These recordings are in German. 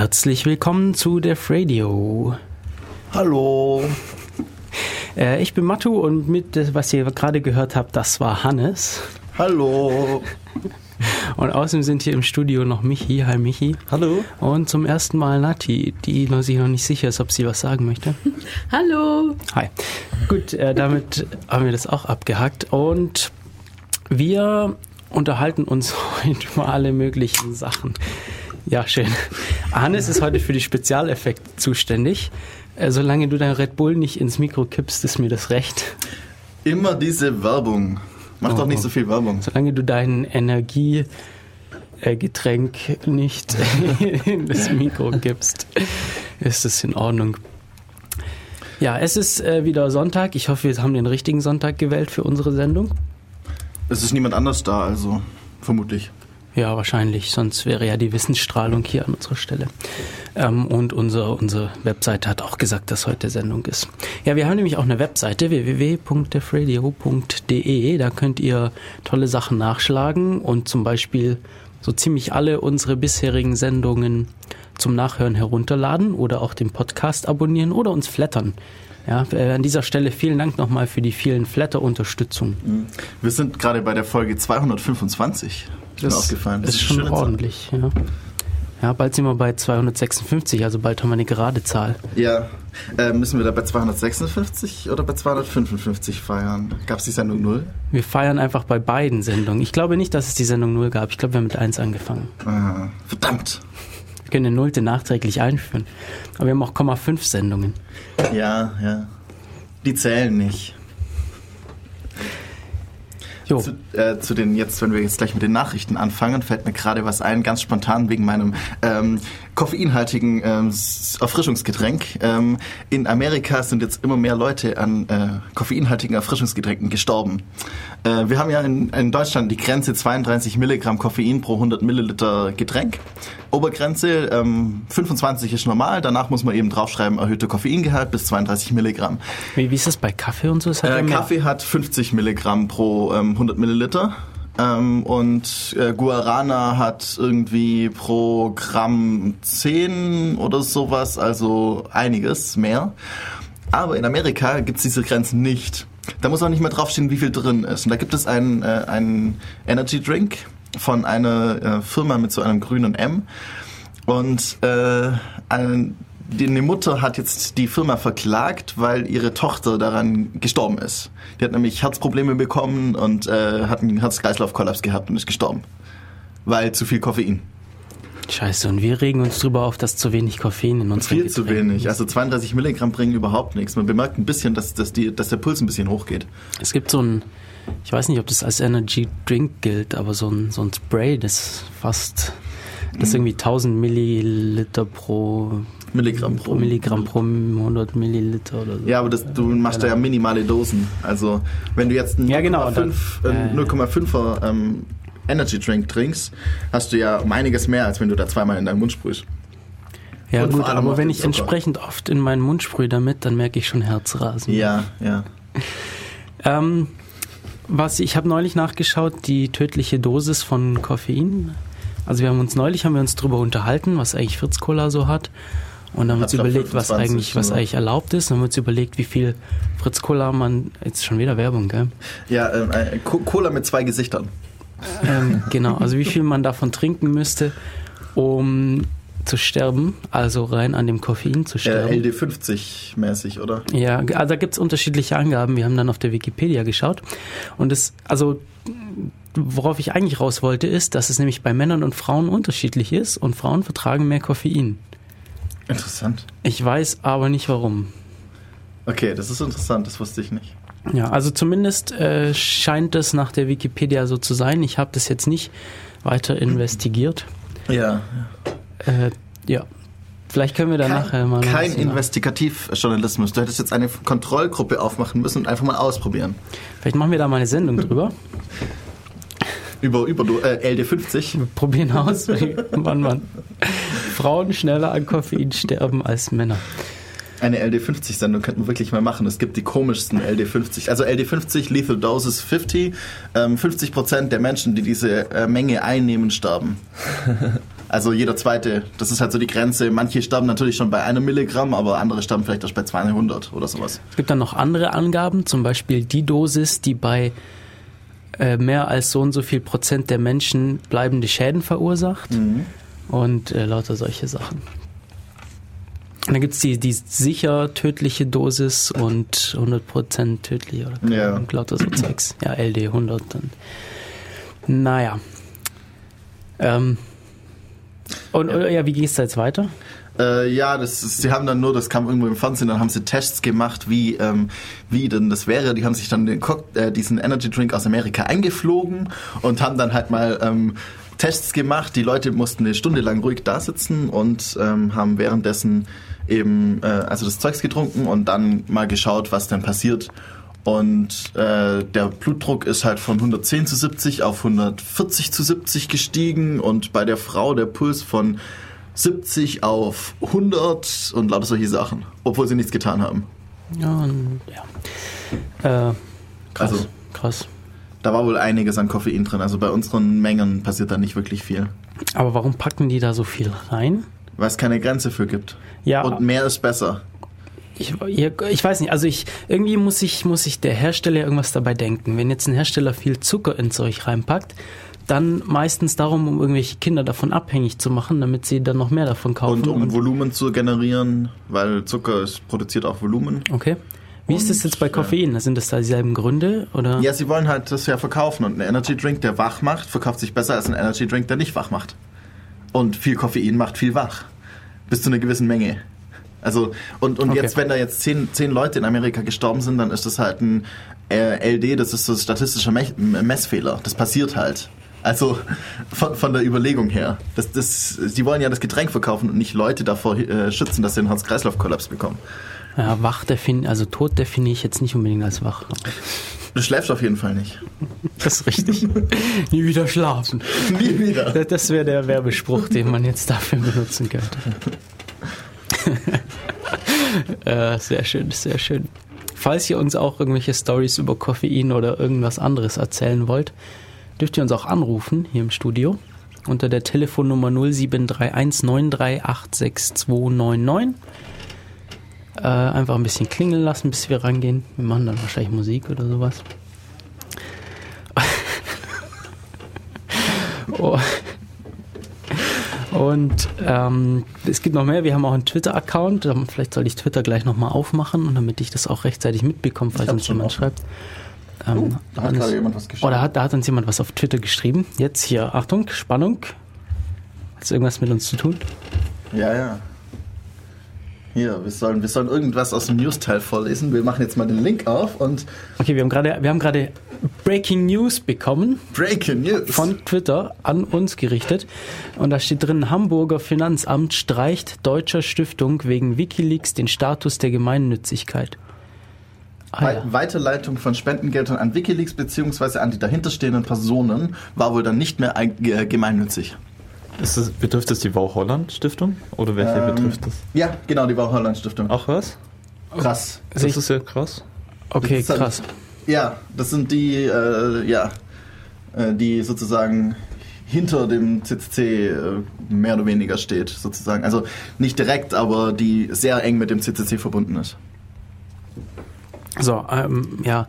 Herzlich willkommen zu Def Radio. Hallo. Äh, ich bin Matu und mit, was ihr gerade gehört habt, das war Hannes. Hallo. Und außerdem sind hier im Studio noch Michi. Hi Michi. Hallo. Und zum ersten Mal Nati, die noch sich noch nicht sicher ist, ob sie was sagen möchte. Hallo. Hi. Gut, äh, damit haben wir das auch abgehackt. Und wir unterhalten uns heute über alle möglichen Sachen. Ja, schön. Hannes ist heute für die Spezialeffekte zuständig. Äh, solange du dein Red Bull nicht ins Mikro kippst, ist mir das recht. Immer diese Werbung. Mach Oh. doch nicht so viel Werbung. Solange du dein Energiegetränk nicht in das Mikro gibst, ist es in Ordnung. Ja, es ist äh, wieder Sonntag. Ich hoffe, wir haben den richtigen Sonntag gewählt für unsere Sendung. Es ist niemand anders da, also vermutlich. Ja, wahrscheinlich. Sonst wäre ja die Wissensstrahlung hier an unserer Stelle. Ähm, und unsere, unsere Webseite hat auch gesagt, dass heute Sendung ist. Ja, wir haben nämlich auch eine Webseite www.defradio.de. Da könnt ihr tolle Sachen nachschlagen und zum Beispiel so ziemlich alle unsere bisherigen Sendungen zum Nachhören herunterladen oder auch den Podcast abonnieren oder uns flattern. Ja, äh, an dieser Stelle vielen Dank nochmal für die vielen Flatter-Unterstützungen. Wir sind gerade bei der Folge 225. Ist mir aufgefallen. Das ist schon Zahl. ordentlich, ja. Ja, bald sind wir bei 256, also bald haben wir eine gerade Zahl. Ja. Äh, müssen wir da bei 256 oder bei 255 feiern? Gab es die Sendung 0? Wir feiern einfach bei beiden Sendungen. Ich glaube nicht, dass es die Sendung 0 gab. Ich glaube, wir haben mit 1 angefangen. Ah, verdammt. Wir können eine Nullte nachträglich einführen. Aber wir haben auch 0,5 Sendungen. Ja, ja. Die zählen nicht. Zu, äh, zu den jetzt, wenn wir jetzt gleich mit den Nachrichten anfangen, fällt mir gerade was ein, ganz spontan wegen meinem ähm, koffeinhaltigen ähm, Erfrischungsgetränk. Ähm, in Amerika sind jetzt immer mehr Leute an äh, koffeinhaltigen Erfrischungsgetränken gestorben. Äh, wir haben ja in, in Deutschland die Grenze 32 Milligramm Koffein pro 100 Milliliter Getränk. Obergrenze ähm, 25 ist normal, danach muss man eben draufschreiben, erhöhter Koffeingehalt bis 32 Milligramm. wie, wie ist das bei Kaffee und so? Äh, Kaffee hat 50 Milligramm pro ähm, 100 Milliliter. Ähm, und äh, Guarana hat irgendwie pro Gramm 10 oder sowas, also einiges mehr. Aber in Amerika gibt es diese Grenzen nicht. Da muss auch nicht mehr draufstehen, wie viel drin ist. Und da gibt es einen, äh, einen Energy Drink von einer äh, Firma mit so einem grünen M. Und äh, ein, die, eine Mutter hat jetzt die Firma verklagt, weil ihre Tochter daran gestorben ist. Die hat nämlich Herzprobleme bekommen und äh, hat einen Herz-Kreislauf-Kollaps gehabt und ist gestorben. Weil zu viel Koffein. Scheiße, und wir regen uns drüber auf, dass zu wenig Koffein in unseren Viel zu wenig. Also 32 Milligramm bringen überhaupt nichts. Man bemerkt ein bisschen, dass, dass, die, dass der Puls ein bisschen hochgeht. Es gibt so ein, ich weiß nicht, ob das als Energy Drink gilt, aber so ein, so ein Spray, das fast, das ist irgendwie 1000 Milliliter pro, Milligramm pro Milligramm pro 100 Milliliter oder so. Ja, aber das, du machst da ja minimale Dosen. Also wenn du jetzt einen Ja, genau, 0,5 dann- äh, ja, ja. 0,5er ähm, Energy Drink trinkst, hast du ja um einiges mehr, als wenn du da zweimal in deinen Mund sprühst. Ja Und gut, aber wenn ich Zucker. entsprechend oft in meinen Mund sprühe damit, dann merke ich schon Herzrasen. Ja, ja. Ähm, was ich habe neulich nachgeschaut, die tödliche Dosis von Koffein. Also wir haben uns neulich haben wir uns drüber unterhalten, was eigentlich Fritz Cola so hat. Und dann haben wir uns Hat, glaub, überlegt, was 25 eigentlich, was eigentlich erlaubt ist. Und dann haben wir uns überlegt, wie viel Fritz Cola man jetzt schon wieder Werbung, gell? Ja, ähm, äh, Co- Cola mit zwei Gesichtern. Ähm, genau, also wie viel man davon trinken müsste, um zu sterben, also rein an dem Koffein zu Äh, sterben. LD50 mäßig, oder? Ja, also da gibt's unterschiedliche Angaben. Wir haben dann auf der Wikipedia geschaut. Und es, also, worauf ich eigentlich raus wollte, ist, dass es nämlich bei Männern und Frauen unterschiedlich ist und Frauen vertragen mehr Koffein. Interessant. Ich weiß aber nicht warum. Okay, das ist interessant, das wusste ich nicht. Ja, also zumindest äh, scheint es nach der Wikipedia so zu sein. Ich habe das jetzt nicht weiter investigiert. Ja. Äh, ja, vielleicht können wir da nachher mal. kein Investigativjournalismus. Du hättest jetzt eine Kontrollgruppe aufmachen müssen und einfach mal ausprobieren. Vielleicht machen wir da mal eine Sendung drüber. Über, über äh, LD50. Wir probieren aus, wann man Frauen schneller an Koffein sterben als Männer. Eine LD50-Sendung könnten wir wirklich mal machen. Es gibt die komischsten LD50. Also LD50, Lethal Doses 50. Ähm, 50% der Menschen, die diese äh, Menge einnehmen, sterben. Also jeder zweite, das ist halt so die Grenze. Manche sterben natürlich schon bei einem Milligramm, aber andere sterben vielleicht erst bei 200 oder sowas. Es gibt dann noch andere Angaben, zum Beispiel die Dosis, die bei äh, mehr als so und so viel Prozent der Menschen bleibende Schäden verursacht Mhm. und äh, lauter solche Sachen. Und dann gibt es die, die sicher tödliche Dosis und 100% tödlich oder Ja. und lauter so Zeugs. Ja, LD 100 dann. Naja. Ähm, und ja, ja wie geht's da jetzt weiter? Äh, ja, das sie haben dann nur, das kam irgendwo im Fernsehen, dann haben sie Tests gemacht, wie, ähm, wie denn das wäre. Die haben sich dann den Cock, äh, diesen Energy Drink aus Amerika eingeflogen und haben dann halt mal ähm, Tests gemacht. Die Leute mussten eine Stunde lang ruhig da sitzen und ähm, haben währenddessen eben äh, also das Zeugs getrunken und dann mal geschaut, was denn passiert. Und äh, der Blutdruck ist halt von 110 zu 70 auf 140 zu 70 gestiegen und bei der Frau der Puls von 70 auf 100 und lauter solche Sachen, obwohl sie nichts getan haben. Ja, und, ja. Äh, krass. Also- krass. Da war wohl einiges an Koffein drin. Also bei unseren Mengen passiert da nicht wirklich viel, Aber warum packen die da so viel rein? weil es keine Grenze für gibt. Ja, Und mehr ist besser. ich, ich weiß nicht, also ich irgendwie muss ich, muss ich der Hersteller irgendwas dabei denken. Wenn jetzt ein Hersteller viel Zucker ins Zeug reinpackt, dann meistens darum, um irgendwelche Kinder davon abhängig zu machen, damit sie dann noch mehr davon kaufen. Und um Volumen zu generieren, weil Zucker ist, produziert auch Volumen. okay. Wie ist das Und, jetzt bei ja. Koffein? Sind das da dieselben Gründe? Oder? Ja, sie wollen halt das ja verkaufen und ein Energy Drink, der wach macht, verkauft sich besser als ein Energy Drink, der nicht wach macht. Und viel Koffein macht viel wach. Bis zu einer gewissen Menge. Also, und, und Okay. jetzt, wenn da jetzt zehn, zehn Leute in Amerika gestorben sind, dann ist das halt ein äh, LD, das ist so ein statistischer Mech- Messfehler. Das passiert halt. Also von, von der Überlegung her. Das, das, die wollen ja das Getränk verkaufen und nicht Leute davor äh, schützen, dass sie einen Herz-Kreislauf-Kollaps bekommen. Ja, wach defini also tot definiere ich jetzt nicht unbedingt als wach. Du schläfst auf jeden Fall nicht. Das ist richtig. Nie wieder schlafen. Nie wieder. Das- Das wäre der Werbespruch, den man jetzt dafür benutzen könnte. äh, sehr schön, sehr schön. Falls ihr uns auch irgendwelche Stories über Koffein oder irgendwas anderes erzählen wollt, dürft ihr uns auch anrufen hier im Studio unter der Telefonnummer 073193866299. Äh, einfach ein bisschen klingeln lassen, bis wir rangehen. Wir machen dann wahrscheinlich Musik oder sowas. Oh. Und ähm, es gibt noch mehr. Wir haben auch einen Twitter-Account. Vielleicht soll ich Twitter gleich nochmal aufmachen, und damit ich das auch rechtzeitig mitbekomme, falls uns jemand offen. schreibt. Ähm, Da hat gerade jemand was geschrieben. oh, da hat, da hat uns jemand was auf Twitter geschrieben. Jetzt hier, Achtung, Spannung. Hat irgendwas mit uns zu tun? Ja, ja. Hier, wir sollen, wir sollen irgendwas aus dem News-Teil vorlesen. Wir machen jetzt mal den Link auf und Okay, wir haben gerade, wir haben gerade Breaking News bekommen Breaking News. von Twitter an uns gerichtet. Und da steht drin, Hamburger Finanzamt streicht deutscher Stiftung wegen Wikileaks den Status der Gemeinnützigkeit. Ah, ja. Weiterleitung von Spendengeldern an Wikileaks bzw. an die dahinterstehenden Personen war wohl dann nicht mehr äh, gemeinnützig. Ist das, betrifft das die Wau Holland Stiftung? Oder welche Ähm, betrifft das? Ja, genau, die war Holland Stiftung. Ach was? Krass. Das ist ja krass. Okay, halt- krass. Ja, das sind die, äh, ja, äh, die sozusagen hinter dem CCC äh, mehr oder weniger steht, sozusagen. Also nicht direkt, aber die sehr eng mit dem CCC verbunden ist. So, ähm, ja.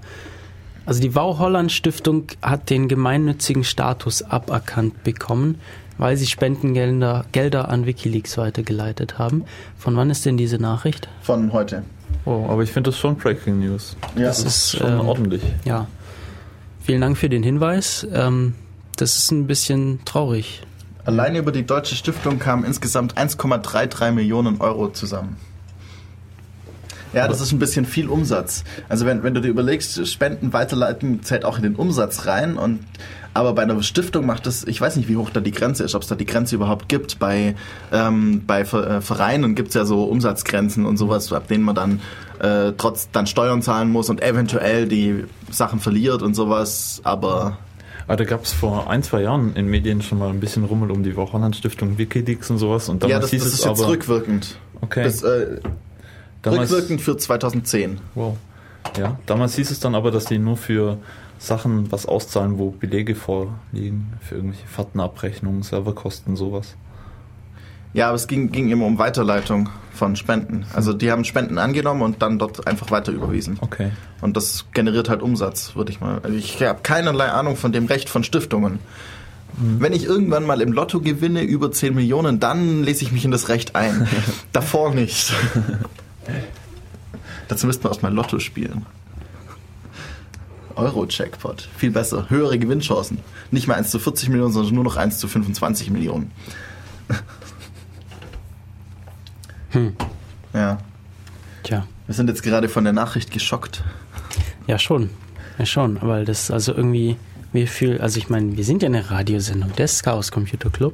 Also die Wau Holland Stiftung hat den gemeinnützigen Status aberkannt bekommen, weil sie Spendengelder Gelder an Wikileaks weitergeleitet haben. Von wann ist denn diese Nachricht? Von heute. Oh, aber ich finde das schon Breaking News. Ja, Das ist, Schon ähm, ordentlich. Ja. Vielen Dank für den Hinweis. Ähm, das ist ein bisschen traurig. Alleine über die deutsche Stiftung kamen insgesamt 1,33 Millionen Euro zusammen. Ja, das ist ein bisschen viel Umsatz. Also wenn, wenn du dir überlegst, Spenden weiterleiten zählt auch in den Umsatz rein und aber bei einer Stiftung macht das, ich weiß nicht, wie hoch da die Grenze ist, ob es da die Grenze überhaupt gibt. Bei, ähm, bei äh, Vereinen gibt es ja so Umsatzgrenzen und sowas, ab denen man dann äh, trotz dann Steuern zahlen muss und eventuell die Sachen verliert und sowas. Aber Aber da gab es vor ein, zwei Jahren in Medien schon mal ein bisschen Rummel um die Wau Holland Stiftung, Wikileaks und sowas. Und damals ja, das, hieß das es ist jetzt aber, rückwirkend. Okay. Bis, äh, damals, rückwirkend für 2010. Wow. Ja, damals hieß es dann aber, dass die nur für Sachen was auszahlen, wo Belege vorliegen, für irgendwelche Fahrtenabrechnungen, Serverkosten, sowas. Ja, aber es ging, ging immer um Weiterleitung von Spenden. Also die haben Spenden angenommen und dann dort einfach weiter überwiesen. Okay. Und das generiert halt Umsatz, würde ich mal. Also ich habe keinerlei Ahnung von dem Recht von Stiftungen. Wenn ich irgendwann mal im Lotto gewinne über 10 Millionen, dann lese ich mich in das Recht ein. Davor nicht. Dazu müsste man erstmal Lotto spielen. Euro-Jackpot. Viel besser. Höhere Gewinnchancen. Nicht mehr 1 zu 40 Millionen, sondern nur noch 1 zu 25 Millionen. Hm. Ja. Tja, Wir sind jetzt gerade von der Nachricht geschockt. ja schon. Ja schon, weil das also irgendwie, wie viel, also ich meine, wir sind ja eine Radiosendung des Chaos Computer Club.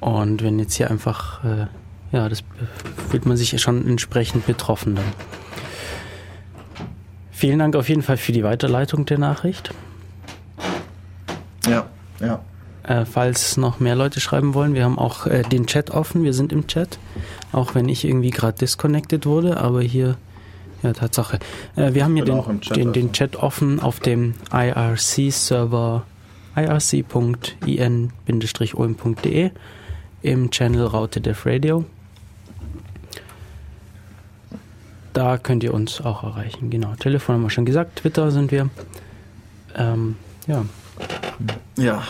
Und wenn jetzt hier einfach, äh, ja, das fühlt man sich ja schon entsprechend betroffen dann. Vielen Dank auf jeden Fall für die Weiterleitung der Nachricht. Ja, ja. Äh, falls noch mehr Leute schreiben wollen, wir haben auch äh, den Chat offen, wir sind im Chat, auch wenn ich irgendwie gerade disconnected wurde, aber hier, ja, Tatsache. Äh, wir haben hier den, Chat den, den offen. Chat offen auf dem IRC-Server irc.in-om.de im Channel Raute Dev Radio. Da könnt ihr uns auch erreichen. Genau, Telefon haben wir schon gesagt, Twitter sind wir. Ähm, ja, Ja.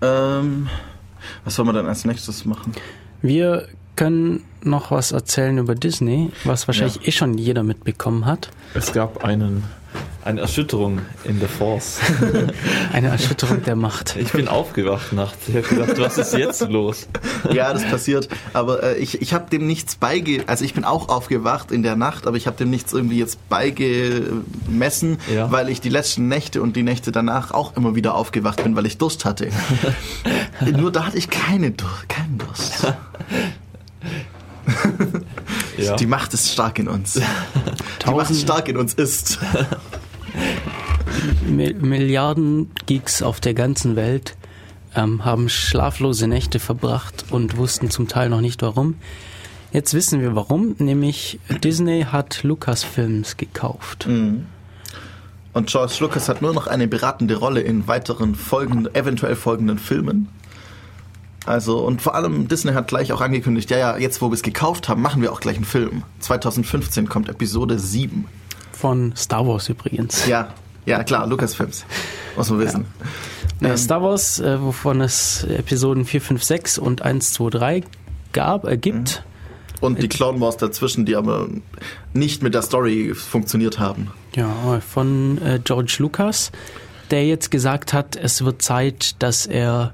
Ähm, was soll man dann als nächstes machen? Wir können noch was erzählen über Disney, was wahrscheinlich Ja. eh schon jeder mitbekommen hat. Es gab einen, eine Erschütterung in der Force. Eine Erschütterung der Macht. Ich bin aufgewacht nachts. Ich habe gedacht, was ist jetzt los? Ja, das passiert. Aber äh, ich, ich habe dem nichts beige... Also ich bin auch aufgewacht in der Nacht, aber ich habe dem nichts irgendwie jetzt beigemessen, Ja. weil ich die letzten Nächte und die Nächte danach auch immer wieder aufgewacht bin, weil ich Durst hatte. Nur da hatte ich keine Dur keinen Durst. Ja. Die Macht ist stark in uns. Die Macht stark in uns ist. Mi- Milliarden Geeks auf der ganzen Welt ähm, haben schlaflose Nächte verbracht und wussten zum Teil noch nicht warum. Jetzt wissen wir warum, nämlich Disney hat Lucasfilms gekauft. Und George Lucas hat nur noch eine beratende Rolle in weiteren folgenden, eventuell folgenden Filmen. Also, und vor allem Disney hat gleich auch angekündigt, ja, ja, jetzt wo wir es gekauft haben, machen wir auch gleich einen Film. 2015 kommt Episode 7. Von Star Wars übrigens. Ja, ja, klar, Lucasfilms. Muss man wissen. Äh, Star Wars, äh, wovon es Episoden 4, 5, 6 und 1, 2, 3 gab, äh, gibt. Und die Clone Wars dazwischen, die aber nicht mit der Story funktioniert haben. Ja, von äh, George Lucas, der jetzt gesagt hat, es wird Zeit, dass er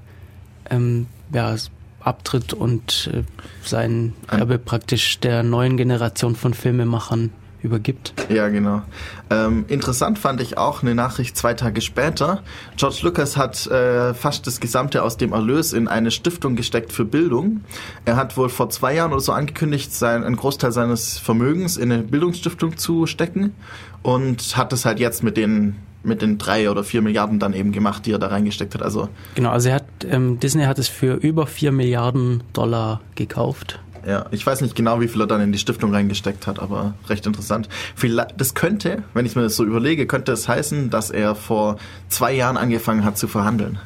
ähm, ja, abtritt und äh, sein Erbe praktisch der neuen Generation von Filmemachern übergibt. Ja, genau. Ähm, interessant fand ich auch eine Nachricht zwei Tage später. George Lucas hat äh, fast das Gesamte aus dem Erlös in eine Stiftung gesteckt für Bildung. Er hat wohl vor zwei Jahren oder so angekündigt, sein, einen Großteil seines Vermögens in eine Bildungsstiftung zu stecken und hat es halt jetzt mit den mit den drei oder vier Milliarden dann eben gemacht, die er da reingesteckt hat. Also Genau, also er hat, ähm, Disney hat es für über 4 Milliarden Dollar gekauft. Ja, ich weiß nicht genau, wie viel er dann in die Stiftung reingesteckt hat, aber recht interessant. Vielleicht, das könnte, wenn ich mir das so überlege, könnte es heißen, dass er vor zwei Jahren angefangen hat zu verhandeln.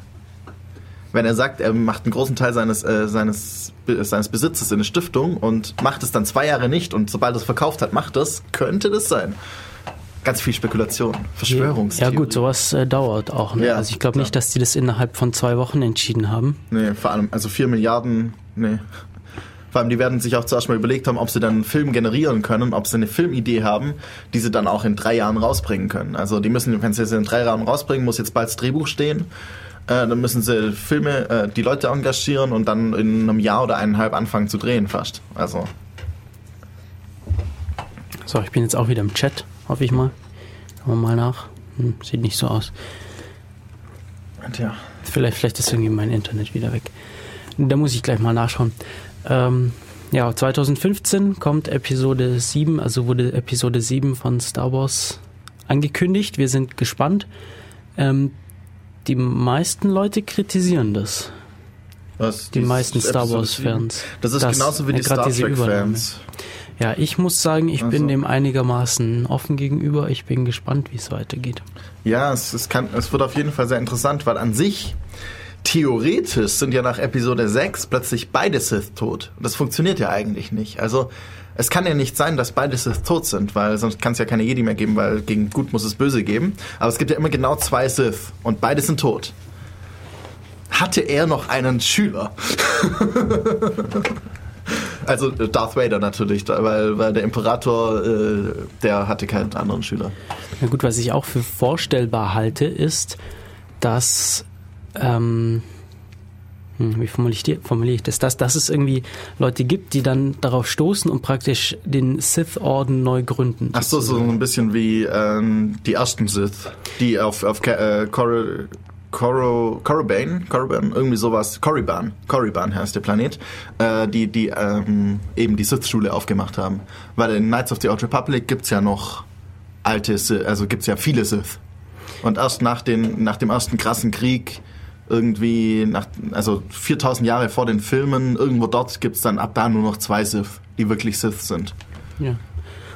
Wenn er sagt, er macht einen großen Teil seines, äh, seines, seines Besitzes in eine Stiftung und macht es dann zwei Jahre nicht und sobald er es verkauft hat, macht das, könnte das sein. Ganz viel Spekulation, Verschwörungstheorie. Ja gut, sowas äh, dauert auch. Ne? Ja, also ich glaube nicht, dass die das innerhalb von zwei Wochen entschieden haben. Nee, vor allem, also 4 Milliarden, nee. Vor allem, die werden sich auch zuerst mal überlegt haben, ob sie dann einen Film generieren können, ob sie eine Filmidee haben, die sie dann auch in drei Jahren rausbringen können. Also die müssen, wenn sie sie in drei Jahren rausbringen, muss jetzt bald das Drehbuch stehen. Äh, dann müssen sie Filme, äh, die Leute engagieren und dann in einem Jahr oder eineinhalb anfangen zu drehen fast. Also, So, ich bin jetzt auch wieder im Chat, hoffe ich mal. Schauen wir mal nach. Hm, sieht nicht so aus. tja. Vielleicht, vielleicht ist irgendwie mein Internet wieder weg. Da muss ich gleich mal nachschauen. Ähm, ja, 2015 kommt Episode 7, also wurde Episode 7 von Star Wars angekündigt. Wir sind gespannt. Ähm, die meisten Leute kritisieren das. Was, Die dies- meisten Star Wars-Fans. Das ist Das- genauso wie die Star. Trek-Fans. Ja, ich muss sagen, ich bin Also. dem einigermaßen offen gegenüber. Ich bin gespannt, wie es weitergeht. Ja, es, es, kann, es wird auf jeden Fall sehr interessant, weil an sich theoretisch sind ja nach Episode 6 plötzlich beide Sith tot. Das funktioniert ja eigentlich nicht. Also es kann ja nicht sein, dass beide Sith tot sind, weil sonst kann es ja keine Jedi mehr geben, weil gegen Gut muss es Böse geben. Aber es gibt ja immer genau zwei Sith und beide sind tot. Hatte er noch einen Schüler? also äh, Darth Vader natürlich, weil, weil der Imperator, äh, der hatte keinen anderen Schüler. Na gut, was ich auch für vorstellbar halte, ist, dass, ähm, hm, wie formuliere ich, die- formuliere ich das, dass, dass es irgendwie Leute gibt, die dann darauf stoßen und praktisch den Sith-Orden neu gründen. Ach so, so ein bisschen wie ähm, die ersten Sith, die auf, auf äh, Cor Coro, Korriban, Korriban, irgendwie sowas, Korriban, Korriban heißt der Planet, äh, die, die ähm, eben die Sith-Schule aufgemacht haben. Weil in Knights of the Old Republic gibt's ja noch alte, Sith, also gibt's ja viele Sith. Und erst nach, den, nach dem ersten krassen Krieg, irgendwie, nach, also 4000 Jahre vor den Filmen, irgendwo dort gibt's dann ab da nur noch zwei Sith, die wirklich Sith sind. Ja.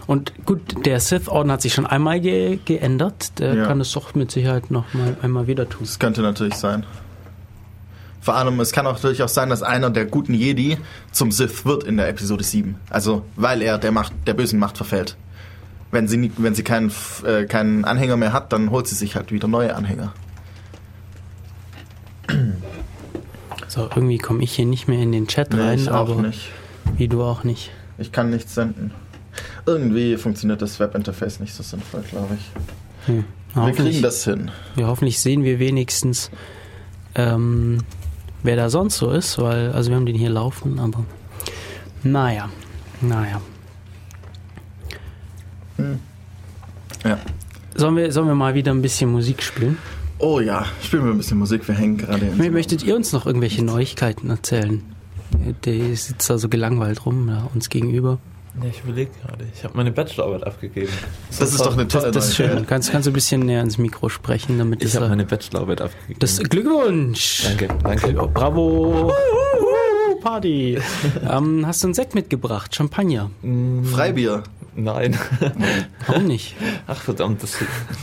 Und gut, der Sith-Orden hat sich schon einmal ge geändert. Der Ja. kann es doch mit Sicherheit noch mal einmal wieder tun. Das könnte natürlich sein. Vor allem, es kann auch durchaus sein, dass einer der guten Jedi zum Sith wird in der Episode 7. Also, weil er der Macht, der bösen Macht verfällt. Wenn sie, wenn sie keinen, äh, keinen Anhänger mehr hat, dann holt sie sich halt wieder neue Anhänger. So, irgendwie komme ich hier nicht mehr in den Chat Nee, rein, ich auch aber nicht. wie du auch nicht. Ich kann nichts senden. Irgendwie funktioniert das Webinterface nicht so sinnvoll, glaube ich. Hm. Wir kriegen das hin. Ja, hoffentlich sehen wir wenigstens, ähm, wer da sonst so ist, weil, also wir haben den hier laufen, aber naja, naja. Ja. Sollen wir, sollen wir mal wieder ein bisschen Musik spielen? Oh ja, spielen wir ein bisschen Musik. Wir hängen gerade Möchtet ihr uns noch irgendwelche Neuigkeiten erzählen? Der sitzt da so gelangweilt rum, da uns gegenüber. Ja, ich überlege gerade. Ich habe meine Bachelorarbeit abgegeben. Das ist doch eine Das, tolle das ist schön. Kannst, kannst du ein bisschen näher ins Mikro sprechen, damit Ich das, habe meine Bachelorarbeit abgegeben. das Glückwunsch! danke, danke. Bravo! Party! ähm, hast du einen Sekt mitgebracht? Champagner? Mm, Freibier. Nein. Warum nicht? Ach verdammt, das,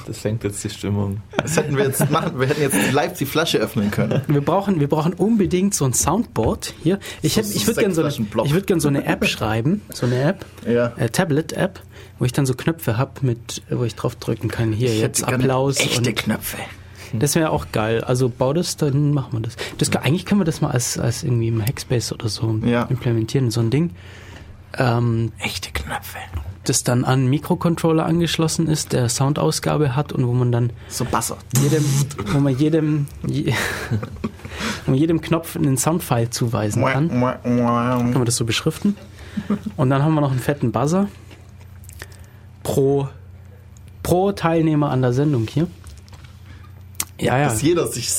das senkt jetzt die Stimmung. Das hätten wir jetzt machen. Wir hätten jetzt live die Flasche öffnen können. Wir brauchen, wir brauchen unbedingt so ein Soundboard hier. Ich, So ich würde gerne so, eine- ich würd gern so eine App schreiben, so eine App, Ja. äh, Tablet-App, wo ich dann so Knöpfe hab, mit, wo ich drauf drücken kann. Hier Ich jetzt Applaus Echte und Knöpfe. das wäre auch geil. Also bau das, dann machen wir das. das kann- eigentlich können wir das mal als, als irgendwie im Hackspace oder so Ja. implementieren, so ein Ding. Ähm, Echte Knöpfe. das dann an einen Mikrocontroller angeschlossen ist, der Soundausgabe hat und wo man dann So Basser. jedem, wo man jedem, je, wo man jedem Knopf einen Soundfile zuweisen kann. Kann man das so beschriften? Und dann haben wir noch einen fetten Buzzer pro, pro Teilnehmer an der Sendung hier. Ja, ja, Dass jeder sich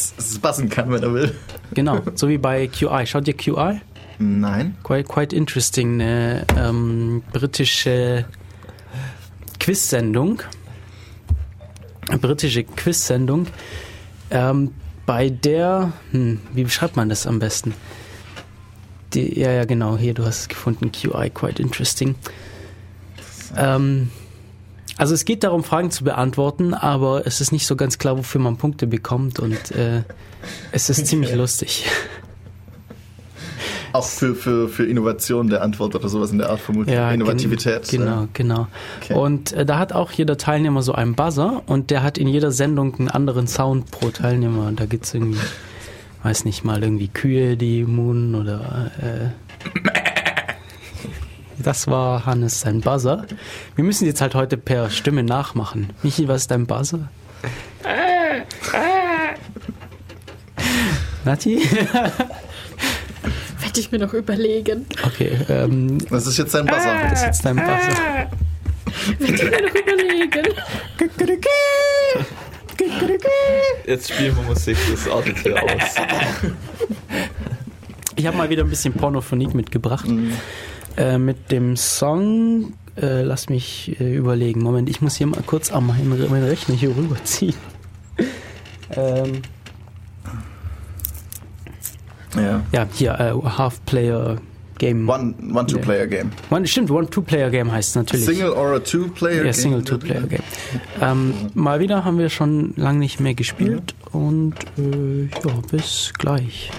bassen kann, wenn er will. genau. So wie bei QI. Schaut ihr QI? Nein. Quite, quite interesting. Eine ähm, britische Quiz-Sendung. Eine britische Quiz-Sendung. Ähm, bei der, hm, wie beschreibt man das am besten? Die, ja, ja, genau, hier, du hast es gefunden, QI, quite interesting. Ähm, also es geht darum, Fragen zu beantworten, aber es ist nicht so ganz klar, wofür man Punkte bekommt und äh, es ist ziemlich lustig. Auch für, für, für Innovation der Antwort oder sowas in der Art vermutlich. Ja, Innovativität. Gen genau, äh, genau. Okay. Und äh, da hat auch jeder Teilnehmer so einen Buzzer und der hat in jeder Sendung einen anderen Sound pro Teilnehmer. Und da gibt's irgendwie, weiß nicht mal, irgendwie Kühe, die muhen oder äh, Das war Hannes sein Buzzer. Wir müssen jetzt halt heute per Stimme nachmachen. Michi, was ist dein Buzzer? Nati? Werde ich mir noch überlegen. Okay, ähm, Das ist jetzt sein Buzzer. das ist jetzt dein Buzzer. Werde ich mir noch überlegen. Jetzt spielen wir Musik, das artet hier aus. Ich habe mal wieder ein bisschen Pornophonik mitgebracht. Äh, mit dem Song, äh, lass mich äh, überlegen. Moment, ich muss hier mal kurz am meinen, meinen Rechner hier rüberziehen. ähm, ja, ja hier, äh, Half-Player. Game. One-Two-Player-Game. One, stimmt, One Two Player Game heißt es natürlich. Single or a Two-Player-Game. ja, Single Two Player Game. Ähm, mal wieder haben wir schon lange nicht mehr gespielt und äh, ja, bis gleich.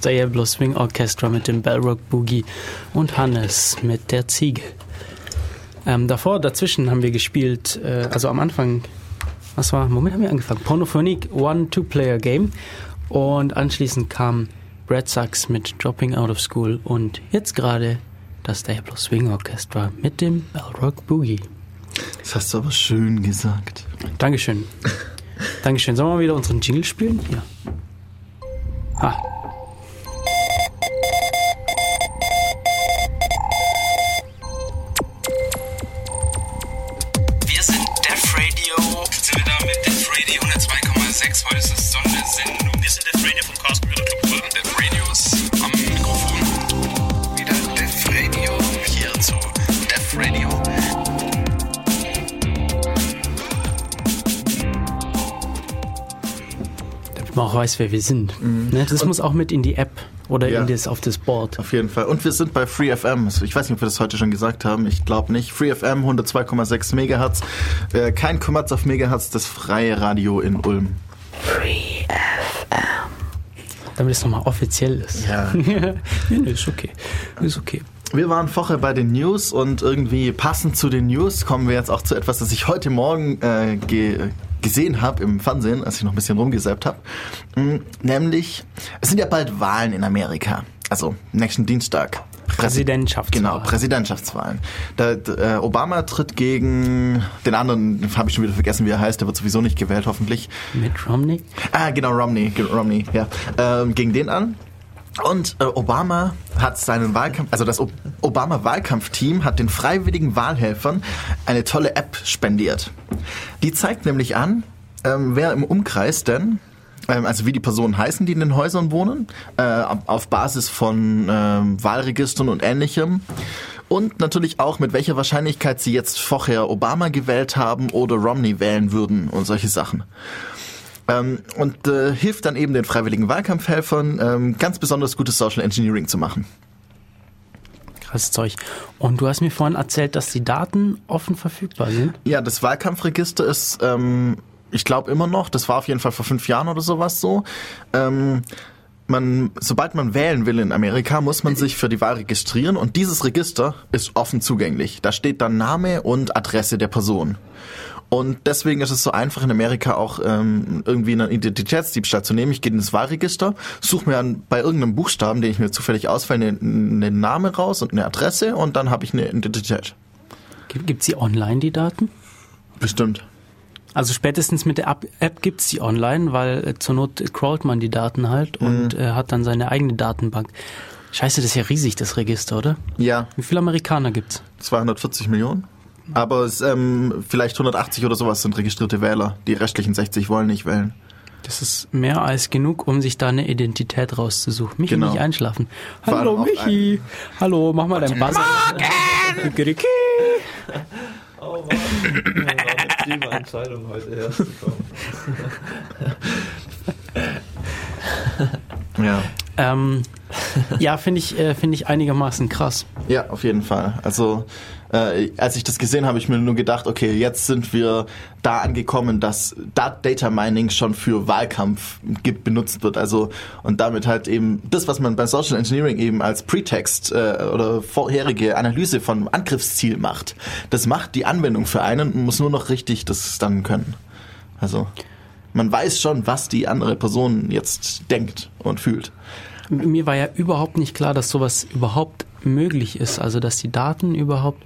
Das Diablo Swing Orchestra mit dem Bellrock Boogie und Hannes mit der Ziege. Ähm, davor, dazwischen haben wir gespielt, äh, also am Anfang, was war, womit haben wir angefangen? Pornophonic One Two-Player Game und anschließend kam Brad Sachs mit Dropping Out of School und jetzt gerade das Diablo Swing Orchestra mit dem Bellrock Boogie. Das hast du aber schön gesagt. Dankeschön. Dankeschön. Sollen wir mal wieder unseren Jingle spielen? Hier. Weiß, wer wir sind. Ne? Das muss auch mit in die App oder Ja. in das, auf das Board. Auf jeden Fall. Und wir sind bei FreeFM. Also Ich weiß nicht, ob wir das heute schon gesagt haben. Ich glaube nicht. FreeFM 102,6 Megahertz. Äh, kein Kommerz auf Megahertz, das freie Radio in Ulm. Damit es nochmal offiziell ist. Ja. ja, nee, ist okay. Ist okay. Wir waren vorher bei den News und irgendwie passend zu den News kommen wir jetzt auch zu etwas, das ich heute Morgen äh, ge gesehen habe im Fernsehen, als ich noch ein bisschen rumgesappt habe. Nämlich, es sind ja bald Wahlen in Amerika. Also nächsten Dienstag. Präsidentschaftswahlen. Genau, Präsidentschaftswahlen. Da, äh, Obama tritt gegen den anderen, habe ich schon wieder vergessen, wie er heißt, der wird sowieso nicht gewählt, hoffentlich. Mit Romney? Ah, genau, Romney, Romney, ja. Ähm, gegen den an. Und äh, Obama hat seinen Wahlkampf, also das Obama-Wahlkampfteam hat den freiwilligen Wahlhelfern eine tolle App spendiert. Die zeigt nämlich an, ähm, wer im Umkreis denn, ähm, also wie die Personen heißen, die in den Häusern wohnen, äh, auf Basis von ähm, Wahlregistern und ähnlichem. Und natürlich auch, mit welcher Wahrscheinlichkeit sie jetzt vorher Obama gewählt haben oder Romney wählen würden und solche Sachen. Ähm, und äh, hilft dann eben den freiwilligen Wahlkampfhelfern, ähm, ganz besonders gutes Social Engineering zu machen. Krasses Zeug. Und du hast mir vorhin erzählt, dass die Daten offen verfügbar sind. Ja, das Wahlkampfregister ist, ähm, ich glaube immer noch, das war auf jeden Fall vor fünf Jahren oder sowas so. Ähm, man, sobald man wählen will in Amerika, muss man sich für die Wahl registrieren und dieses Register ist offen zugänglich. Da steht dann Name und Adresse der Person. Und deswegen ist es so einfach in Amerika auch ähm, irgendwie einen Identitätsdiebstahl zu nehmen. Ich gehe ins Wahlregister, suche mir an, bei irgendeinem Buchstaben, den ich mir zufällig auswähle, einen einen Name raus und eine Adresse und dann habe ich eine Identität. Gibt es die online, die Daten? Bestimmt. Also spätestens mit der App, gibt es die online, weil äh, zur Not crawlt man die Daten halt und äh, hat dann seine eigene Datenbank. Scheiße, das ist ja riesig, das Register, oder? Ja, Wie viele Amerikaner gibt's? 240 Millionen. Aber es, ähm, vielleicht 180 oder sowas sind registrierte Wähler. Die restlichen 60 wollen nicht wählen. Das ist mehr als genug, um sich da eine Identität rauszusuchen. Michi, Genau. nicht einschlafen. Hallo Michi. Hallo, mach mal deinen Buzzer. Morgen! Oh Mann, das war eine prima Entscheidung, heute herzukommen. Ja. ähm, ja, finde ich, äh, finde ich einigermaßen krass. Ja, auf jeden Fall. Also äh, als ich das gesehen habe, ich mir nur gedacht, okay, jetzt sind wir da angekommen, dass Dat Data Mining schon für Wahlkampf gibt, benutzt wird. Also und damit halt eben das, was man bei Social Engineering eben als Pretext äh, oder vorherige Analyse von Angriffsziel macht, das macht die Anwendung für einen und muss nur noch richtig das dann können. Also man weiß schon, was die andere Person jetzt denkt und fühlt. Mir war ja überhaupt nicht klar, dass sowas überhaupt möglich ist. Also, dass die Daten überhaupt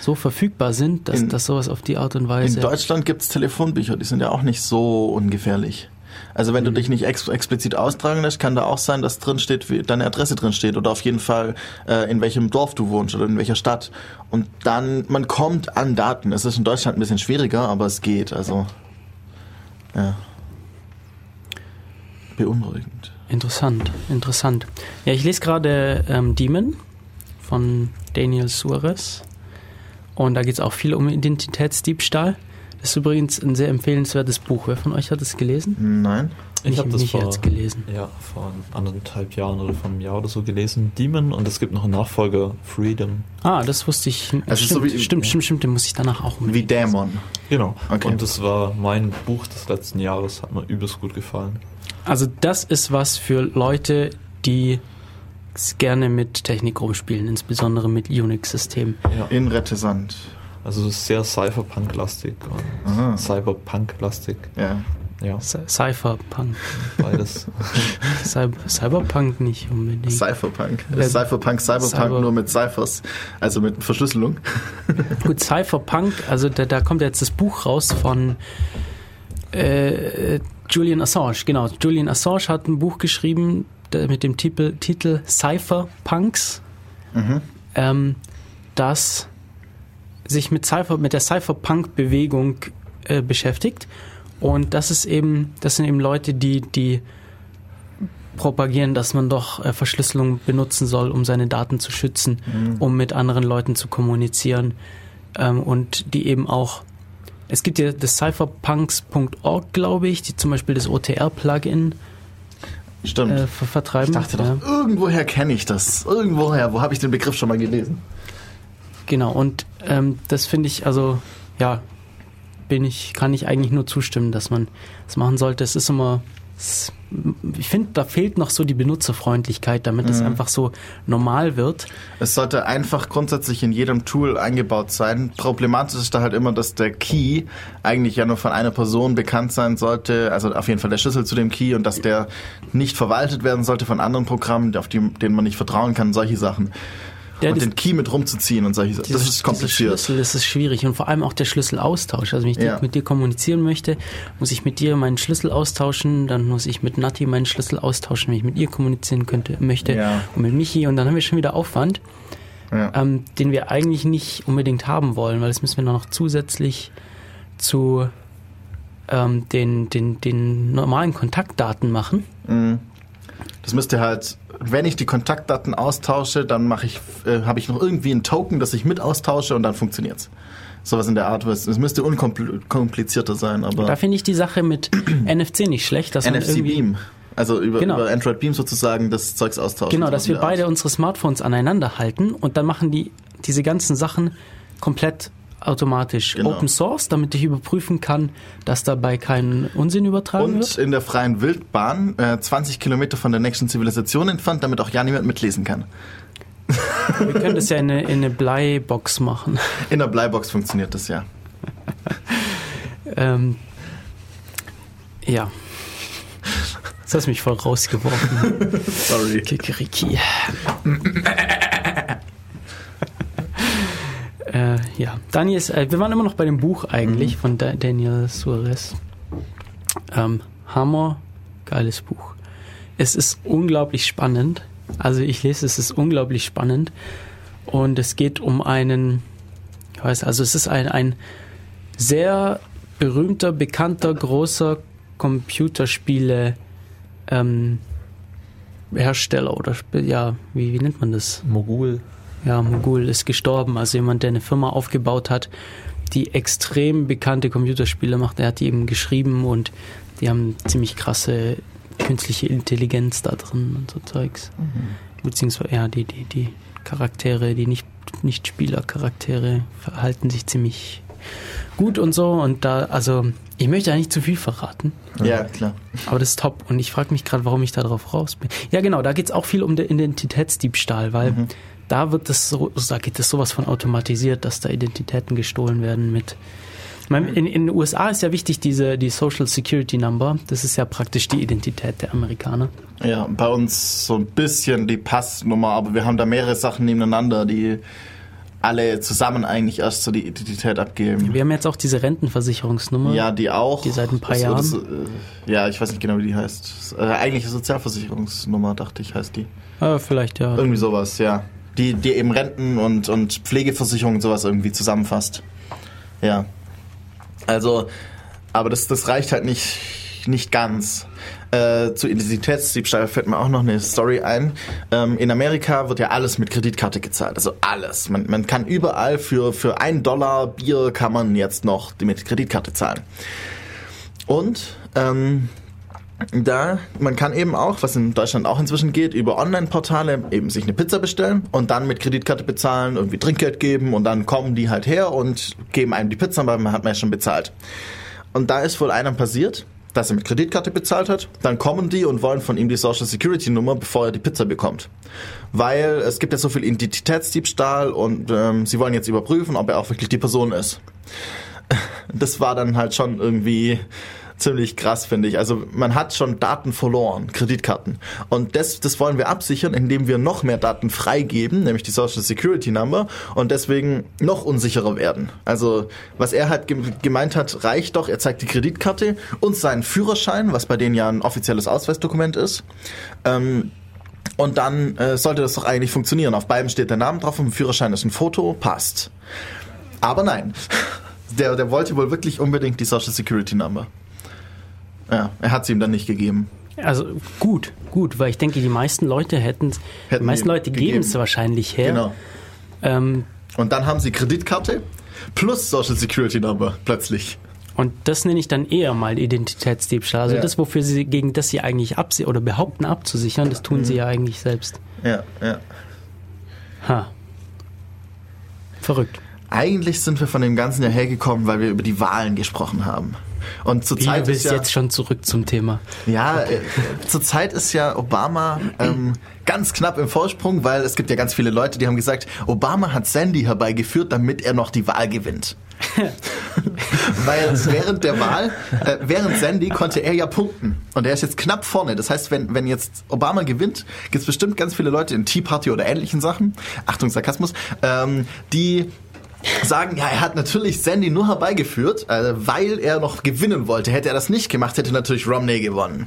so verfügbar sind, dass, In- dass sowas auf die Art und In Weise. Deutschland gibt's Telefonbücher, die sind ja auch nicht so ungefährlich. Also wenn du dich nicht ex explizit austragen lässt, kann da auch sein, dass drin steht, wie deine Adresse drin steht oder auf jeden Fall äh, in welchem Dorf du wohnst oder in welcher Stadt. Und dann, man kommt an Daten. Es ist in Deutschland ein bisschen schwieriger, aber es geht. Also, ja. Beunruhigend. Interessant, interessant. Ja, ich lese gerade ähm, Demon von Daniel Suarez. Und da geht es auch viel um Identitätsdiebstahl. Das ist übrigens ein sehr empfehlenswertes Buch. Wer von euch hat es gelesen? Nein? Ich habe das nicht vor, jetzt gelesen. Ja, vor anderthalb Jahren oder vor einem Jahr oder so gelesen. Demon und es gibt noch einen Nachfolger, Freedom. Ah, das wusste ich. Also stimmt, so wie- stimmt, stimmt, stimmt, den muss ich danach auch Wie Dämon. Genau. Okay. Und das war mein Buch des letzten Jahres, hat mir übelst gut gefallen. Also das ist was für Leute, die gerne mit Technik rumspielen, insbesondere mit Unix-Systemen. Interessant. Also es ist sehr Cypherpunk-lastig. Cyberpunk-lastig. Ja. Ja, Cy- Cypherpunk. beides. Cy Cyberpunk nicht unbedingt. Cypherpunk. Ja, Cypherpunk, Cyberpunk Cyber- nur mit Cyphers, also mit Verschlüsselung. Gut, Cypherpunk, also da, da kommt jetzt das Buch raus von äh, Julian Assange. Genau, Julian Assange hat ein Buch geschrieben mit dem Titel, Titel Cypherpunks, ähm, das sich mit, Cypher, mit der Cypherpunk-Bewegung äh, beschäftigt. Und das ist eben, das sind eben Leute, die, die propagieren, dass man doch äh, Verschlüsselung benutzen soll, um seine Daten zu schützen, um mit anderen Leuten zu kommunizieren. Ähm, und die eben auch es gibt ja das cypherpunks.org, glaube ich, die zum Beispiel das OTR-Plugin Stimmt. äh, ver vertreiben. ich dachte doch, ja. irgendwoher kenne ich das. Irgendwoher. Wo habe ich den Begriff schon mal gelesen? Genau, und ähm, das finde ich, also ja, bin ich, kann ich eigentlich nur zustimmen, dass man das machen sollte. Es ist immer, ich finde, da fehlt noch so die Benutzerfreundlichkeit, damit es einfach so normal wird. Es sollte einfach grundsätzlich in jedem Tool eingebaut sein. Problematisch ist da halt immer, dass der Key eigentlich ja nur von einer Person bekannt sein sollte, also auf jeden Fall der Schlüssel zu dem Key und dass der nicht verwaltet werden sollte von anderen Programmen, auf die, denen man nicht vertrauen kann, solche Sachen. Ja, und den Key mit rumzuziehen und solche Sachen. Das ist kompliziert. Schlüssel, das ist schwierig und vor allem auch der Schlüsselaustausch. Also wenn ich Ja. mit dir kommunizieren möchte, muss ich mit dir meinen Schlüssel austauschen, dann muss ich mit Nati meinen Schlüssel austauschen, wenn ich mit ihr kommunizieren könnte, möchte Ja. und mit Michi und dann haben wir schon wieder Aufwand, ähm, den wir eigentlich nicht unbedingt haben wollen, weil das müssen wir dann noch zusätzlich zu ähm, den, den, den normalen Kontaktdaten machen. Das müsste halt, wenn ich die Kontaktdaten austausche, dann mache ich, äh, habe ich noch irgendwie ein Token, das ich mit austausche und dann funktioniert's. Sowas in der Art. Es müsste unkomplizierter sein, aber Da finde ich die Sache mit NFC nicht schlecht, dass man NFC irgendwie Beam, also über, Genau. über Android Beam sozusagen das Zeugs austauschen. Genau, dass wir Art. beide unsere Smartphones aneinander halten und dann machen die diese ganzen Sachen komplett automatisch Genau. Open Source, damit ich überprüfen kann, dass dabei kein Unsinn übertragen Und wird. in der freien Wildbahn, äh, 20 Kilometer von der nächsten Zivilisation entfernt, damit auch ja niemand mitlesen kann. Wir können das ja in eine, in eine Bleibox machen. In der Bleibox funktioniert das ja. Ähm, ja. Das hast mich voll rausgeworfen. Sorry. Kikeriki. Äh, ja, Daniel ist, äh, wir waren immer noch bei dem Buch eigentlich von da Daniel Suarez. Ähm, Hammer, geiles Buch. Es ist unglaublich spannend. Also ich lese, es ist unglaublich spannend. Und es geht um einen, ich weiß, also es ist ein, ein sehr berühmter, bekannter, großer Computerspiele ähm, Hersteller oder ja, wie, wie nennt man das? Mogul. Ja, Mogul ist gestorben, also jemand, der eine Firma aufgebaut hat, die extrem bekannte Computerspiele macht. Er hat die eben geschrieben und die haben ziemlich krasse künstliche Intelligenz da drin und so Zeugs. Beziehungsweise, ja, die, die, die Charaktere, die nicht, nicht Spielercharaktere verhalten sich ziemlich gut und so und da, also ich möchte eigentlich nicht zu viel verraten. Ja, klar. Aber das ist top. Und ich frage mich gerade, warum ich da drauf raus bin. Ja, genau, da geht es auch viel um den Identitätsdiebstahl, weil da wird das so, da geht es sowas von automatisiert, dass da Identitäten gestohlen werden mit. In, in den USA ist ja wichtig diese die Social Security Number. Das ist ja praktisch die Identität der Amerikaner. Ja, bei uns so ein bisschen die Passnummer, aber wir haben da mehrere Sachen nebeneinander, die alle zusammen eigentlich erst so die Identität abgeben. Wir haben jetzt auch diese Rentenversicherungsnummer. Ja, die auch. Die seit ein paar Das- Jahren. das, äh, ja, ich weiß nicht genau, wie die heißt. Äh, eigentlich Sozialversicherungsnummer, dachte ich, heißt die. Äh, vielleicht ja. Irgendwie sowas, ja. Die, die eben Renten und, und Pflegeversicherung und sowas irgendwie zusammenfasst. Ja. Also, aber das, das reicht halt nicht, nicht ganz. Äh, zu Identitätsdiebstahl fällt mir auch noch eine Story ein. Ähm, in Amerika wird ja alles mit Kreditkarte gezahlt. Also alles. Man, man kann überall für, für ein Dollar Bier kann man jetzt noch mit Kreditkarte zahlen. Und ähm, da, man kann eben auch, was in Deutschland auch inzwischen geht, über Online-Portale eben sich eine Pizza bestellen und dann mit Kreditkarte bezahlen, irgendwie Trinkgeld geben und dann kommen die halt her und geben einem die Pizza, weil man hat man ja schon bezahlt. Und da ist wohl einem passiert, dass er mit Kreditkarte bezahlt hat. Dann kommen die und wollen von ihm die Social Security Nummer, bevor er die Pizza bekommt. Weil es gibt ja so viel Identitätsdiebstahl und ähm, sie wollen jetzt überprüfen, ob er auch wirklich die Person ist. Das war dann halt schon irgendwie ziemlich krass, finde ich. Also man hat schon Daten verloren, Kreditkarten. Und das, das wollen wir absichern, indem wir noch mehr Daten freigeben, nämlich die Social Security Number, und deswegen noch unsicherer werden. Also was er halt gem- gemeint hat, reicht doch, er zeigt die Kreditkarte und seinen Führerschein, was bei denen ja ein offizielles Ausweisdokument ist. Ähm, und dann äh, sollte das doch eigentlich funktionieren. Auf beiden steht der Name drauf, im Führerschein ist ein Foto, passt. Aber nein, der, der wollte wohl wirklich unbedingt die Social Security Number. Ja, er hat sie ihm dann nicht gegeben. Also gut, gut, weil ich denke, die meisten Leute hätten, die Hätten meisten die Leute geben es wahrscheinlich her. Genau. Ähm, Und dann haben sie Kreditkarte plus Social Security Number plötzlich. und das nenne ich dann eher mal Identitätsdiebstahl. Also Ja. das, wofür sie gegen das sie eigentlich absi oder behaupten abzusichern, das tun sie ja eigentlich selbst. Ja, ja. Ha. Verrückt. Eigentlich sind wir von dem Ganzen ja hergekommen, weil wir über die Wahlen gesprochen haben. Und zur Wie, Zeit du ist ja, jetzt schon zurück zum Thema. Ja, äh, zurzeit ist ja Obama ähm, ganz knapp im Vorsprung, weil es gibt ja ganz viele Leute, die haben gesagt, Obama hat Sandy herbeigeführt, damit er noch die Wahl gewinnt. weil während der Wahl, äh, während Sandy konnte er ja punkten. Und er ist jetzt knapp vorne. Das heißt, wenn, wenn jetzt Obama gewinnt, gibt es bestimmt ganz viele Leute in Tea Party oder ähnlichen Sachen, Achtung Sarkasmus, ähm, die sagen, ja, er hat natürlich Sandy nur herbeigeführt, äh, weil er noch gewinnen wollte. Hätte er das nicht gemacht, hätte natürlich Romney gewonnen.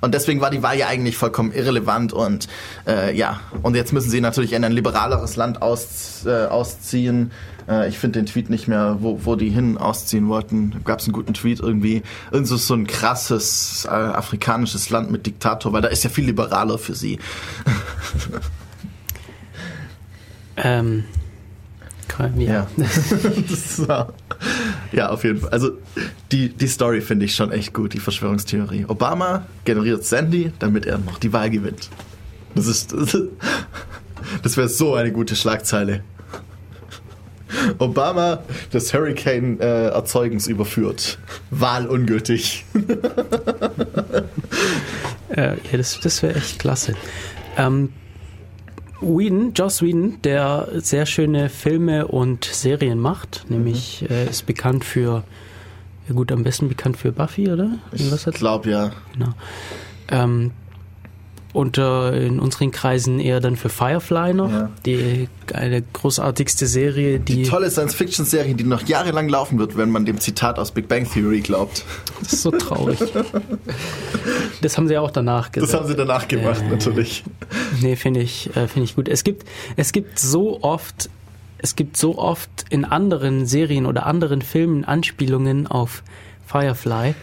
Und deswegen war die Wahl ja eigentlich vollkommen irrelevant und äh, ja, und jetzt müssen sie natürlich in ein liberaleres Land aus, äh, ausziehen. Äh, ich finde den Tweet nicht mehr, wo, wo die hin ausziehen wollten. Gab es einen guten Tweet irgendwie. Irgend so, so ein krasses äh, afrikanisches Land mit Diktator, weil da ist ja viel liberaler für sie. Ähm, ja. das war, ja, auf jeden Fall. Also die, die Story finde ich schon echt gut, die Verschwörungstheorie. Obama generiert Sandy, damit er noch die Wahl gewinnt. Das ist, das wäre so eine gute Schlagzeile. Obama das Hurricane äh, Erzeugens überführt. Wahl ungültig. Äh, ja, das, das wäre echt klasse. Ähm, Whedon, Joss Whedon, der sehr schöne Filme und Serien macht, nämlich Mhm. äh, ist bekannt für, ja gut, am besten bekannt für Buffy, oder? Ich glaube ja. Genau. Ähm, unter in unseren Kreisen eher dann für Firefly noch, Ja. die eine großartigste Serie, die, Die tolle Science-Fiction-Serie, die noch jahrelang laufen wird, wenn man dem Zitat aus Big Bang Theory glaubt. das ist so traurig. das haben sie auch danach gesagt. Das haben sie danach gemacht, Äh. natürlich. Nee, finde ich, äh, finde ich gut. Es gibt, es gibt so oft, es gibt so oft in anderen Serien oder anderen Filmen Anspielungen auf Firefly,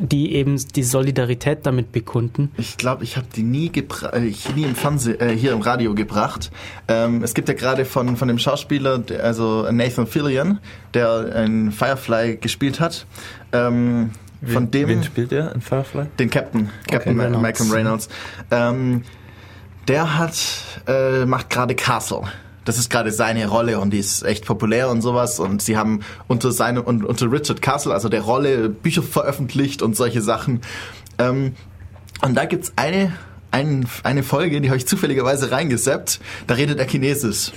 die eben die Solidarität damit bekunden. Ich glaube, ich habe die nie, gebra äh, ich nie im Fernseh äh, hier im Radio gebracht. Ähm, es gibt ja gerade von, von dem Schauspieler, also Nathan Fillion, der in Firefly gespielt hat. Ähm, von wen, dem, Wen spielt er in Firefly? den Captain, Captain Okay, Reynolds. Malcolm Reynolds. Ähm, der hat, äh, macht gerade Castle. Das ist gerade seine Rolle und die ist echt populär und sowas. Und sie haben unter seinem und unter Richard Castle, also der Rolle, Bücher veröffentlicht und solche Sachen. Ähm, und da gibt's eine, ein, eine Folge, die habe ich zufälligerweise reingesappt. Da redet er Chinesisch.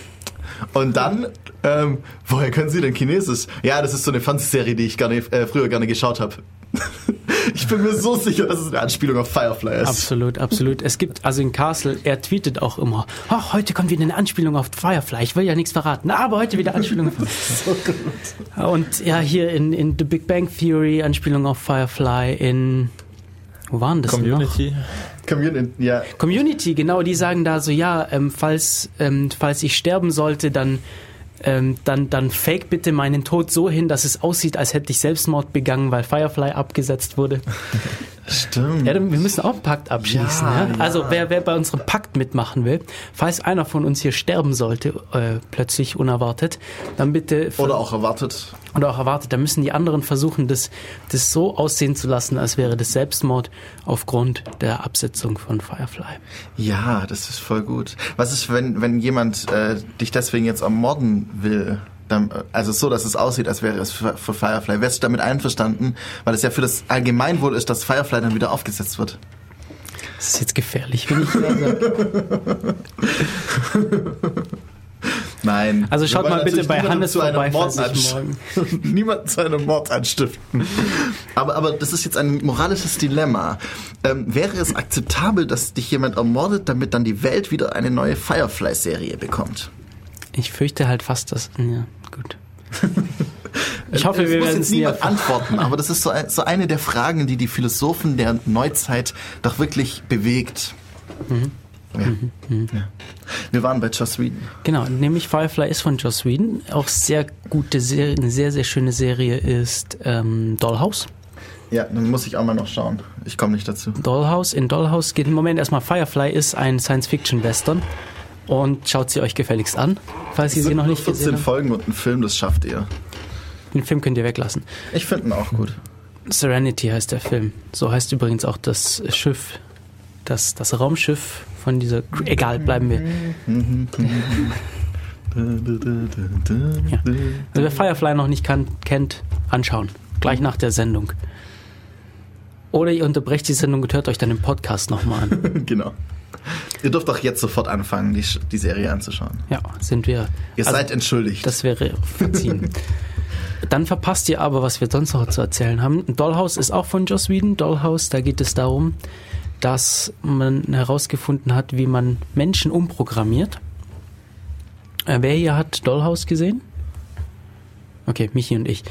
Und dann, ähm, woher können Sie denn Chinesisch? Ja, das ist so eine Fernsehserie, die ich gerne, äh, früher gerne geschaut habe. ich bin mir so sicher, dass es eine Anspielung auf Firefly ist. Absolut, absolut. Es gibt, also in Castle, er tweetet auch immer, ach, heute kommt wieder eine Anspielung auf Firefly. Ich will ja nichts verraten, aber heute wieder Anspielung auf So gut. Und ja, hier in, in The Big Bang Theory, Anspielung auf Firefly, in, wo waren das noch? Community? Community, ja. Community, genau, die sagen da so, ja, ähm, falls, ähm, falls ich sterben sollte, dann, ähm, dann, dann fake bitte meinen Tod so hin, dass es aussieht, als hätte ich Selbstmord begangen, weil Firefly abgesetzt wurde. Stimmt. Ja, wir müssen auch einen Pakt abschließen. Ja, ja. Also wer, wer bei unserem Pakt mitmachen will, falls einer von uns hier sterben sollte, äh, plötzlich unerwartet, dann bitte Oder auch erwartet. oder auch erwartet, dann müssen die anderen versuchen, das, das so aussehen zu lassen, als wäre das Selbstmord aufgrund der Absetzung von Firefly. Ja, das ist voll gut. Was ist, wenn, wenn jemand äh, dich deswegen jetzt ermorden will? Also so, dass es aussieht, als wäre es für, für Firefly. Wärst du damit einverstanden? Weil es ja für das Allgemeinwohl ist, dass Firefly dann wieder aufgesetzt wird. Das ist jetzt gefährlich, wenn ich ja sage. Nein. Also schaut mal bitte bei Hannes zu vorbei, Mord falls ich Niemanden zu einem Mord anstiften. Aber, aber das ist jetzt ein moralisches Dilemma. Ähm, wäre es akzeptabel, dass dich jemand ermordet, damit dann die Welt wieder eine neue Firefly-Serie bekommt? Ich fürchte halt fast, dass. Ja, gut. Ich hoffe, wir werden es nie niemand antworten, aber das ist so, ein, so eine der Fragen, die die Philosophen der Neuzeit doch wirklich bewegt. Mhm. Ja. Ja. Wir waren bei Joss Whedon. Genau, nämlich Firefly ist von Joss Whedon. Auch sehr gute Serie, eine sehr, sehr schöne Serie ist ähm, Dollhouse. Ja, dann muss ich auch mal noch schauen. Ich komme nicht dazu. Dollhouse. In Dollhouse geht im Moment erstmal Firefly ist ein Science-Fiction-Western. Und schaut sie euch gefälligst an, falls ihr sie noch nicht 14 gesehen habt. Folgen und ein Film, das schafft ihr. Den Film könnt ihr weglassen. Ich finde ihn auch gut. Serenity heißt der Film. So heißt übrigens auch das Schiff, das, das Raumschiff von dieser. Egal, bleiben wir. Ja. Also wer Firefly noch nicht kann, kennt, anschauen. Gleich nach der Sendung. Oder ihr unterbrecht die Sendung und hört euch dann den Podcast nochmal an. genau. Ihr dürft auch jetzt sofort anfangen, die, die Serie anzuschauen. Ja, sind wir. Ihr Also, seid entschuldigt. Das wäre verziehen. Dann verpasst ihr aber, was wir sonst noch zu erzählen haben. Dollhouse ist auch von Joss Whedon. Dollhouse, da geht es darum, dass man herausgefunden hat, wie man Menschen umprogrammiert. Äh, wer hier hat Dollhouse gesehen? Okay, Michi und ich.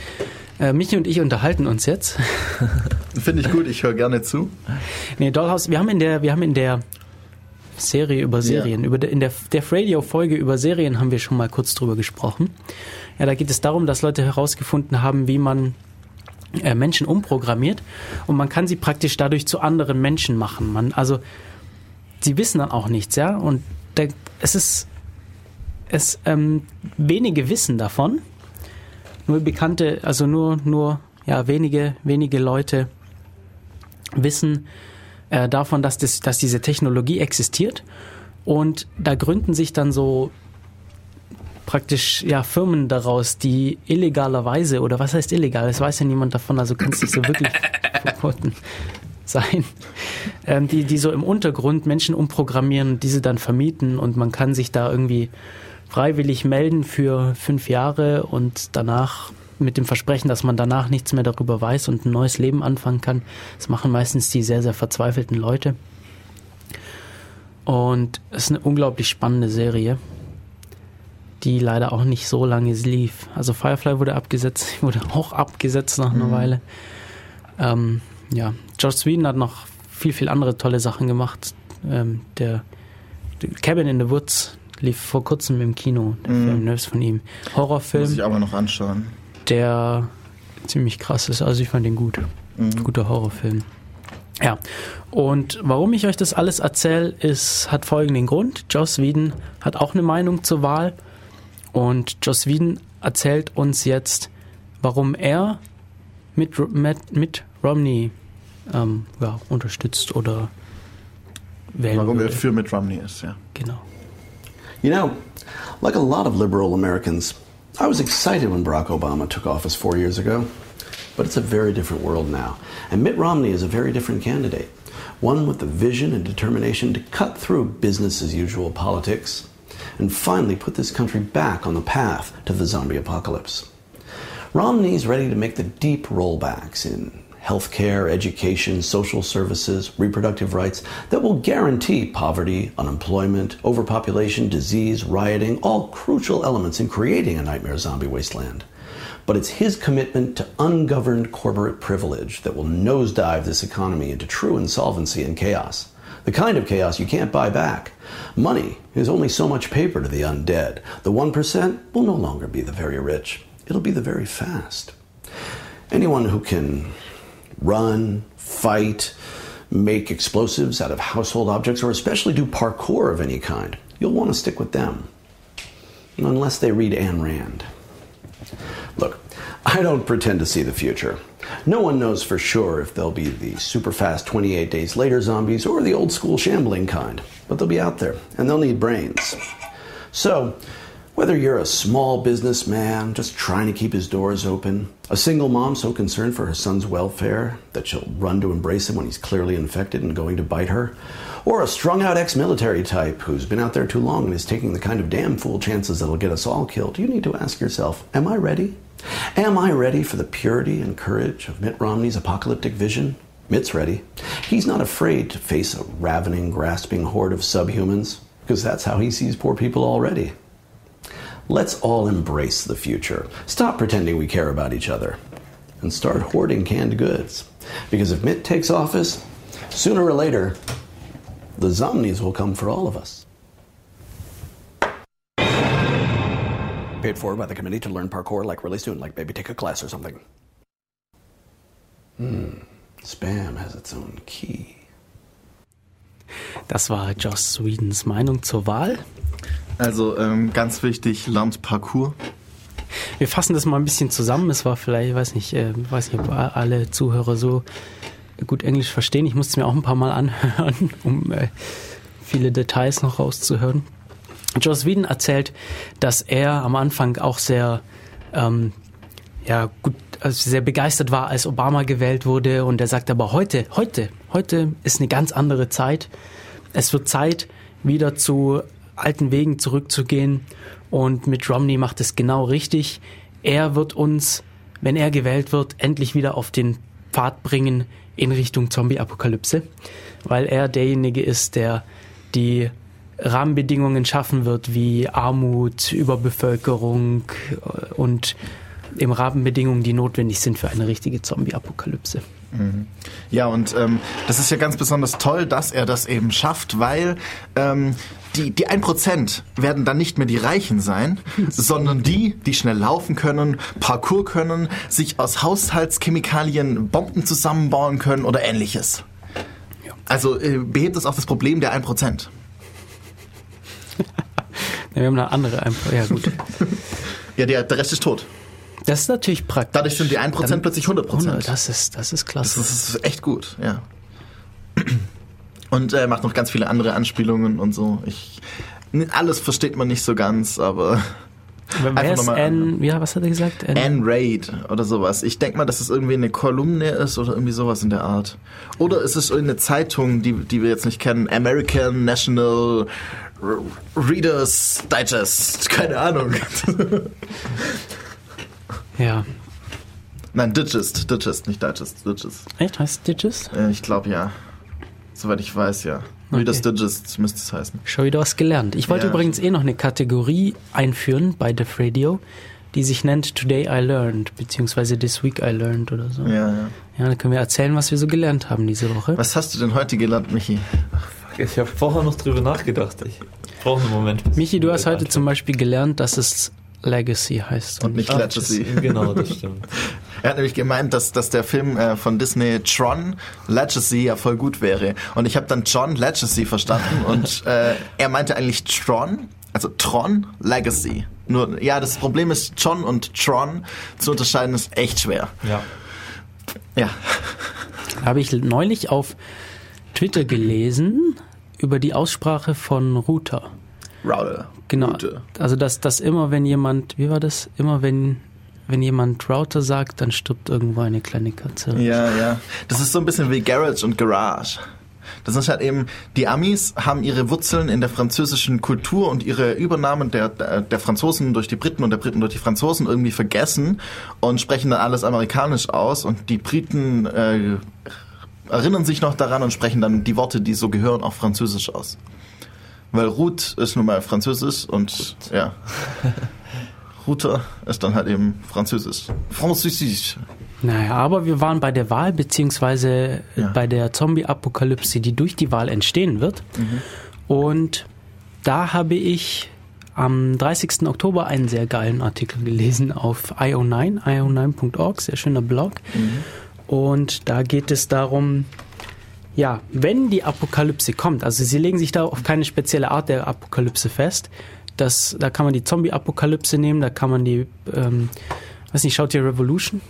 Äh, Michi und ich unterhalten uns jetzt. Finde ich gut, ich höre gerne zu. Nee, Dollhouse, wir haben in der, wir haben in der Serie über Serien, über de, in der Def Radio Folge über Serien haben wir schon mal kurz drüber gesprochen. Ja, da geht es darum, dass Leute herausgefunden haben, wie man äh, Menschen umprogrammiert und man kann sie praktisch dadurch zu anderen Menschen machen. Man, also sie wissen dann auch nichts, ja, und da, es ist es ähm, wenige wissen davon. Nur bekannte, also nur nur ja wenige wenige Leute wissen äh, davon, dass, das, dass diese Technologie existiert. Und da gründen sich dann so praktisch ja Firmen daraus, die illegalerweise oder was heißt illegal? Es weiß ja niemand davon, also kann es nicht so wirklich verboten sein, ähm, die die so im Untergrund Menschen umprogrammieren, diese dann vermieten und man kann sich da irgendwie freiwillig melden für fünf Jahre und danach mit dem Versprechen, dass man danach nichts mehr darüber weiß und ein neues Leben anfangen kann. Das machen meistens die sehr, sehr verzweifelten Leute. Und es ist eine unglaublich spannende Serie, die leider auch nicht so lange lief. Also Firefly wurde abgesetzt, wurde auch abgesetzt nach einer Weile. Ähm, ja, Joss Whedon hat noch viel, viel andere tolle Sachen gemacht. Ähm, der, der Cabin in the Woods lief vor kurzem im Kino, der Film, ne, ist von ihm. Muss Horrorfilm, ich aber noch anschauen. Der ziemlich krass ist. Also ich fand den gut. Guter Horrorfilm. Ja, und warum ich euch das alles erzähle, ist, hat folgenden Grund. Joss Whedon hat auch eine Meinung zur Wahl und Joss Whedon erzählt uns jetzt, warum er mit, mit, mit Romney ähm, ja, unterstützt oder wählen Warum er würde. für Mitt Romney ist, ja. Genau. You know, like a lot of liberal Americans, I was excited when Barack Obama took office four years ago. But it's a very different world now. And Mitt Romney is a very different candidate. One with the vision and determination to cut through business as usual politics and finally put this country back on the path to the zombie apocalypse. Romney's ready to make the deep rollbacks in healthcare, education, social services, reproductive rights that will guarantee poverty, unemployment, overpopulation, disease, rioting, all crucial elements in creating a nightmare zombie wasteland. But it's his commitment to ungoverned corporate privilege that will nosedive this economy into true insolvency and chaos. The kind of chaos you can't buy back. Money is only so much paper to the undead. The 1% will no longer be the very rich, it'll be the very fast. Anyone who can run, fight, make explosives out of household objects, or especially do parkour of any kind, you'll want to stick with them. Unless they read Ayn Rand. Look, I don't pretend to see the future. No one knows for sure if they'll be the super fast 28 days later zombies or the old school shambling kind, but they'll be out there and they'll need brains. So, Whether you're a small businessman just trying to keep his doors open, a single mom so concerned for her son's welfare that she'll run to embrace him when he's clearly infected and going to bite her, or a strung out ex military type who's been out there too long and is taking the kind of damn fool chances that'll get us all killed, you need to ask yourself Am I ready? Am I ready for the purity and courage of Mitt Romney's apocalyptic vision? Mitt's ready. He's not afraid to face a ravening, grasping horde of subhumans, because that's how he sees poor people already. Let's all embrace the future. Stop pretending we care about each other. And start hoarding canned goods. Because if Mitt takes office, sooner or later, the zomnies will come for all of us. Paid for by the committee to learn parkour like really soon, like maybe take a class or something. Hmm. Spam has its own key. Das war Joss Swedens Meinung zur Wahl. Also ähm, ganz wichtig, lernt Parcours. Wir fassen das mal ein bisschen zusammen. Es war vielleicht, ich weiß nicht, äh, weiß nicht, ob alle Zuhörer so gut Englisch verstehen. Ich musste es mir auch ein paar Mal anhören, um äh, viele Details noch rauszuhören. Joss Whedon erzählt, dass er am Anfang auch sehr, ähm, ja, gut, also sehr begeistert war, als Obama gewählt wurde. Und er sagt aber heute, heute, heute ist eine ganz andere Zeit. Es wird Zeit, wieder zu alten Wegen zurückzugehen. Und mit Romney macht es genau richtig. Er wird uns, wenn er gewählt wird, endlich wieder auf den Pfad bringen in Richtung Zombie-Apokalypse, weil er derjenige ist, der die Rahmenbedingungen schaffen wird, wie Armut, Überbevölkerung äh, und eben Rahmenbedingungen, die notwendig sind für eine richtige Zombie-Apokalypse. Ja, und ähm, das ist ja ganz besonders toll, dass er das eben schafft, weil ähm, die, die 1% werden dann nicht mehr die Reichen sein, sondern die, die schnell laufen können, Parkour können, sich aus Haushaltschemikalien Bomben zusammenbauen können oder ähnliches. Also äh, behebt das auch das Problem der 1%. Ja, wir haben eine andere einfach. Ja, gut. Ja, der, der Rest ist tot. Das ist natürlich praktisch. Dadurch sind die 1% Dann- plötzlich 100%. Das ist, das ist klasse. Das ist, das ist echt gut, ja. Und er macht noch ganz viele andere Anspielungen und so. Ich, alles versteht man nicht so ganz, aber Wer ist Anne, ja, was hat er gesagt? Anne- Anne Raid oder sowas. Ich denke mal, dass es irgendwie eine Kolumne ist oder irgendwie sowas in der Art. Oder ist es irgendeine Zeitung, die, die wir jetzt nicht kennen? American National Readers Digest. Keine Ahnung. Ja. Nein, Digest. Digest, nicht Digest. Digest. Echt? Heißt Digits? Äh, ich glaube ja. Soweit ich weiß, ja. Readers Digest müsste es heißen. Schon wieder was gelernt. Ich wollte Ja. übrigens eh noch eine Kategorie einführen bei Def Radio, die sich nennt Today I Learned, beziehungsweise This Week I Learned oder so. Ja, ja. Ja, dann können wir erzählen, was wir so gelernt haben diese Woche. Was hast du denn heute gelernt, Michi? Ich habe vorher noch drüber nachgedacht. Ich brauche einen Moment. Michi, ich du hast heute zum Beispiel gelernt, dass es Legacy heißt. Und nicht Ah, Legacy. Genau, das stimmt. Er hat nämlich gemeint, dass, dass der Film äh, von Disney Tron Legacy ja voll gut wäre. Und ich habe dann John Legacy verstanden und äh, er meinte eigentlich Tron, also Tron Legacy. Nur, ja, das Problem ist, John und Tron zu unterscheiden ist echt schwer. Ja. Ja. Habe ich neulich auf Twitter gelesen über die Aussprache von Router. Router. Genau. Route. Also dass, dass immer wenn jemand, wie war das? Immer wenn wenn jemand Router sagt, dann stirbt irgendwo eine kleine Katze. Ja, ja. Das ist so ein bisschen wie Garage und Garage. Das ist halt eben, die Amis haben ihre Wurzeln in der französischen Kultur und ihre Übernahme der, der Franzosen durch die Briten und der Briten durch die Franzosen irgendwie vergessen und sprechen dann alles amerikanisch aus und die Briten äh, erinnern sich noch daran und sprechen dann die Worte, die so gehören, auch französisch aus. Weil Route ist nun mal französisch und ja. Router ist dann halt eben französisch. Französisch. Naja, aber wir waren bei der Wahl, beziehungsweise Ja. bei der Zombie-Apokalypse, die durch die Wahl entstehen wird. Und da habe ich am 30. Oktober einen sehr geilen Artikel gelesen auf io9, io9.org, sehr schöner Blog. Und da geht es darum, ja, wenn die Apokalypse kommt, also sie legen sich da auf keine spezielle Art der Apokalypse fest. Das, da kann man die Zombie-Apokalypse nehmen, da kann man die, ähm, weiß nicht, schaut ihr Revolution?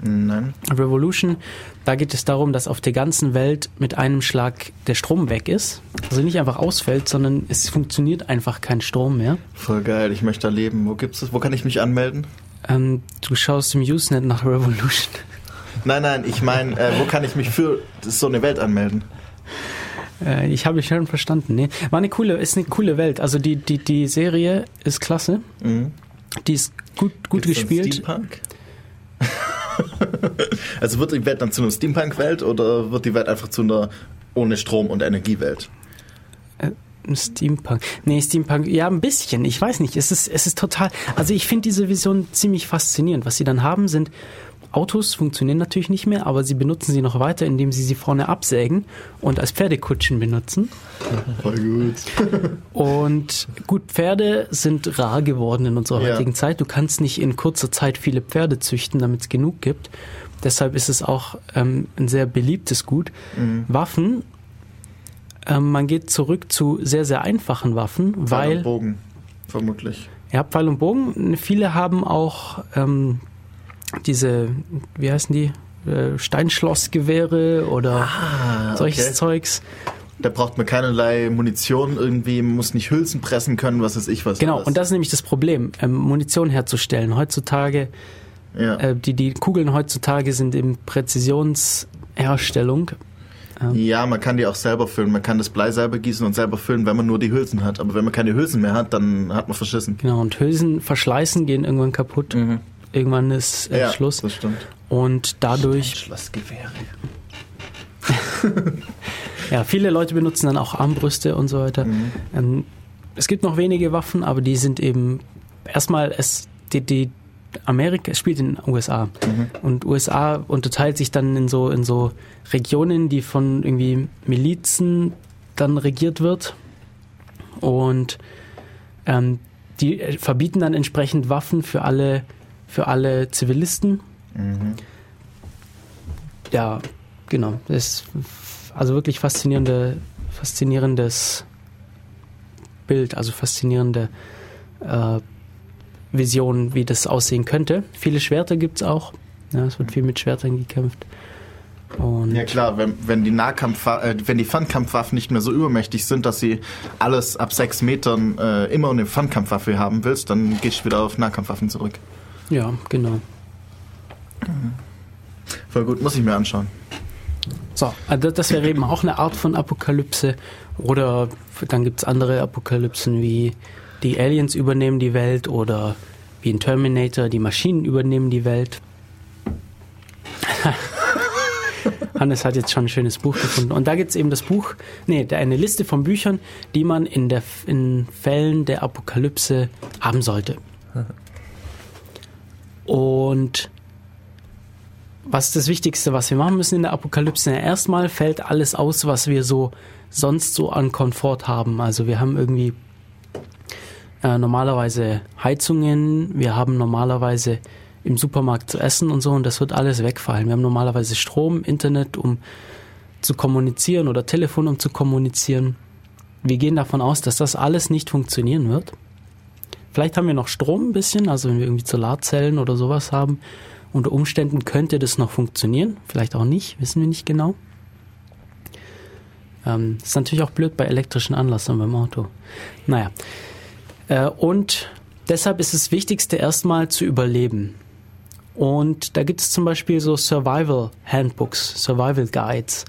Nein. Revolution, da geht es darum, dass auf der ganzen Welt mit einem Schlag der Strom weg ist. Also nicht einfach ausfällt, sondern es funktioniert einfach kein Strom mehr. Voll geil, ich möchte da leben. Wo gibt's das? Wo kann ich mich anmelden? Ähm, du schaust im Usenet nach Revolution. Nein, nein, ich meine, äh, wo kann ich mich für so eine Welt anmelden? Äh, ich habe schon verstanden. Nee, war eine coole, ist eine coole Welt. Also die, die, die Serie ist klasse. Mhm. Die ist gut, gut Gibt's gespielt. Steampunk? also wird die Welt dann zu einer Steampunk-Welt oder wird die Welt einfach zu einer ohne Strom- und Energiewelt? Steampunk. Nee, Steampunk, ja, ein bisschen. Ich weiß nicht. Es ist, es ist total. Also ich finde diese Vision ziemlich faszinierend. Was sie dann haben, sind Autos funktionieren natürlich nicht mehr, aber sie benutzen sie noch weiter, indem sie sie vorne absägen und als Pferdekutschen benutzen. Voll gut. Und gut, Pferde sind rar geworden in unserer Ja. heutigen Zeit. Du kannst nicht in kurzer Zeit viele Pferde züchten, damit es genug gibt. Deshalb ist es auch ähm, ein sehr beliebtes Gut. Waffen, ähm, man geht zurück zu sehr, sehr einfachen Waffen, Pfeil weil und Bogen, vermutlich. ja, Pfeil und Bogen. Viele haben auch ähm, diese, wie heißen die? Äh, Steinschlossgewehre oder solches okay. Zeugs. Da braucht man keinerlei Munition irgendwie, man muss nicht Hülsen pressen können, was weiß ich was. Genau, alles. und das ist nämlich das Problem, ähm, Munition herzustellen. Heutzutage, Ja. äh, die, die Kugeln heutzutage sind in Präzisionsherstellung. ja, man kann die auch selber füllen. Man kann das Blei selber gießen und selber füllen, wenn man nur die Hülsen hat. Aber wenn man keine Hülsen mehr hat, dann hat man verschissen. Genau, und Hülsen verschleißen, gehen irgendwann kaputt. Irgendwann ist äh, ja, Schluss. das stimmt. Und dadurch, Schlossgewehre. ja, viele Leute benutzen dann auch Armbrüste und so weiter. Ähm, es gibt noch wenige Waffen, aber die sind eben erstmal es die, die Amerika es spielt in den USA und USA unterteilt sich dann in so in so Regionen, die von irgendwie Milizen dann regiert wird und ähm, die äh, verbieten dann entsprechend Waffen für alle für alle Zivilisten. Ja, genau. Das ist also wirklich faszinierende, faszinierendes Bild, also faszinierende äh, Vision, wie das aussehen könnte. Viele Schwerter gibt's auch. Ja, es wird viel mit Schwertern gekämpft. Und Ja klar, wenn, wenn die Nahkampf, äh, wenn die Fernkampfwaffen nicht mehr so übermächtig sind, dass sie alles ab sechs Metern äh, immer eine Fernkampfwaffe haben willst, dann gehst du wieder auf Nahkampfwaffen zurück. Ja, genau. Voll gut, muss ich mir anschauen. So, also das wäre eben auch eine Art von Apokalypse. Oder dann gibt's andere Apokalypsen wie die Aliens übernehmen die Welt oder wie in Terminator, die Maschinen übernehmen die Welt. Hannes hat jetzt schon ein schönes Buch gefunden. Und da gibt's eben das Buch, nee, eine Liste von Büchern, die man in, der, in Fällen der Apokalypse haben sollte. Und was ist das Wichtigste, was wir machen müssen in der Apokalypse? Erstmal fällt alles aus, was wir so sonst so an Komfort haben. Also wir haben irgendwie äh, normalerweise Heizungen, wir haben normalerweise im Supermarkt zu essen und so und das wird alles wegfallen. Wir haben normalerweise Strom, Internet, um zu kommunizieren oder Telefon, um zu kommunizieren. Wir gehen davon aus, dass das alles nicht funktionieren wird. Vielleicht haben wir noch Strom ein bisschen, also wenn wir irgendwie Solarzellen oder sowas haben. Unter Umständen könnte das noch funktionieren, vielleicht auch nicht, wissen wir nicht genau. Ähm, ist natürlich auch blöd bei elektrischen Anlassern beim Auto. Naja. Äh, und deshalb ist das Wichtigste erstmal zu überleben. Und da gibt es zum Beispiel so Survival Handbooks, Survival Guides.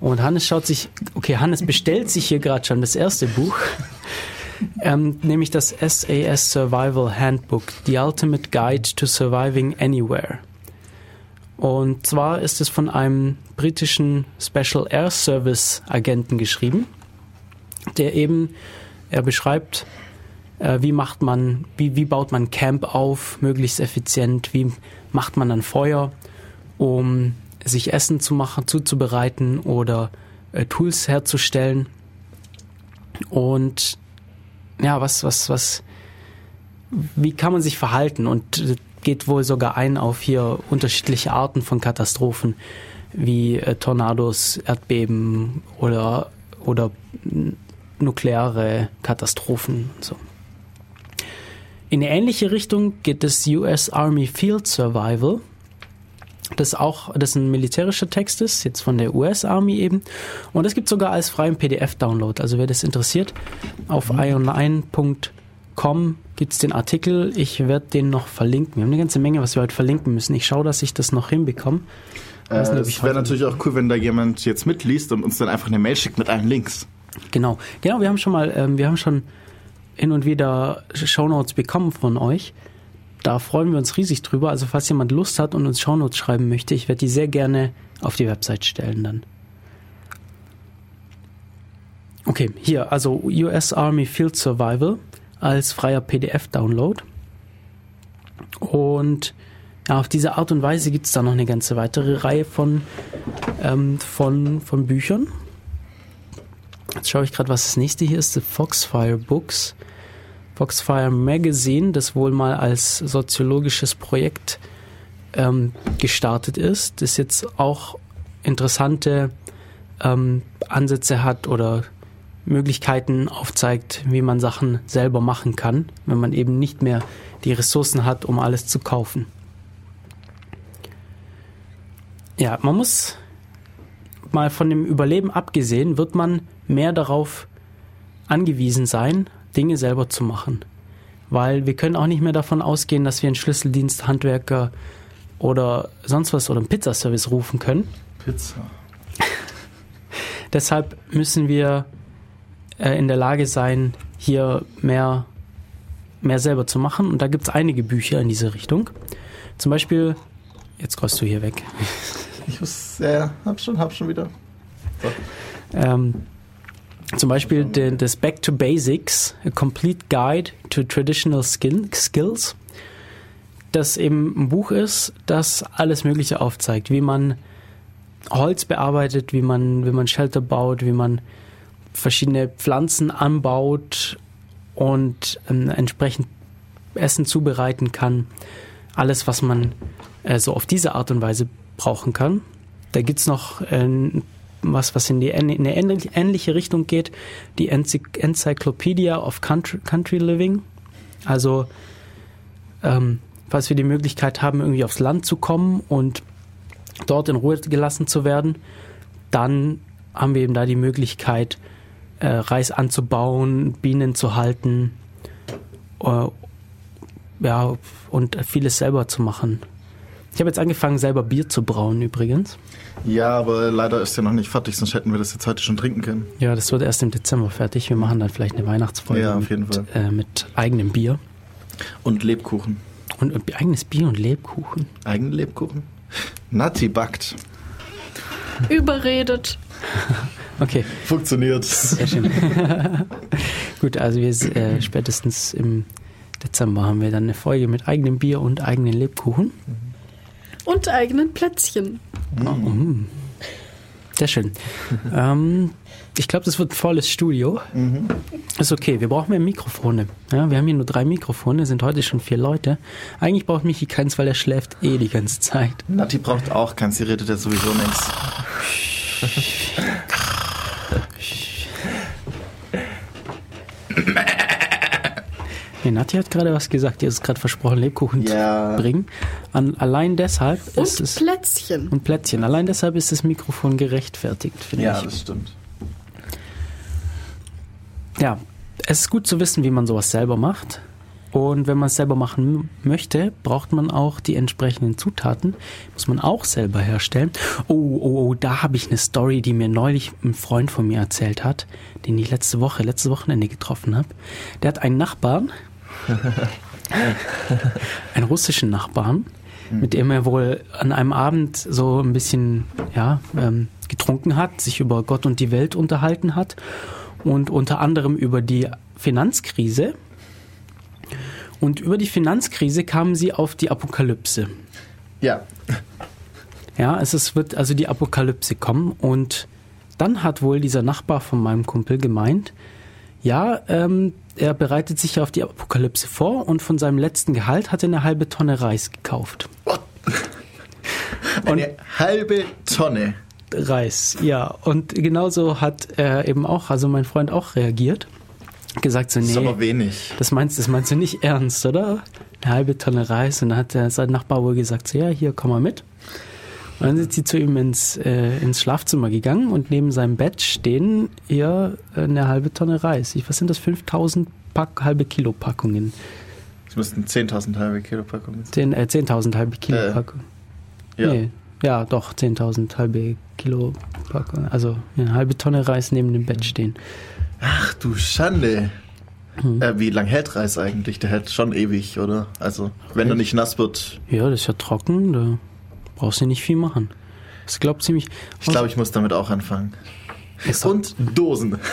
Und Hannes schaut sich, okay, Hannes bestellt sich hier gerade schon das erste Buch, ähm, nämlich das SAS Survival Handbook, The Ultimate Guide to Surviving Anywhere. Und zwar ist es von einem britischen Special Air Service Agenten geschrieben, der eben, er beschreibt, äh, wie macht man, wie, wie baut man Camp auf, möglichst effizient, wie macht man ein Feuer, um sich Essen zu machen, zuzubereiten oder äh, Tools herzustellen. Und ja, was, was, was, wie kann man sich verhalten? Und geht wohl sogar ein auf hier unterschiedliche Arten von Katastrophen, wie äh, Tornados, Erdbeben oder, oder nukleare Katastrophen so. In eine ähnliche Richtung geht das US Army Field Survival. Das auch, das ein militärischer Text ist, jetzt von der US Army eben. Und es gibt sogar als freien PDF-Download. Also wer das interessiert, auf ionline.com gibt es den Artikel. Ich werde den noch verlinken. Wir haben eine ganze Menge, was wir heute verlinken müssen. Ich schaue, dass ich das noch hinbekomme. Äh, es wäre natürlich auch cool, wenn da jemand jetzt mitliest und uns dann einfach eine Mail schickt mit allen Links. Genau, genau. Wir haben schon mal, ähm, wir haben schon hin und wieder Shownotes bekommen von euch. Da freuen wir uns riesig drüber. Also falls jemand Lust hat und uns Shownotes schreiben möchte, ich werde die sehr gerne auf die Website stellen dann. Okay, hier, also US Army Field Survival als freier PDF-Download. Und ja, auf diese Art und Weise gibt es da noch eine ganze weitere Reihe von, ähm, von, von Büchern. Jetzt schaue ich gerade, was das nächste hier ist. The Foxfire Books. Foxfire Magazine, das wohl mal als soziologisches Projekt ähm, gestartet ist, das jetzt auch interessante ähm, Ansätze hat oder Möglichkeiten aufzeigt, wie man Sachen selber machen kann, wenn man eben nicht mehr die Ressourcen hat, um alles zu kaufen. Ja, man muss mal von dem Überleben abgesehen, wird man mehr darauf angewiesen sein, Dinge selber zu machen. Weil wir können auch nicht mehr davon ausgehen, dass wir einen Schlüsseldienst, Handwerker oder sonst was oder einen Pizzaservice rufen können. Pizza. Deshalb müssen wir äh, in der Lage sein, hier mehr, mehr selber zu machen. Und da gibt es einige Bücher in diese Richtung. Zum Beispiel, jetzt kommst du hier weg. Ich muss, ja, hab schon, hab schon wieder. Ähm, zum Beispiel den, das Back to Basics, A Complete Guide to Traditional Skill, Skills, das eben ein Buch ist, das alles Mögliche aufzeigt, wie man Holz bearbeitet, wie man, wie man Shelter baut, wie man verschiedene Pflanzen anbaut und ähm, entsprechend Essen zubereiten kann. Alles, was man äh, so auf diese Art und Weise brauchen kann. Da gibt's noch äh, was, was in, die, in eine ähnlich- ähnliche Richtung geht, die Ency- Encyclopedia of Country, Country Living. Also, ähm, falls wir die Möglichkeit haben, irgendwie aufs Land zu kommen und dort in Ruhe gelassen zu werden, dann haben wir eben da die Möglichkeit, äh, Reis anzubauen, Bienen zu halten, äh, ja, und vieles selber zu machen. Ich habe jetzt angefangen, selber Bier zu brauen übrigens. Ja, aber leider ist ja noch nicht fertig, sonst hätten wir das jetzt heute schon trinken können. Ja, das wird erst im Dezember fertig. Wir machen dann vielleicht eine Weihnachtsfolge Ja, auf mit, jeden Fall. Äh, mit eigenem Bier. Und Lebkuchen. Und äh, eigenes Bier und Lebkuchen. Eigene Lebkuchen? Nati backt. Überredet. Okay, Funktioniert. sehr schön. Gut, also wir äh, spätestens im Dezember haben wir dann eine Folge mit eigenem Bier und eigenen Lebkuchen. Und eigenen Plätzchen. Mm. Sehr schön. ähm, ich glaube, das wird ein volles Studio. Ist okay, wir brauchen mehr Mikrofone. Ja, wir haben hier nur drei Mikrofone, sind heute schon vier Leute. Eigentlich braucht Michi keins, weil er schläft eh die ganze Zeit. Nati braucht auch keins, sie redet ja sowieso nichts. Nee, Nati hat gerade was gesagt, ihr ist gerade versprochen, Lebkuchen Ja. zu bringen. An, allein deshalb Und ist es. Plätzchen. Und Plätzchen. Allein deshalb ist das Mikrofon gerechtfertigt, finde Ja, ich. das stimmt. Ja, es ist gut zu wissen, wie man sowas selber macht. Und wenn man es selber machen möchte, braucht man auch die entsprechenden Zutaten. Muss man auch selber herstellen. Oh, oh, oh, da habe ich eine Story, die mir neulich ein Freund von mir erzählt hat, den ich letzte Woche, letzte Wochenende getroffen habe. Der hat einen Nachbarn, einen russischen Nachbarn, mit dem er wohl an einem Abend so ein bisschen ja, ähm, getrunken hat, sich über Gott und die Welt unterhalten hat und unter anderem über die Finanzkrise. Und über die Finanzkrise kamen sie auf die Apokalypse. Ja. Ja, es ist, wird also die Apokalypse kommen und dann hat wohl dieser Nachbar von meinem Kumpel gemeint, ja, ähm, er bereitet sich auf die Apokalypse vor und von seinem letzten Gehalt hat er eine halbe Tonne Reis gekauft. Eine halbe Tonne. Reis, ja. Und genauso hat er eben auch, also mein Freund auch reagiert. Gesagt so, Das ist aber nee, wenig. das meinst, das meinst du nicht ernst, oder? Eine halbe Tonne Reis. Und dann hat der, sein Nachbar wohl gesagt, so, ja, hier, komm mal mit. Und dann sind sie zu ihm ins, äh, ins Schlafzimmer gegangen und neben seinem Bett stehen ihr eine halbe Tonne Reis. Ich, was sind das? 5000 Pack, halbe Kilo Packungen. Es müssten 10.000 halbe Kilo Packungen sein. 10, äh, 10.000 halbe Kilo Äh, Packungen. Ja. Nee, ja, doch, 10.000 halbe Kilo Packungen. Also eine halbe Tonne Reis neben dem Bett stehen. Ach du Schande. Hm. Äh, wie lang hält Reis eigentlich? Der hält schon ewig, oder? Also, wenn er nicht nass wird. Ja, das ist ja trocken, da brauchst du nicht viel machen. Das glaubt ziemlich. Ich glaube, ich muss damit auch anfangen. Und Dosen.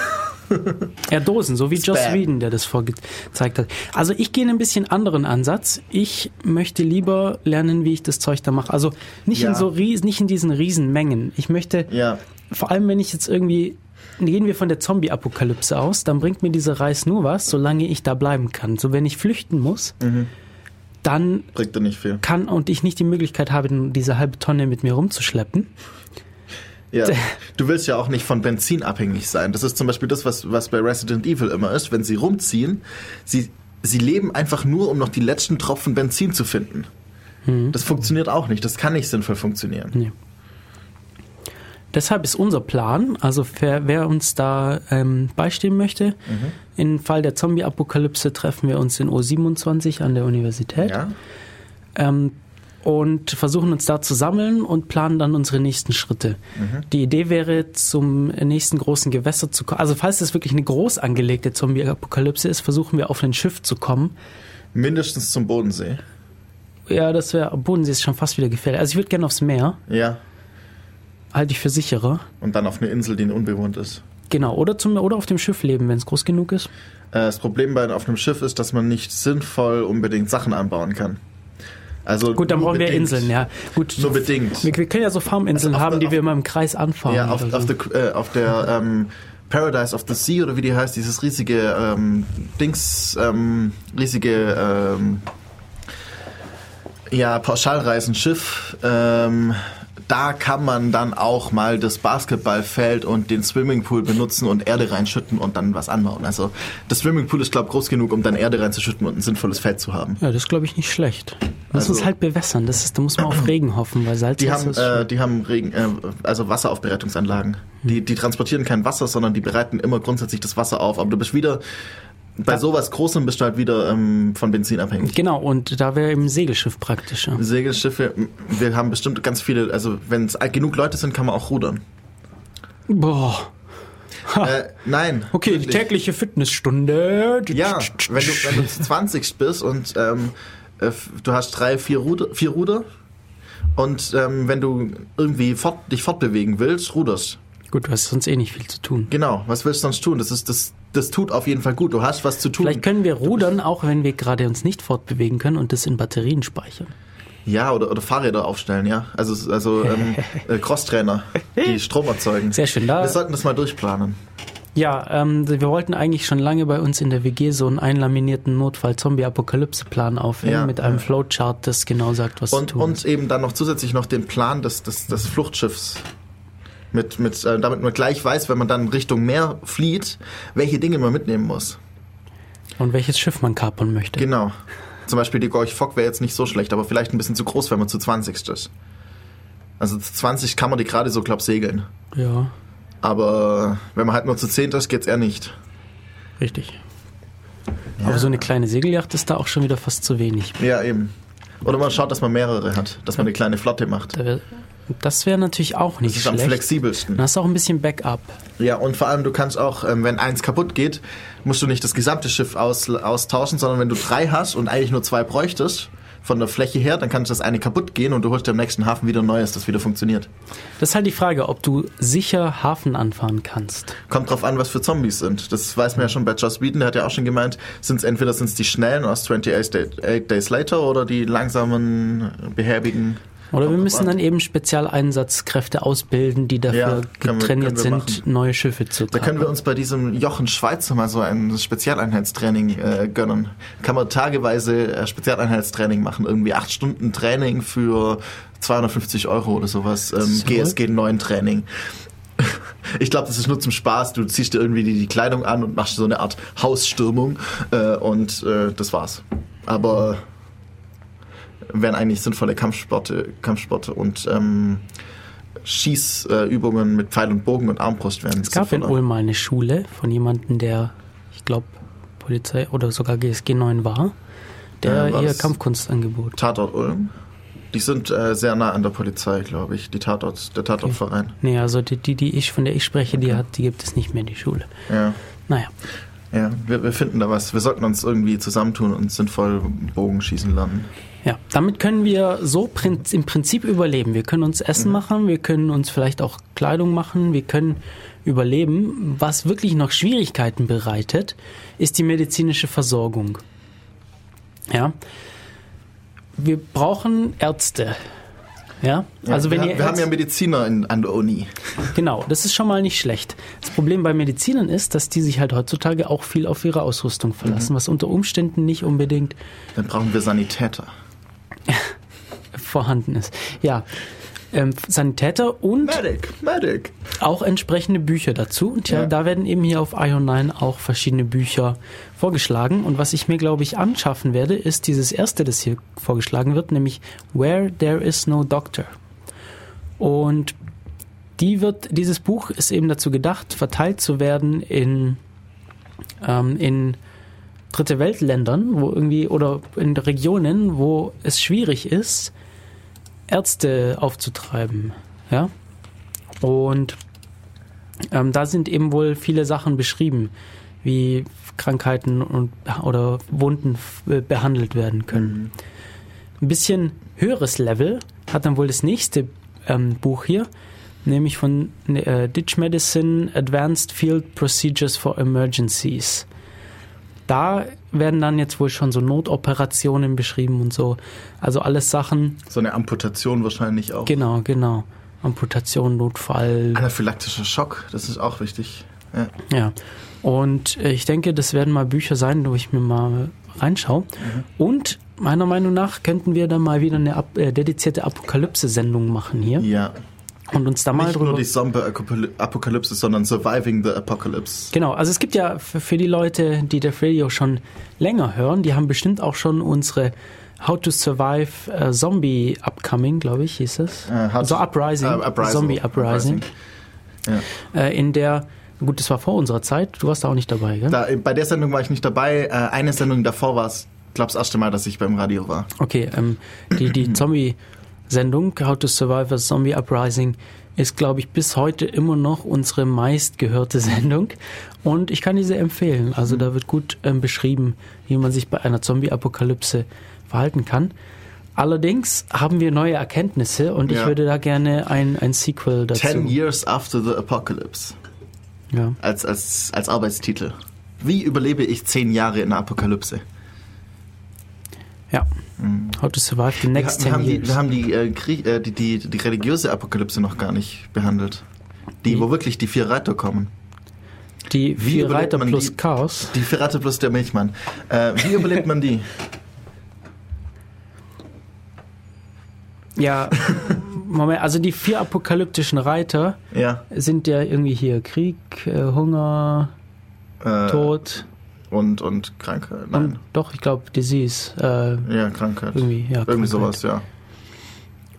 Ja, Dosen, so wie Joss Spam. Whedon, der das vorgezeigt hat. Also ich gehe einen bisschen anderen Ansatz. Ich möchte lieber lernen, wie ich das Zeug da mache. Also nicht Ja. in so ries, nicht in diesen riesen Mengen. Ich möchte, Ja. vor allem wenn ich jetzt irgendwie, gehen wir von der Zombie-Apokalypse aus, dann bringt mir dieser Reis nur was, solange ich da bleiben kann. So wenn ich flüchten muss, Mhm. Dann Bringt er nicht viel. kann und ich nicht die Möglichkeit habe, diese halbe Tonne mit mir rumzuschleppen. Ja. Du willst ja auch nicht von Benzin abhängig sein. Das ist zum Beispiel das, was, was bei Resident Evil immer ist. Wenn sie rumziehen, sie, sie leben einfach nur, um noch die letzten Tropfen Benzin zu finden. Das funktioniert auch nicht. Das kann nicht sinnvoll funktionieren. Deshalb ist unser Plan, also wer, wer uns da ähm, beistehen möchte, Mhm. im Fall der Zombie-Apokalypse treffen wir uns in O27 an der Universität Ja? ähm, und versuchen uns da zu sammeln und planen dann unsere nächsten Schritte. Mhm. Die Idee wäre, zum nächsten großen Gewässer zu kommen. Also falls das wirklich eine groß angelegte Zombie-Apokalypse ist, versuchen wir auf ein Schiff zu kommen. Mindestens zum Bodensee. Ja, das wäre, Bodensee ist schon fast wieder gefährlich. Also ich würde gerne aufs Meer, Ja. Halte ich für sicherer. Und dann auf eine Insel, die unbewohnt ist. Genau, oder, zum, oder auf dem Schiff leben, wenn es groß genug ist. Äh, Das Problem bei auf einem Schiff ist, dass man nicht sinnvoll unbedingt Sachen anbauen kann. Also Gut, dann brauchen wir bedingt. Inseln, ja. Gut, Nur bedingt. wir, wir können ja so Farminseln Also auf haben, die wir immer im Kreis anfahren. Ja, auf, oder auf, so. der, äh, auf der ähm, Paradise of the Sea oder wie die heißt, dieses riesige ähm, Dings, ähm, riesige ähm, ja, Pauschalreisenschiff. Ähm, da kann man dann auch mal das Basketballfeld und den Swimmingpool benutzen und Erde reinschütten und dann was anbauen. Also das Swimmingpool ist, glaube ich, groß genug, um dann Erde reinzuschütten und ein sinnvolles Feld zu haben. ja, das glaube ich nicht schlecht. Muss Also- uns halt bewässern. Das ist, da muss man auf Regen hoffen, weil Salz Die ist haben, es äh, die haben Regen, äh, also Wasseraufbereitungsanlagen. Die, die transportieren kein Wasser, sondern die bereiten immer grundsätzlich das Wasser auf. Aber du bist wieder, bei sowas Großem bist du halt wieder ähm, von Benzin abhängig. Genau, und da wäre eben ein Segelschiff praktischer. Segelschiffe, wir haben bestimmt ganz viele, also wenn es genug Leute sind, kann man auch rudern. Boah. Äh, nein. Okay, die wirklich. tägliche Fitnessstunde. Ja, wenn du, wenn du zu 20 bist und ähm, äh, du hast drei, vier Ruder, vier Ruder und ähm, wenn du irgendwie fort, dich fortbewegen willst, ruderst. Gut, du hast sonst eh nicht viel zu tun. Genau, was willst du sonst tun? Das ist das, das tut auf jeden Fall gut. Du hast was zu tun. Vielleicht können wir rudern, auch wenn wir gerade uns nicht fortbewegen können und das in Batterien speichern. ja, oder, oder Fahrräder aufstellen, ja. Also also ähm, äh, Crosstrainer, die Strom erzeugen. Sehr schön. Da, Wir sollten das mal durchplanen. Ja, ähm, wir wollten eigentlich schon lange bei uns in der WG so einen einlaminierten Notfall-Zombie-Apokalypse-Plan aufhängen Ja, mit einem ja. Flowchart, das genau sagt, was zu Und, tun und ist. eben dann noch zusätzlich noch den Plan des, des, des Fluchtschiffs. Mit, mit, äh, damit man gleich weiß, wenn man dann Richtung Meer flieht, welche Dinge man mitnehmen muss. Und welches Schiff man kapern möchte. Genau. Zum Beispiel die Gorch Fock wäre jetzt nicht so schlecht, aber vielleicht ein bisschen zu groß, wenn man zu 20 ist. Also zu 20 kann man die gerade so, glaub, segeln. Ja, Aber wenn man halt nur zu 10 ist, geht's eher nicht. richtig. Aber so eine kleine Segelyacht ist da auch schon wieder fast zu wenig. Ja, eben. Oder man schaut, dass man mehrere hat, dass man eine kleine Flotte macht. Da Das wäre natürlich auch Das nicht ist am schlecht. flexibelsten. Dann hast du auch ein bisschen Backup. Ja, und vor allem, du kannst auch, ähm, wenn eins kaputt geht, musst du nicht das gesamte Schiff aus, austauschen, sondern wenn du drei hast und eigentlich nur zwei bräuchtest, von der Fläche her, dann kann das eine kaputt gehen und du holst dir am nächsten Hafen wieder ein neues, das wieder funktioniert. Das ist halt die Frage, ob du sicher Hafen anfahren kannst. Kommt drauf an, was für Zombies sind. Das weiß man ja schon bei Joss Whedon, der hat ja auch schon gemeint, sind's entweder sind's die schnellen aus 28 Day- Days Later oder die langsamen, behäbigen. Oder wir müssen dann eben Spezialeinsatzkräfte ausbilden, die dafür Ja, können wir- sind, neue Schiffe zu Da können wir uns bei diesem Jochen Schweizer mal so ein Spezialeinheitstraining äh, gönnen. Kann man tageweise äh, Spezialeinheitstraining machen, irgendwie acht Stunden Training für 250 Euro oder sowas. Ähm, So. GSG 9 Training. Ich glaube, das ist nur zum Spaß. Du ziehst dir irgendwie die, die Kleidung an und machst so eine Art Hausstürmung äh, und äh, das war's. Aber wären eigentlich sinnvolle Kampfsporte, Kampfsporte und ähm, Schießübungen mit Pfeil und Bogen und Armbrust wären Es gab in sinnvoller. Ulm mal eine Schule von jemandem, der, ich glaube, Polizei oder sogar GSG 9 war, der Äh, war das- Kampfkunst angebot. Tatort Ulm. Die sind äh, sehr nah an der Polizei, glaube ich, die Tatort, der Tatortverein. Nee, also die, die, die ich, von der ich spreche, die hat, die gibt es nicht mehr, die Schule. Ja. Naja. Ja, wir, wir finden da was. Wir sollten uns irgendwie zusammentun und sinnvoll Bogenschießen lernen. Ja, damit können wir so im Prinzip überleben. Wir können uns Essen machen, wir können uns vielleicht auch Kleidung machen, wir können überleben. Was wirklich noch Schwierigkeiten bereitet, ist die medizinische Versorgung. Ja. Wir brauchen Ärzte. Ja, also wenn wir, ihr wir haben ja Mediziner in, an der Uni. Genau, das ist schon mal nicht schlecht. Das Problem bei Medizinern ist, dass die sich halt heutzutage auch viel auf ihre Ausrüstung verlassen, was unter Umständen nicht unbedingt Dann brauchen wir Sanitäter. vorhanden ist. Ja, ähm, Sanitäter und Medic, Medic. auch entsprechende Bücher dazu. Und ja, Ja. da werden eben hier auf Ion9 auch verschiedene Bücher vorgeschlagen. Und was ich mir, glaube ich, anschaffen werde, ist dieses erste, das hier vorgeschlagen wird, nämlich Where There Is No Doctor. Und die wird, dieses Buch ist eben dazu gedacht, verteilt zu werden in, ähm, in dritte Weltländern, wo irgendwie, oder in Regionen, wo es schwierig ist, Ärzte aufzutreiben. Ja? Und ähm, da sind eben wohl viele Sachen beschrieben, wie Krankheiten und, oder Wunden äh, behandelt werden können. Ein bisschen höheres Level hat dann wohl das nächste ähm, Buch hier, nämlich von äh, Ditch Medicine Advanced Field Procedures for Emergencies. Da werden dann jetzt wohl schon so Notoperationen beschrieben und so. Also alles Sachen, So eine Amputation wahrscheinlich auch. genau, genau. Amputation, Notfall, Anaphylaktischer Schock, das ist auch wichtig. Ja. Ja, und äh, ich denke, das werden mal Bücher sein, wo ich mir mal reinschaue. Und meiner Meinung nach könnten wir dann mal wieder eine ab, äh, dedizierte Apokalypse-Sendung machen hier ja. Und uns da mal Nicht drüber. nur die Zombie-Apokalypse, sondern Surviving the Apocalypse. Genau, also es gibt ja für, für die Leute, die Def Radio schon länger hören, die haben bestimmt auch schon unsere How to Survive äh, Zombie Upcoming, glaube ich, hieß es. Äh, How so to- Uprising, äh, Uprising. Zombie Uprising, Ja. Äh, in der, gut, das war vor unserer Zeit, du warst da auch nicht dabei, gell? Da, bei der Sendung war ich nicht dabei. Eine Sendung davor war es, glaube das erste Mal, dass ich beim Radio war. Okay, ähm, die, die Zombie-Sendung, How to Survive a Zombie Uprising, ist, glaube ich, bis heute immer noch unsere meistgehörte Sendung. Und ich kann diese empfehlen. Also da wird gut ähm, beschrieben, wie man sich bei einer Zombie-Apokalypse verhalten kann. Allerdings haben wir neue Erkenntnisse und ich Ja. würde da gerne ein, ein Sequel dazu. Ten Years After the Apocalypse. Ja. Als, als, als Arbeitstitel. Wie überlebe ich zehn Jahre in der Apokalypse? Ja. How to Survive the Next wir, wir, Ten haben die, Years. wir haben die, äh, Krieg, äh, die, die, die religiöse Apokalypse noch gar nicht behandelt. Die, wo wirklich die vier Reiter kommen. die wie vier Reiter man plus die- Chaos. Die vier Reiter plus der Milchmann. Äh, wie überlebt man die? Ja, Moment, also die vier apokalyptischen Reiter Ja. sind ja irgendwie hier Krieg, äh, Hunger, Äh, Tod Und, und Krankheit. und Nein. doch, ich glaube, Disease. Äh, Ja, Krankheit. irgendwie, ja. Irgendwie Krankheit. sowas, ja.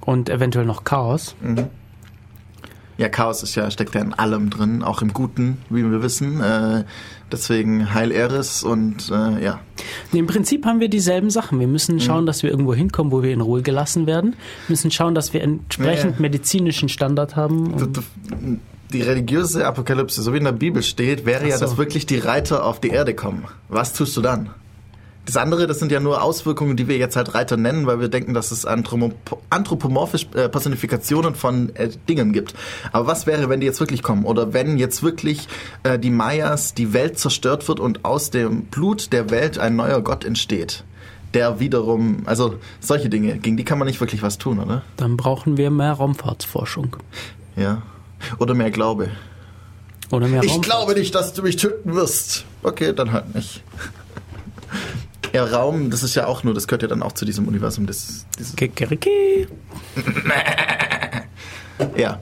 Und eventuell noch Chaos. Mhm. Ja, Chaos ist ja, steckt ja in allem drin, auch im Guten, wie wir wissen. Äh, deswegen Heil Eris und äh, ja. Nee, Im Prinzip haben wir dieselben Sachen. Wir Mhm. müssen schauen, dass wir irgendwo hinkommen, wo wir in Ruhe gelassen werden. Wir müssen schauen, dass wir entsprechend Ja, ja. medizinischen Standard haben. Die religiöse Apokalypse, so wie in der Bibel steht, wäre ja, so. dass wirklich die Reiter auf die Erde kommen. Was tust du dann? Das andere, das sind ja nur Auswirkungen, die wir jetzt halt Reiter nennen, weil wir denken, dass es anthropo- anthropomorphisch äh, Personifikationen von äh, Dingen gibt. Aber was wäre, wenn die jetzt wirklich kommen? Oder wenn jetzt wirklich äh, die Mayas, die Welt zerstört wird und aus dem Blut der Welt ein neuer Gott entsteht? Der wiederum, also solche Dinge, gegen die kann man nicht wirklich was tun, oder? dann brauchen wir mehr Raumfahrtsforschung. Ja. Oder mehr Glaube. Oder mehr Ich Raumfahrt. glaube nicht, dass du mich töten wirst. Okay, dann halt nicht. Ja, Raum, das ist ja auch nur, das gehört ja dann auch zu diesem Universum. Das, dieses, Kikeriki. ja,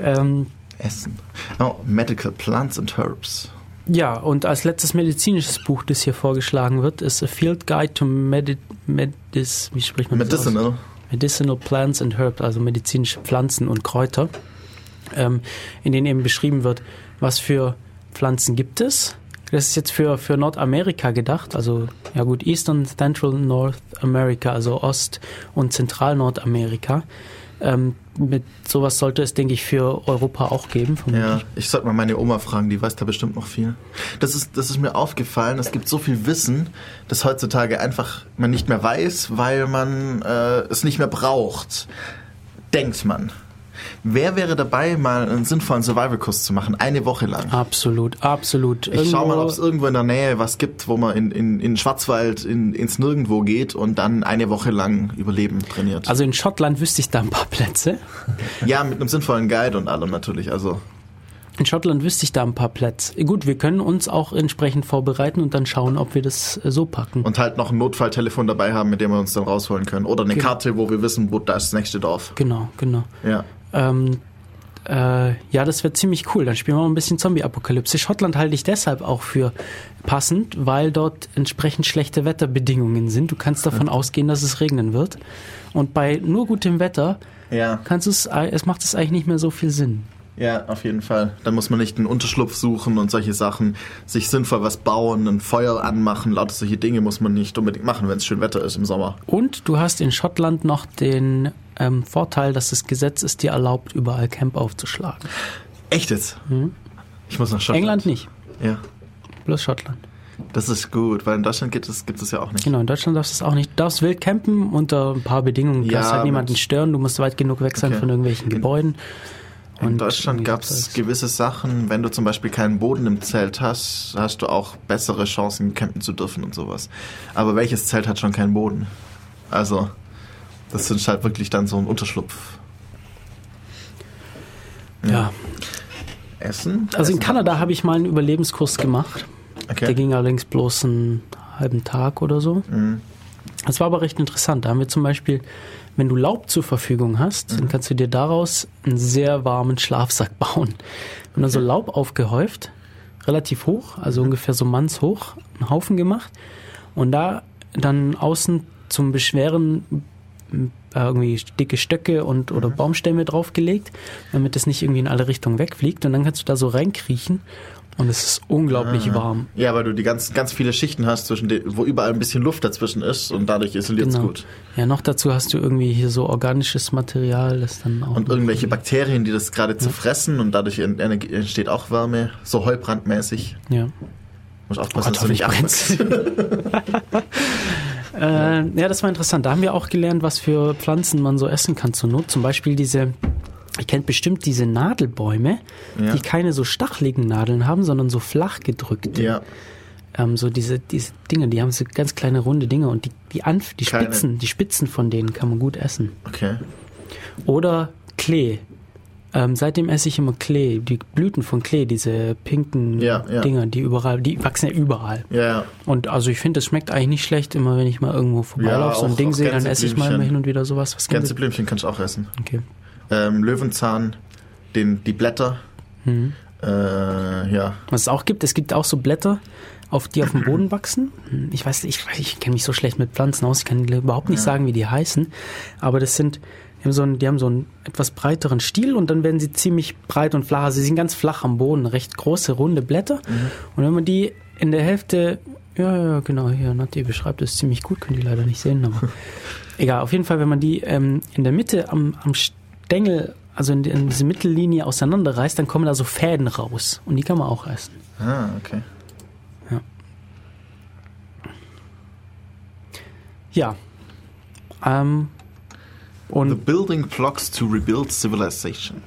Ähm, Essen. Oh, Medical Plants and Herbs. Ja, und als letztes medizinisches Buch, das hier vorgeschlagen wird, ist A Field Guide to Medi Medis, wie spricht man das aus? Medicinal. Plants and Herbs, also medizinische Pflanzen und Kräuter, ähm, in denen eben beschrieben wird, was für Pflanzen gibt es. Das ist jetzt für, für Nordamerika gedacht, also ja gut, Eastern, Central, North America, also Ost- und Zentral-Nordamerika. Ähm, mit sowas sollte es, denke ich, für Europa auch geben. vermutlich. Ja, ich sollte mal meine Oma fragen, die weiß da bestimmt noch viel. Das ist, das ist mir aufgefallen, es gibt so viel Wissen, das heutzutage einfach man nicht mehr weiß, weil man äh, es nicht mehr braucht. Denkt man. Wer wäre dabei, mal einen sinnvollen Survival-Kurs zu machen, eine Woche lang? Absolut, absolut. Ich schau mal, Irgendwo- ob es irgendwo in der Nähe was gibt, wo man in, in, in Schwarzwald in, ins Nirgendwo geht und dann eine Woche lang Überleben trainiert. Also in Schottland wüsste ich da ein paar Plätze. ja, mit einem sinnvollen Guide und allem natürlich. Also In Schottland wüsste ich da ein paar Plätze. Gut, wir können uns auch entsprechend vorbereiten und dann schauen, ob wir das äh, so packen. und halt noch ein Notfalltelefon dabei haben, mit dem wir uns dann rausholen können. Oder eine Genau. Karte, wo wir wissen, wo da ist das nächste Dorf. Genau, genau. Ja. Ähm, äh, ja, das wird ziemlich cool. Dann spielen wir mal ein bisschen Zombie-Apokalypse. Schottland halte ich deshalb auch für passend, weil dort entsprechend schlechte Wetterbedingungen sind. Du kannst davon ausgehen, dass es regnen wird. Und bei nur gutem Wetter Ja. kannst du es, es macht es eigentlich nicht mehr so viel Sinn. Ja, auf jeden Fall. Dann muss man nicht einen Unterschlupf suchen und solche Sachen, sich sinnvoll was bauen, ein Feuer anmachen, lauter solche Dinge muss man nicht unbedingt machen, wenn es schön Wetter ist im Sommer. Und du hast in Schottland noch den ähm, Vorteil, dass das Gesetz es dir erlaubt, überall Camp aufzuschlagen. Echt jetzt? Ich muss nach Schottland. England nicht, Ja. bloß Schottland. Das ist gut, weil in Deutschland gibt es, gibt es ja auch nicht. Genau, in Deutschland darfst du es auch nicht. Du darfst wild campen unter ein paar Bedingungen. Du Ja, darfst halt niemanden stören, du musst weit genug weg sein Okay. von irgendwelchen In- Gebäuden. In Und Deutschland irgendwie gab es gewisse Sachen, wenn du zum Beispiel keinen Boden im Zelt hast, hast du auch bessere Chancen, campen zu dürfen und sowas. Aber welches Zelt hat schon keinen Boden? Also, das sind halt wirklich dann so ein Unterschlupf. Ja. Essen? Also in Essen Kanada habe ich mal einen Überlebenskurs gemacht. Okay. Der ging allerdings bloß einen halben Tag oder so. Mhm. Das war aber recht interessant. Da haben wir zum Beispiel, wenn du Laub zur Verfügung hast, Mhm. dann kannst du dir daraus einen sehr warmen Schlafsack bauen. Und dann so Laub aufgehäuft, relativ hoch, also Mhm. ungefähr so mannshoch, einen Haufen gemacht. Und da dann außen zum Beschweren irgendwie dicke Stöcke und Mhm. oder Baumstämme draufgelegt, damit es nicht irgendwie in alle Richtungen wegfliegt. Und dann kannst du da so reinkriechen und es ist unglaublich Ah. warm. Ja, weil du die ganz, ganz viele Schichten hast, zwischen den, wo überall ein bisschen Luft dazwischen ist und dadurch isoliert es Genau. gut. Ja, noch dazu hast du irgendwie hier so organisches Material, das dann auch. Und irgendwelche Bakterien, die das gerade zerfressen und dadurch entsteht auch Wärme, so heulbrandmäßig. Ja. Muss aufpassen, Gott, dass du nicht abbrennst. Äh, ja, das war interessant. Da haben wir auch gelernt, was für Pflanzen man so essen kann zur Not. Zum Beispiel diese, ihr kennt bestimmt diese Nadelbäume, Ja. die keine so stacheligen Nadeln haben, sondern so flach gedrückt. Ja, Ähm, so diese, diese Dinge, die haben so ganz kleine runde Dinge und die, die, Anf die Keine. Spitzen, die Spitzen von denen kann man gut essen. okay. Oder Klee. Ähm, seitdem esse ich immer Klee, die Blüten von Klee, diese pinken Ja, ja. Dinger, die überall, die wachsen ja überall. Ja, ja. Und also ich finde, das schmeckt eigentlich nicht schlecht, immer wenn ich mal irgendwo vorbeilaufe, so ein Ding sehe, dann esse ich mal immer Gänseblümchen. hin und wieder sowas. Was Ganze Blümchen kannst du auch essen. Okay. Ähm, Löwenzahn, den, die Blätter. Mhm. Äh, ja. Was es auch gibt, es gibt auch so Blätter, auf die auf dem Boden wachsen. Hm, Ich weiß, ich, ich kenne mich so schlecht mit Pflanzen aus, ich kann überhaupt nicht sagen, wie die heißen. Aber das sind, die haben, so einen, die haben so einen etwas breiteren Stiel und dann werden sie ziemlich breit und flach. Also sie sind ganz flach am Boden, recht große, runde Blätter. Und wenn man die in der Hälfte, ja, ja, genau, hier, Nati beschreibt das ziemlich gut, können die leider nicht sehen, aber egal, auf jeden Fall, wenn man die ähm, in der Mitte am, am Stängel, also in, in diese Mittellinie auseinanderreißt, dann kommen da so Fäden raus. Und die kann man auch essen. Ah, okay. Ja. Ähm, The und building blocks to rebuild civilization.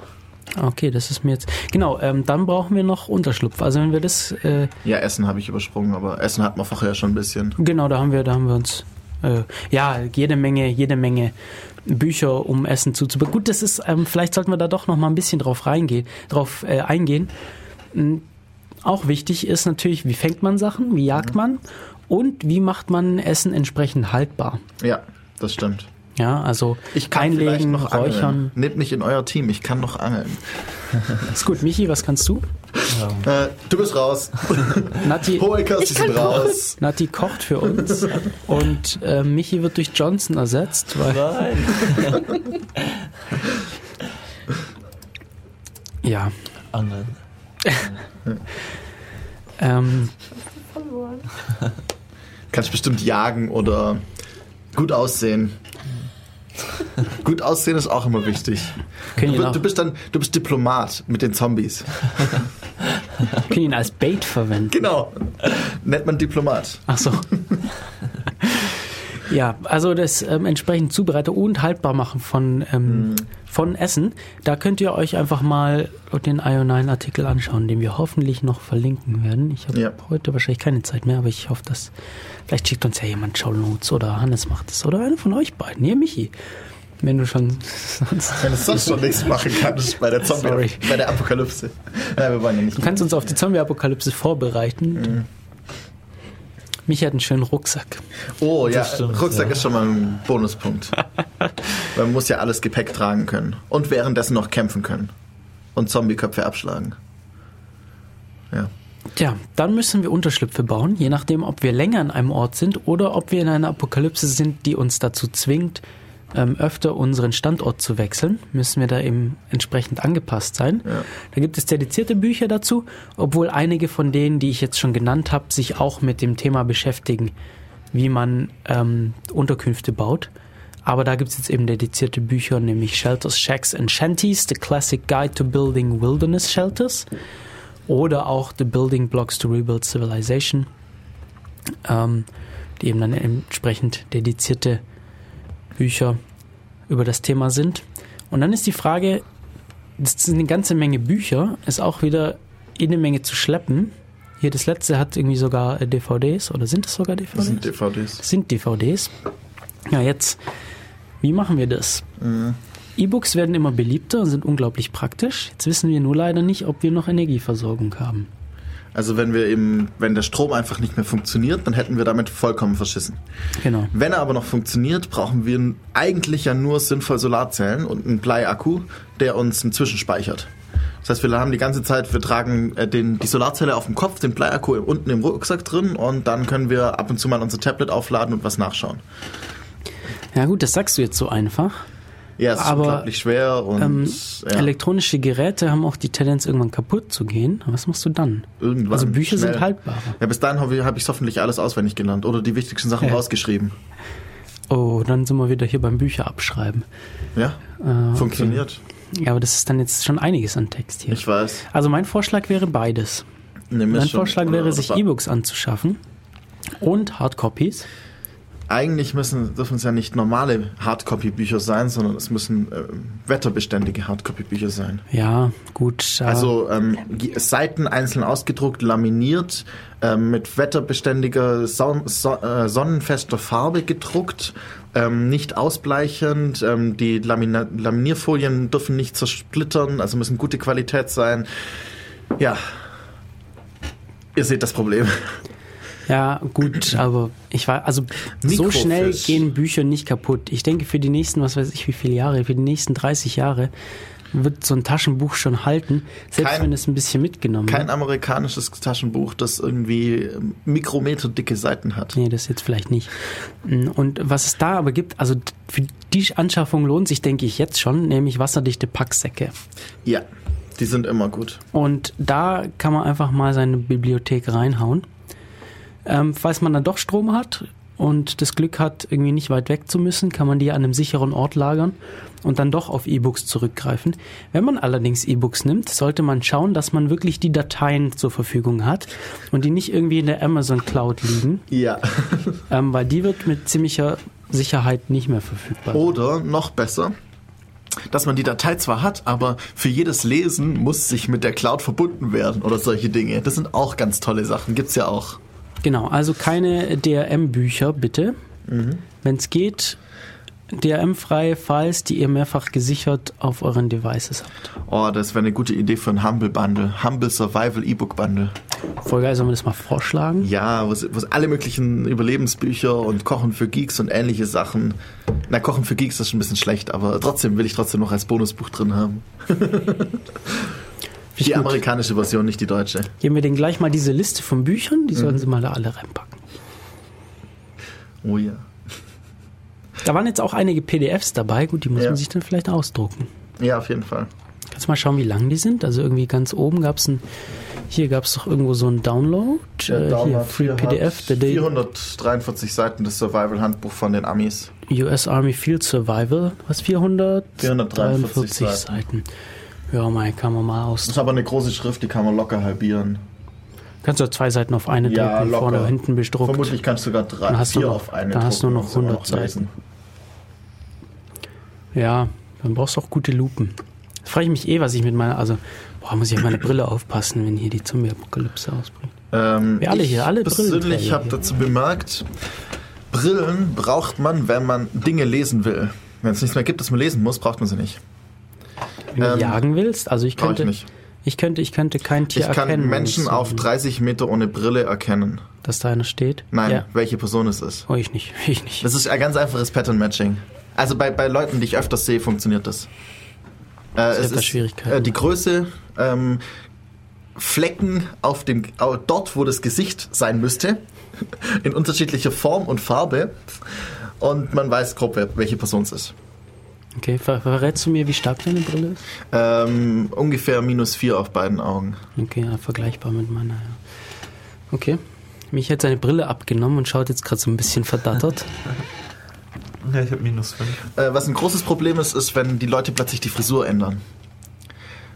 okay, das ist mir jetzt. Genau, ähm, dann brauchen wir noch Unterschlupf. Also wenn wir das, äh, Ja, Essen habe ich übersprungen, aber Essen hat man vorher schon ein bisschen. genau, da haben wir, da haben wir uns äh, ja jede Menge, jede Menge Bücher, um Essen zuzubereiten. Gut, das ist, ähm, vielleicht sollten wir da doch noch mal ein bisschen drauf reingehen, drauf äh, eingehen. M, Auch wichtig ist natürlich, wie fängt man Sachen, wie jagt man und wie macht man Essen entsprechend haltbar. Ja, das stimmt. Ja, also Ich kann einlegen, noch räuchern. angeln. Nehmt mich in euer Team, ich kann noch angeln. Ist gut, Michi, was kannst du? Äh, du bist raus. Nati, Hoekers, die sind raus. Nati kocht für uns und äh, Michi wird durch Johnson ersetzt, weil Nein. ja, Angeln. ähm, Kannst bestimmt jagen oder gut aussehen. gut aussehen ist auch immer wichtig. können, Du, du bist dann, du bist Diplomat mit den Zombies. können ihn als Bait verwenden. Genau. Nennt man Diplomat. Ach so. Ja, also das ähm, entsprechend zubereiten und haltbar machen von, ähm, von Essen. Da könnt ihr euch einfach mal den IO9-Artikel anschauen, den wir hoffentlich noch verlinken werden. Ich habe Ja. heute wahrscheinlich keine Zeit mehr, aber ich hoffe, dass vielleicht schickt uns ja jemand Show Notes oder Hannes macht es oder einer von euch beiden. Hier, Michi. Wenn du schon sonst Wenn du sonst schon nichts machen kannst bei der Zombie, Sorry. bei der Apokalypse. Ja, wir wollen ja nicht. Du kannst uns auf die Zombie-Apokalypse vorbereiten. Mhm. Michi hat einen schönen Rucksack. Oh ja, stimmt, Rucksack ja. ist schon mal ein Bonuspunkt. Man muss ja alles Gepäck tragen können. Und währenddessen noch kämpfen können. Und Zombieköpfe abschlagen. Ja. Tja, dann müssen wir Unterschlüpfe bauen, je nachdem, ob wir länger an einem Ort sind oder ob wir in einer Apokalypse sind, die uns dazu zwingt, ähm, öfter unseren Standort zu wechseln, müssen wir da eben entsprechend angepasst sein. Ja. Da gibt es dedizierte Bücher dazu, obwohl einige von denen, die ich jetzt schon genannt habe, sich auch mit dem Thema beschäftigen, wie man ähm, Unterkünfte baut. Aber da gibt es jetzt eben dedizierte Bücher, nämlich Shelters, Shacks and Shanties, The Classic Guide to Building Wilderness Shelters oder auch The Building Blocks to Rebuild Civilization, ähm, die eben dann entsprechend dedizierte Bücher über das Thema sind. Und dann ist die Frage, das sind eine ganze Menge Bücher, ist auch wieder eine Menge zu schleppen. Hier das letzte hat irgendwie sogar äh, DVDs oder sind es sogar Das DVDs? sind DVDs. Das sind DVDs. Ja, jetzt, wie machen wir das? Mhm. E-Books werden immer beliebter und sind unglaublich praktisch. Jetzt wissen wir nur leider nicht, ob wir noch Energieversorgung haben. Also wenn wir eben, wenn der Strom einfach nicht mehr funktioniert, dann hätten wir damit vollkommen verschissen. Genau. Wenn er aber noch funktioniert, brauchen wir eigentlich ja nur sinnvoll Solarzellen und einen Bleiakku, der uns einen Zwischenspeichert. Das heißt, wir haben die ganze Zeit, wir tragen äh, den, die Solarzelle auf dem Kopf, den Bleiakku unten im Rucksack drin und dann können wir ab und zu mal unser Tablet aufladen und was nachschauen. Ja gut, das sagst du jetzt so einfach. Ja, es ist Aber, unglaublich schwer und Ähm, ja, Elektronische Geräte haben auch die Tendenz, irgendwann kaputt zu gehen. Was machst du dann? irgendwann Also Bücher schnell. sind haltbarer. Ja, bis dahin habe ich es hoffentlich alles auswendig gelernt oder die wichtigsten Sachen Ja. rausgeschrieben. Oh, dann sind wir wieder hier beim Bücher abschreiben. Ja, Äh, funktioniert. Okay. Ja, aber das ist dann jetzt schon einiges an Text hier. Ich weiß. Also mein Vorschlag wäre beides. Nee, Mein Vorschlag wäre, sich E-Books anzuschaffen und Hardcopies. Eigentlich müssen, dürfen es ja nicht normale Hardcopy-Bücher sein, sondern es müssen äh, wetterbeständige Hardcopy-Bücher sein. Ja, gut. äh, Also ähm, Seiten einzeln ausgedruckt, laminiert, ähm, mit wetterbeständiger, son so äh, sonnenfester Farbe gedruckt, ähm, nicht ausbleichend. Ähm, die Lamina Laminierfolien dürfen nicht zersplittern, also müssen gute Qualität sein. Ja, ihr seht das Problem. Ja, gut, aber ich war, also so schnell gehen Bücher nicht kaputt. Ich denke, für die nächsten, was weiß ich, wie viele Jahre, für die nächsten 30 Jahre wird so ein Taschenbuch schon halten, selbst Kein- wenn es ein bisschen mitgenommen Kein wird. amerikanisches Taschenbuch, das irgendwie ähm, mikrometerdicke Seiten hat. Nee, das jetzt vielleicht nicht. Und was es da aber gibt, also für die Anschaffung lohnt sich, denke ich, jetzt schon, nämlich wasserdichte Packsäcke. Ja, die sind immer gut. Und da kann man einfach mal seine Bibliothek reinhauen. Ähm, falls man dann doch Strom hat und das Glück hat, irgendwie nicht weit weg zu müssen, kann man die an einem sicheren Ort lagern und dann doch auf E-Books zurückgreifen. Wenn man allerdings E-Books nimmt, sollte man schauen, dass man wirklich die Dateien zur Verfügung hat und die nicht irgendwie in der Amazon Cloud liegen, Ja. ähm, weil die wird mit ziemlicher Sicherheit nicht mehr verfügbar. Oder noch besser, dass man die Datei zwar hat, aber für jedes Lesen muss sich mit der Cloud verbunden werden oder solche Dinge. Das sind auch ganz tolle Sachen, gibt's ja auch. Genau, also keine DRM-Bücher, bitte. Wenn es geht, DRM-freie Files, die ihr mehrfach gesichert auf euren Devices habt. Oh, das wäre eine gute Idee für ein Humble Bundle. Humble Survival E-Book Bundle. Voll geil, sollen wir das mal vorschlagen? Ja, wo es alle möglichen Überlebensbücher und Kochen für Geeks und ähnliche Sachen. Na, Kochen für Geeks ist schon ein bisschen schlecht, aber trotzdem will ich trotzdem noch als Bonusbuch drin haben. die gut. amerikanische Version, nicht die deutsche. Geben wir denen gleich mal diese Liste von Büchern, die Mhm. sollen sie mal da alle reinpacken. Oh ja. Da waren jetzt auch einige PDFs dabei, gut, die muss Ja. man sich dann vielleicht ausdrucken. Ja, auf jeden Fall. Kannst mal schauen, wie lang die sind? Also irgendwie ganz oben gab es ein, hier gab es doch irgendwo so ein Download, äh, hier, Free PDF, the day 443 Seiten des Survival-Handbuch von den Amis. US Army Field Survival, was 443 443 Seiten. Ja, mal kann man mal aus. Das ist aber eine große Schrift, die kann man locker halbieren. Kannst du zwei Seiten auf eine Ja, drücken, locker. vorne und hinten bedruckt. Vermutlich kannst du sogar drei, Dann hast du vier noch- auf eine dann hast du drucken noch und sogar 100 Seiten. Ja, dann brauchst du auch gute Lupen. Da frage ich mich eh, was ich mit meiner, also, boah, muss ich auf meine Brille aufpassen, wenn hier die Zombie-Apokalypse ausbricht. Ähm, Wir alle hier, alle persönlich Brillenträger habe dazu bemerkt, Brillen braucht man, wenn man Dinge lesen will. Wenn es nichts mehr gibt, das man lesen muss, braucht man sie nicht. Wenn du Ähm, jagen willst, also ich Brauche ich könnte, nicht. ich könnte, ich könnte kein Tier Ich kann erkennen. Menschen es so- auf 30 Meter ohne Brille erkennen. Dass da einer steht? Nein, Ja. welche Person es ist. Oh, ich nicht, ich nicht. Das ist ein ganz einfaches Pattern-Matching. Also bei, bei Leuten, die ich öfters sehe, funktioniert das. Äh, es etwas ist Schwierigkeiten. äh, die Größe, ähm, Flecken auf dem, au- dort, wo das Gesicht sein müsste, in unterschiedlicher Form und Farbe. Und man weiß grob, welche Person es ist. Okay, ver verrätst du mir, wie stark deine Brille ist? Ähm, ungefähr minus vier auf beiden Augen. Okay, ja, vergleichbar mit meiner, ja. Okay. Mich hat seine Brille abgenommen und schaut jetzt gerade so ein bisschen verdattert. Ja, ich habe minus 5. Äh, was ein großes Problem ist, ist, wenn die Leute plötzlich die Frisur ändern.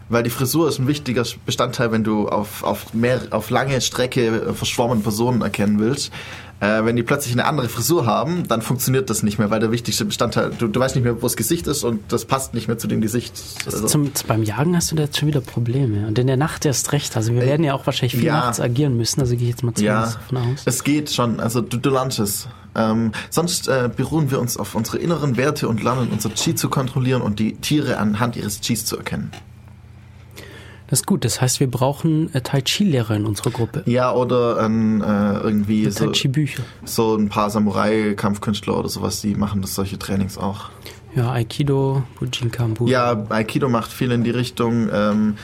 Weil die Frisur ist ein wichtiger Bestandteil, wenn du auf, auf, mehr, auf lange Strecke äh, verschwommene Personen erkennen willst. Äh, wenn die plötzlich eine andere Frisur haben, dann funktioniert das nicht mehr, weil der wichtigste Bestandteil, du, du weißt nicht mehr, wo das Gesicht ist und das passt nicht mehr zu dem Gesicht. Also, Zum, beim Jagen hast du da jetzt schon wieder Probleme. Und in der Nacht erst recht. Also wir Äh, werden ja auch wahrscheinlich viel ja. nachts agieren müssen. Also gehe ich jetzt mal ja, zumindest davon aus. es geht schon, also du, du lernst es. Ähm, sonst äh, beruhen wir uns auf unsere inneren Werte und lernen unser Chi zu kontrollieren und die Tiere anhand ihres Chis zu erkennen. Das ist gut. Das heißt, wir brauchen äh, Tai Chi-Lehrer in unserer Gruppe. Ja, oder ein, äh, irgendwie Tai so, Chi-Bücher. so ein paar Samurai-Kampfkünstler oder sowas, die machen das solche Trainings auch. Ja, Aikido, Bujinkan, Ja, Aikido macht viel in die Richtung. Ähm,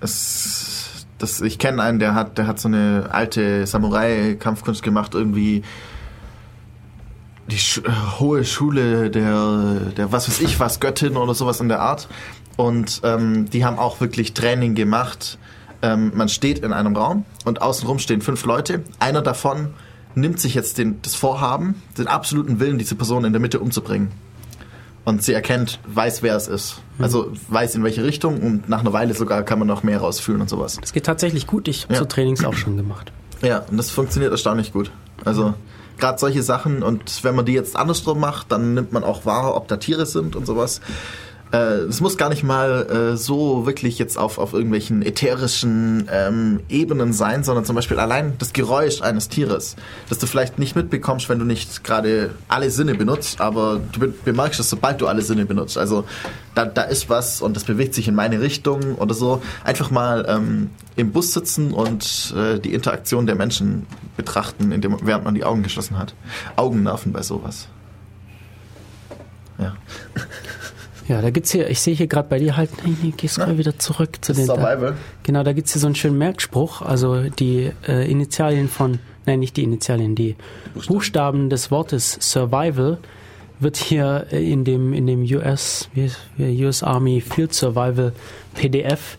es, das, ich kenne einen, der hat, der hat so eine alte Samurai-Kampfkunst gemacht, irgendwie die Sch äh, hohe Schule der, der was weiß ich was, Göttin oder sowas in der Art. Und ähm, die haben auch wirklich Training gemacht. Ähm, man steht in einem Raum und außenrum stehen fünf Leute. Einer davon nimmt sich jetzt den, das Vorhaben, den absoluten Willen, diese Person in der Mitte umzubringen. Und sie erkennt, weiß, wer es ist. Also weiß in welche Richtung und nach einer Weile sogar kann man noch mehr rausfühlen und sowas. Das geht tatsächlich gut. Ich habe Ja. so Trainings auch schon gemacht. Ja, und das funktioniert erstaunlich gut. Also gerade solche Sachen und wenn man die jetzt andersrum macht, dann nimmt man auch wahr, ob da Tiere sind und sowas. Äh, Es muss gar nicht mal äh, so wirklich jetzt auf, auf irgendwelchen ätherischen ähm, Ebenen sein, sondern zum Beispiel allein das Geräusch eines Tieres, das du vielleicht nicht mitbekommst, wenn du nicht gerade alle Sinne benutzt, aber du be bemerkst es, sobald du alle Sinne benutzt. Also da, da ist was und das bewegt sich in meine Richtung oder so. Einfach mal ähm, im Bus sitzen und äh, die Interaktion der Menschen betrachten, indem, während man die Augen geschlossen hat. Augennerven bei sowas. Ja. Ja, da gibt's hier, ich sehe hier gerade bei dir halt, nee, nee, gehst mal wieder zurück zu den. Survival. Genau, da gibt's hier so einen schönen Merkspruch, also die äh, Initialien von, nein, nicht die Initialien, die Buchstaben, des Wortes Survival wird hier äh, in dem, in dem US, wie US Army Field Survival PDF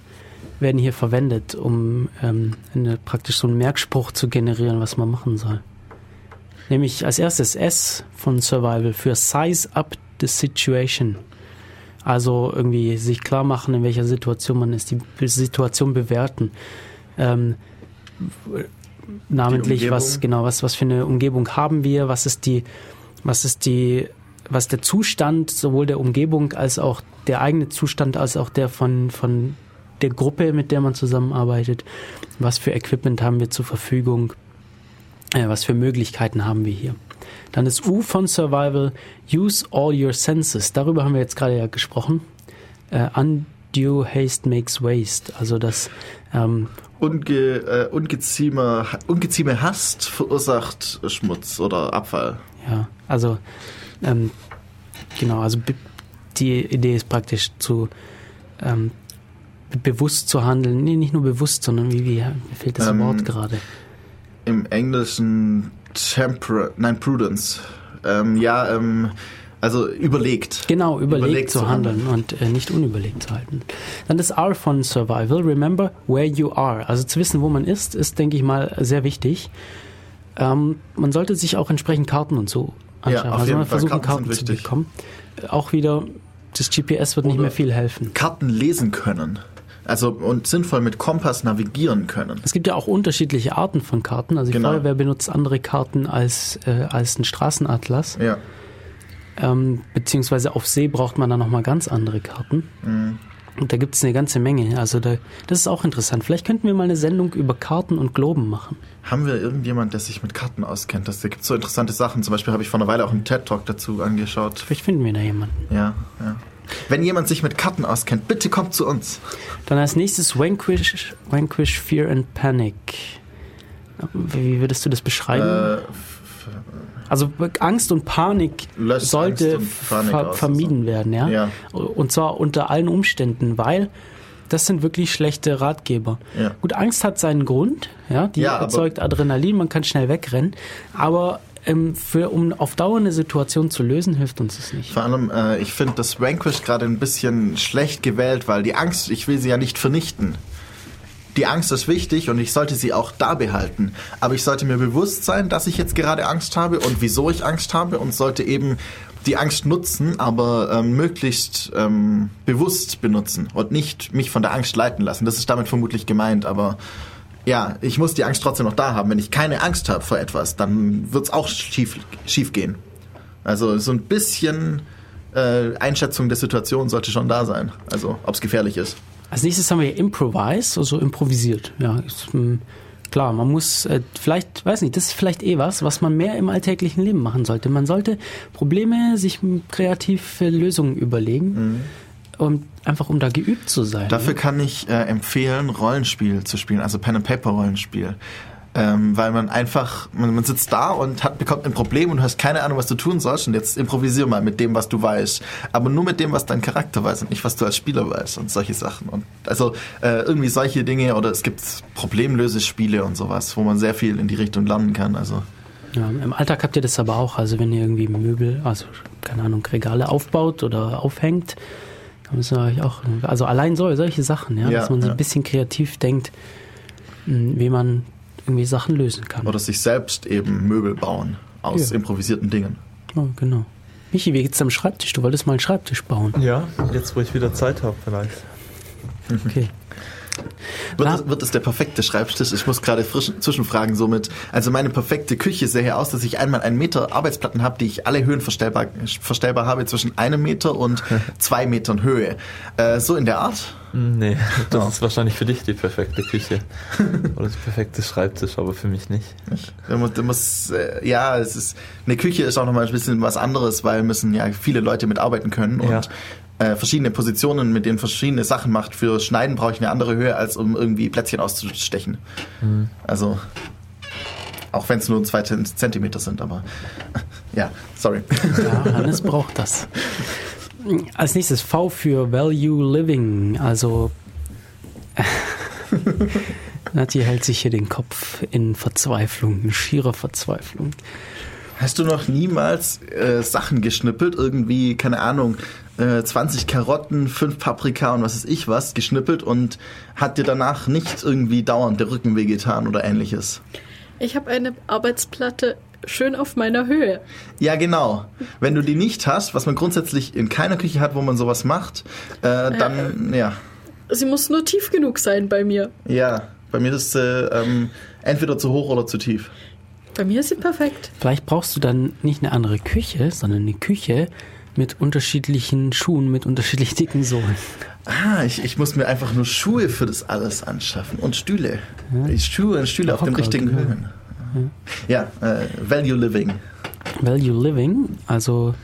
werden hier verwendet, um ähm, eine, praktisch so einen Merkspruch zu generieren, was man machen soll. Nämlich als erstes S von Survival für Size Up the Situation. Also irgendwie sich klar machen, in welcher Situation man ist, die Situation bewerten. Ähm, namentlich, was genau, was, was für eine Umgebung haben wir, was ist die, was ist die, was der Zustand sowohl der Umgebung als auch der eigene Zustand als auch der von, von der Gruppe, mit der man zusammenarbeitet. Was für Equipment haben wir zur Verfügung? Äh, was für Möglichkeiten haben wir hier? Dann das U von Survival, use all your senses. Darüber haben wir jetzt gerade ja gesprochen. Äh, undue haste makes waste. Also das ähm, Unge, äh, ungeziemer, ungezieme Hast verursacht Schmutz oder Abfall. Ja, also ähm, genau, also die Idee ist praktisch zu ähm, be- bewusst zu handeln. Nee, nicht nur bewusst, sondern wie, wie fehlt das Ähm, Wort gerade. Im Englischen Tempera, nein, Prudence. Ähm, ja, ähm, also überlegt. Genau, überlegt, überlegt zu zu handeln und äh, nicht unüberlegt zu halten. Dann das R von Survival. Remember where you are. Also zu wissen, wo man ist, ist, denke ich mal, sehr wichtig. Ähm, man sollte sich auch entsprechend Karten und so anschauen. auf also jeden mal Fall, versuchen, Karten Karten, zu bekommen. Auch wieder, das GPS wird nicht Oder- mehr viel helfen. Karten lesen können. Also und sinnvoll mit Kompass navigieren können. Es gibt ja auch unterschiedliche Arten von Karten. Also die Genau. Feuerwehr benutzt andere Karten als, äh, als ein Straßenatlas. Ja. Ähm, beziehungsweise auf See braucht man dann nochmal ganz andere Karten. Mhm. Und da gibt es eine ganze Menge. Also da, das ist auch interessant. Vielleicht könnten wir mal eine Sendung über Karten und Globen machen. Haben wir irgendjemand, der sich mit Karten auskennt? Das, da gibt so interessante Sachen. Zum Beispiel habe ich vor einer Weile auch einen TED-Talk dazu angeschaut. Vielleicht finden wir da jemanden. Ja, ja. Wenn jemand sich mit Karten auskennt, bitte kommt zu uns. Dann als nächstes Vanquish, Vanquish Fear and Panic. Wie würdest du das beschreiben? Äh, Also Angst und Panik Löscht sollte und Panik ver vermieden werden, ja? Ja. Und zwar unter allen Umständen, weil das sind wirklich schlechte Ratgeber. Ja. Gut, Angst hat seinen Grund, ja, die Ja, erzeugt Adrenalin, man kann schnell wegrennen, aber ähm, für, um auf Dauer eine Situation zu lösen, hilft uns das nicht. Vor allem, äh, ich finde das Vanquish gerade ein bisschen schlecht gewählt, weil die Angst, ich will sie ja nicht vernichten. Die Angst ist wichtig und ich sollte sie auch da behalten. Aber ich sollte mir bewusst sein, dass ich jetzt gerade Angst habe und wieso ich Angst habe und sollte eben die Angst nutzen, aber ähm, möglichst ähm, bewusst benutzen und nicht mich von der Angst leiten lassen. Das ist damit vermutlich gemeint, aber ja, ich muss die Angst trotzdem noch da haben. Wenn ich keine Angst habe vor etwas, dann wird es auch schief, schief gehen. Also so ein bisschen äh, Einschätzung der Situation sollte schon da sein. Also ob es gefährlich ist. Als nächstes haben wir Improvise, also improvisiert. Ja, ist, ähm, klar, man muss äh, vielleicht, weiß nicht, das ist vielleicht eh was, was man mehr im alltäglichen Leben machen sollte. Man sollte Probleme sich kreativ äh, Lösungen überlegen, und einfach um da geübt zu sein. Dafür kann ich äh, empfehlen, Rollenspiel zu spielen, also Pen and Paper Rollenspiel. Ähm, weil man einfach, man, man sitzt da und hat, bekommt ein Problem und du hast keine Ahnung, was du tun sollst und jetzt improvisier mal mit dem, was du weißt. Aber nur mit dem, was dein Charakter weiß und nicht, was du als Spieler weißt und solche Sachen. Und also äh, irgendwie solche Dinge oder es gibt Problemlösespiele und sowas, wo man sehr viel in die Richtung lernen kann. Also Ja, Im Alltag habt ihr das aber auch. Also wenn ihr irgendwie Möbel, also keine Ahnung, Regale aufbaut oder aufhängt, müssen wir euch auch, also allein so, solche Sachen, ja, Ja, dass man so ja. ein bisschen kreativ denkt, mh, wie man irgendwie Sachen lösen kann. oder sich selbst eben Möbel bauen aus Ja. improvisierten Dingen. Oh, genau. Michi, wie geht's am Schreibtisch? Du wolltest mal einen Schreibtisch bauen. Ja, jetzt wo ich wieder Zeit habe vielleicht. Okay. Wird, Na- es, wird es der perfekte Schreibtisch? Ich muss gerade frisch zwischenfragen somit. Also meine perfekte Küche sähe aus, dass ich einmal einen Meter Arbeitsplatten habe, die ich alle Höhen verstellbar, verstellbar habe zwischen einem Meter und zwei Metern Höhe. Äh, so in der Art? Nee, das Ja. ist wahrscheinlich für dich die perfekte Küche. Oder der perfekte Schreibtisch, aber für mich nicht. Da muss, da muss, äh, ja, es ist eine Küche ist auch nochmal ein bisschen was anderes, weil müssen ja viele Leute mitarbeiten können und Ja. Äh, verschiedene Positionen, mit denen verschiedene Sachen macht. Für Schneiden brauche ich eine andere Höhe, als um irgendwie Plätzchen auszustechen. Also auch wenn es nur zwei Zent- Zentimeter sind, aber ja, sorry. Ja, Hannes braucht das. Als nächstes V für Value Living. Also Nati hält sich hier den Kopf in Verzweiflung, in schierer Verzweiflung. Hast du noch niemals äh, Sachen geschnippelt? Irgendwie, keine Ahnung, äh, 20 Karotten, 5 Paprika und was weiß ich was geschnippelt und hat dir danach nicht irgendwie dauernd der Rücken wehgetan oder ähnliches? Ich habe eine Arbeitsplatte schön auf meiner Höhe. Ja, genau. Wenn du die nicht hast, was man grundsätzlich in keiner Küche hat, wo man sowas macht, äh, dann, ja. Sie muss nur tief genug sein bei mir. Ja, bei mir ist äh, ähm, entweder zu hoch oder zu tief. Bei mir ist sie perfekt. Vielleicht brauchst du dann nicht eine andere Küche, sondern eine Küche mit unterschiedlichen Schuhen, mit unterschiedlich dicken Sohlen. Ah, ich, ich muss mir einfach nur Schuhe für das alles anschaffen und Stühle. Schuhe und Stühle auf den richtigen genau. Höhen. Ja, äh, Value Living. Value Living, also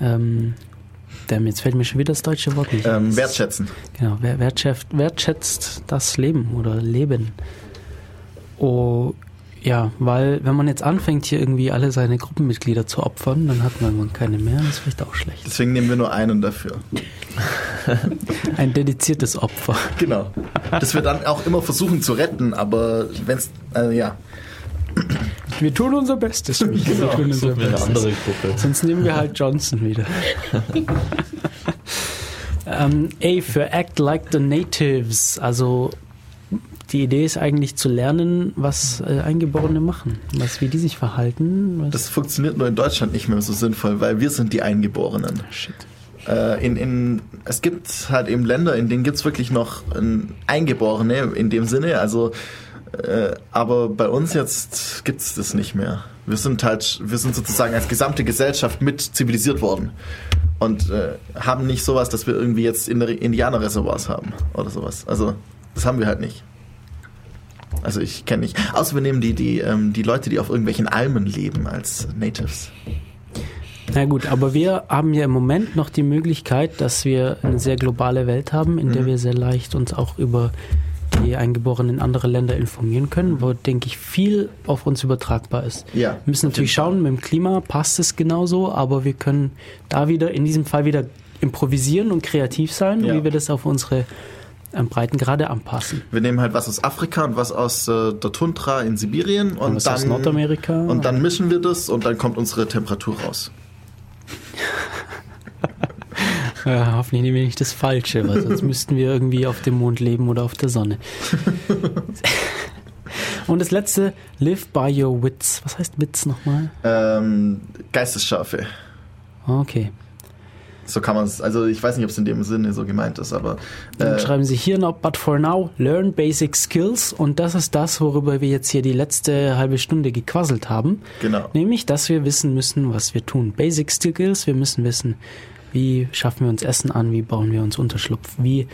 ähm, damn, jetzt fällt mir schon wieder das deutsche Wort nicht. Ähm, wertschätzen. Genau, wer wertschätzt, wertschätzt das Leben oder Leben. Oh, ja, weil wenn man jetzt anfängt, hier irgendwie alle seine Gruppenmitglieder zu opfern, dann hat man irgendwann keine mehr. Das ist vielleicht auch schlecht. Deswegen nehmen wir nur einen dafür. Ein dediziertes Opfer. Genau. Das wir dann auch immer versuchen zu retten, aber wenn's, also ja. Wir tun unser Bestes. Genau, wir tun unser Suchen wir eine Bestes. andere Gruppe. Sonst nehmen wir halt Johnson wieder. ähm, A für Act Like the Natives. Also die Idee ist eigentlich zu lernen, was äh, Eingeborene machen, was wie die sich verhalten. Das funktioniert nur in Deutschland nicht mehr so sinnvoll, weil wir sind die Eingeborenen. Shit. Äh, in, in, es gibt halt eben Länder, in denen gibt's wirklich noch ein Eingeborene in dem Sinne, also äh, aber bei uns jetzt gibt's das nicht mehr. Wir sind halt, wir sind sozusagen als gesamte Gesellschaft mit zivilisiert worden und äh, haben nicht sowas, dass wir irgendwie jetzt in Indianerreservoirs haben oder sowas. Also das haben wir halt nicht. Also ich kenne nicht. Außer wir nehmen die, die, ähm, die Leute, die auf irgendwelchen Almen leben als Natives. Na gut, aber wir haben ja im Moment noch die Möglichkeit, dass wir eine sehr globale Welt haben, in der Mhm. wir sehr leicht uns auch über die Eingeborenen in andere Länder informieren können, wo, denke ich, viel auf uns übertragbar ist. Ja, Wir müssen natürlich schauen, mit dem Klima passt es genauso, aber wir können da wieder, in diesem Fall wieder improvisieren und kreativ sein, Ja. wie wir das auf unsere ähm, Breitengrade anpassen. Wir nehmen halt was aus Afrika und was aus äh, der Tundra in Sibirien und, Und was dann aus Nordamerika. und dann mischen wir das und dann kommt unsere Temperatur raus. Ja, hoffentlich nehmen wir nicht das Falsche, weil sonst müssten wir irgendwie auf dem Mond leben oder auf der Sonne. Und das letzte, live by your wits. Was heißt Wits nochmal? Ähm, Geistesschärfe. Okay. So kann man es. Also ich weiß nicht, ob es in dem Sinne so gemeint ist, aber Dann äh, schreiben Sie hier noch, but for now, learn basic skills. Und das ist das, worüber wir jetzt hier die letzte halbe Stunde gequasselt haben. genau. Nämlich, dass wir wissen müssen, was wir tun. Basic Skills, wir müssen wissen, wie schaffen wir uns Essen an, wie bauen wir uns Unterschlupf, wie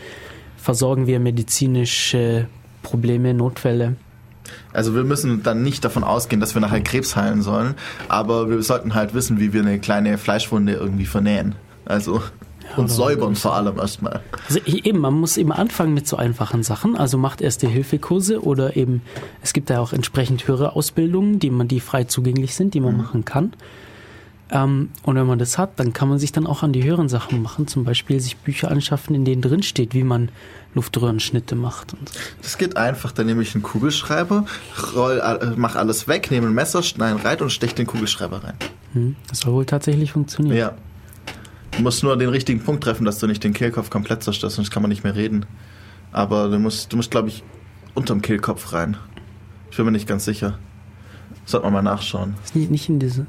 versorgen wir medizinische Probleme, Notfälle. Also wir müssen dann nicht davon ausgehen, dass wir nachher Krebs heilen sollen, aber wir sollten halt wissen, wie wir eine kleine Fleischwunde irgendwie vernähen. Also und säubern vor allem erstmal. Also ich- eben, man muss eben anfangen mit so einfachen Sachen. Also macht erste Hilfekurse oder eben, es gibt ja auch entsprechend höhere Ausbildungen, die man, die frei zugänglich sind, die man machen kann. Ähm, und wenn man das hat, dann kann man sich dann auch an die höheren Sachen machen. Zum Beispiel sich Bücher anschaffen, in denen drin steht, wie man Luftröhrenschnitte macht. Und so. Das geht einfach, dann nehme ich einen Kugelschreiber, roll, äh, mach alles weg, nehme ein Messer, schneide rein und stech den Kugelschreiber rein. Hm, das soll wohl tatsächlich funktionieren. Ja. Du musst nur den richtigen Punkt treffen, dass du nicht den Kehlkopf komplett zerstörst, sonst kann man nicht mehr reden. Aber du musst, du musst, glaube ich, unterm Kehlkopf rein. Ich bin mir nicht ganz sicher. Sollte man mal nachschauen. Ist nicht, nicht in diese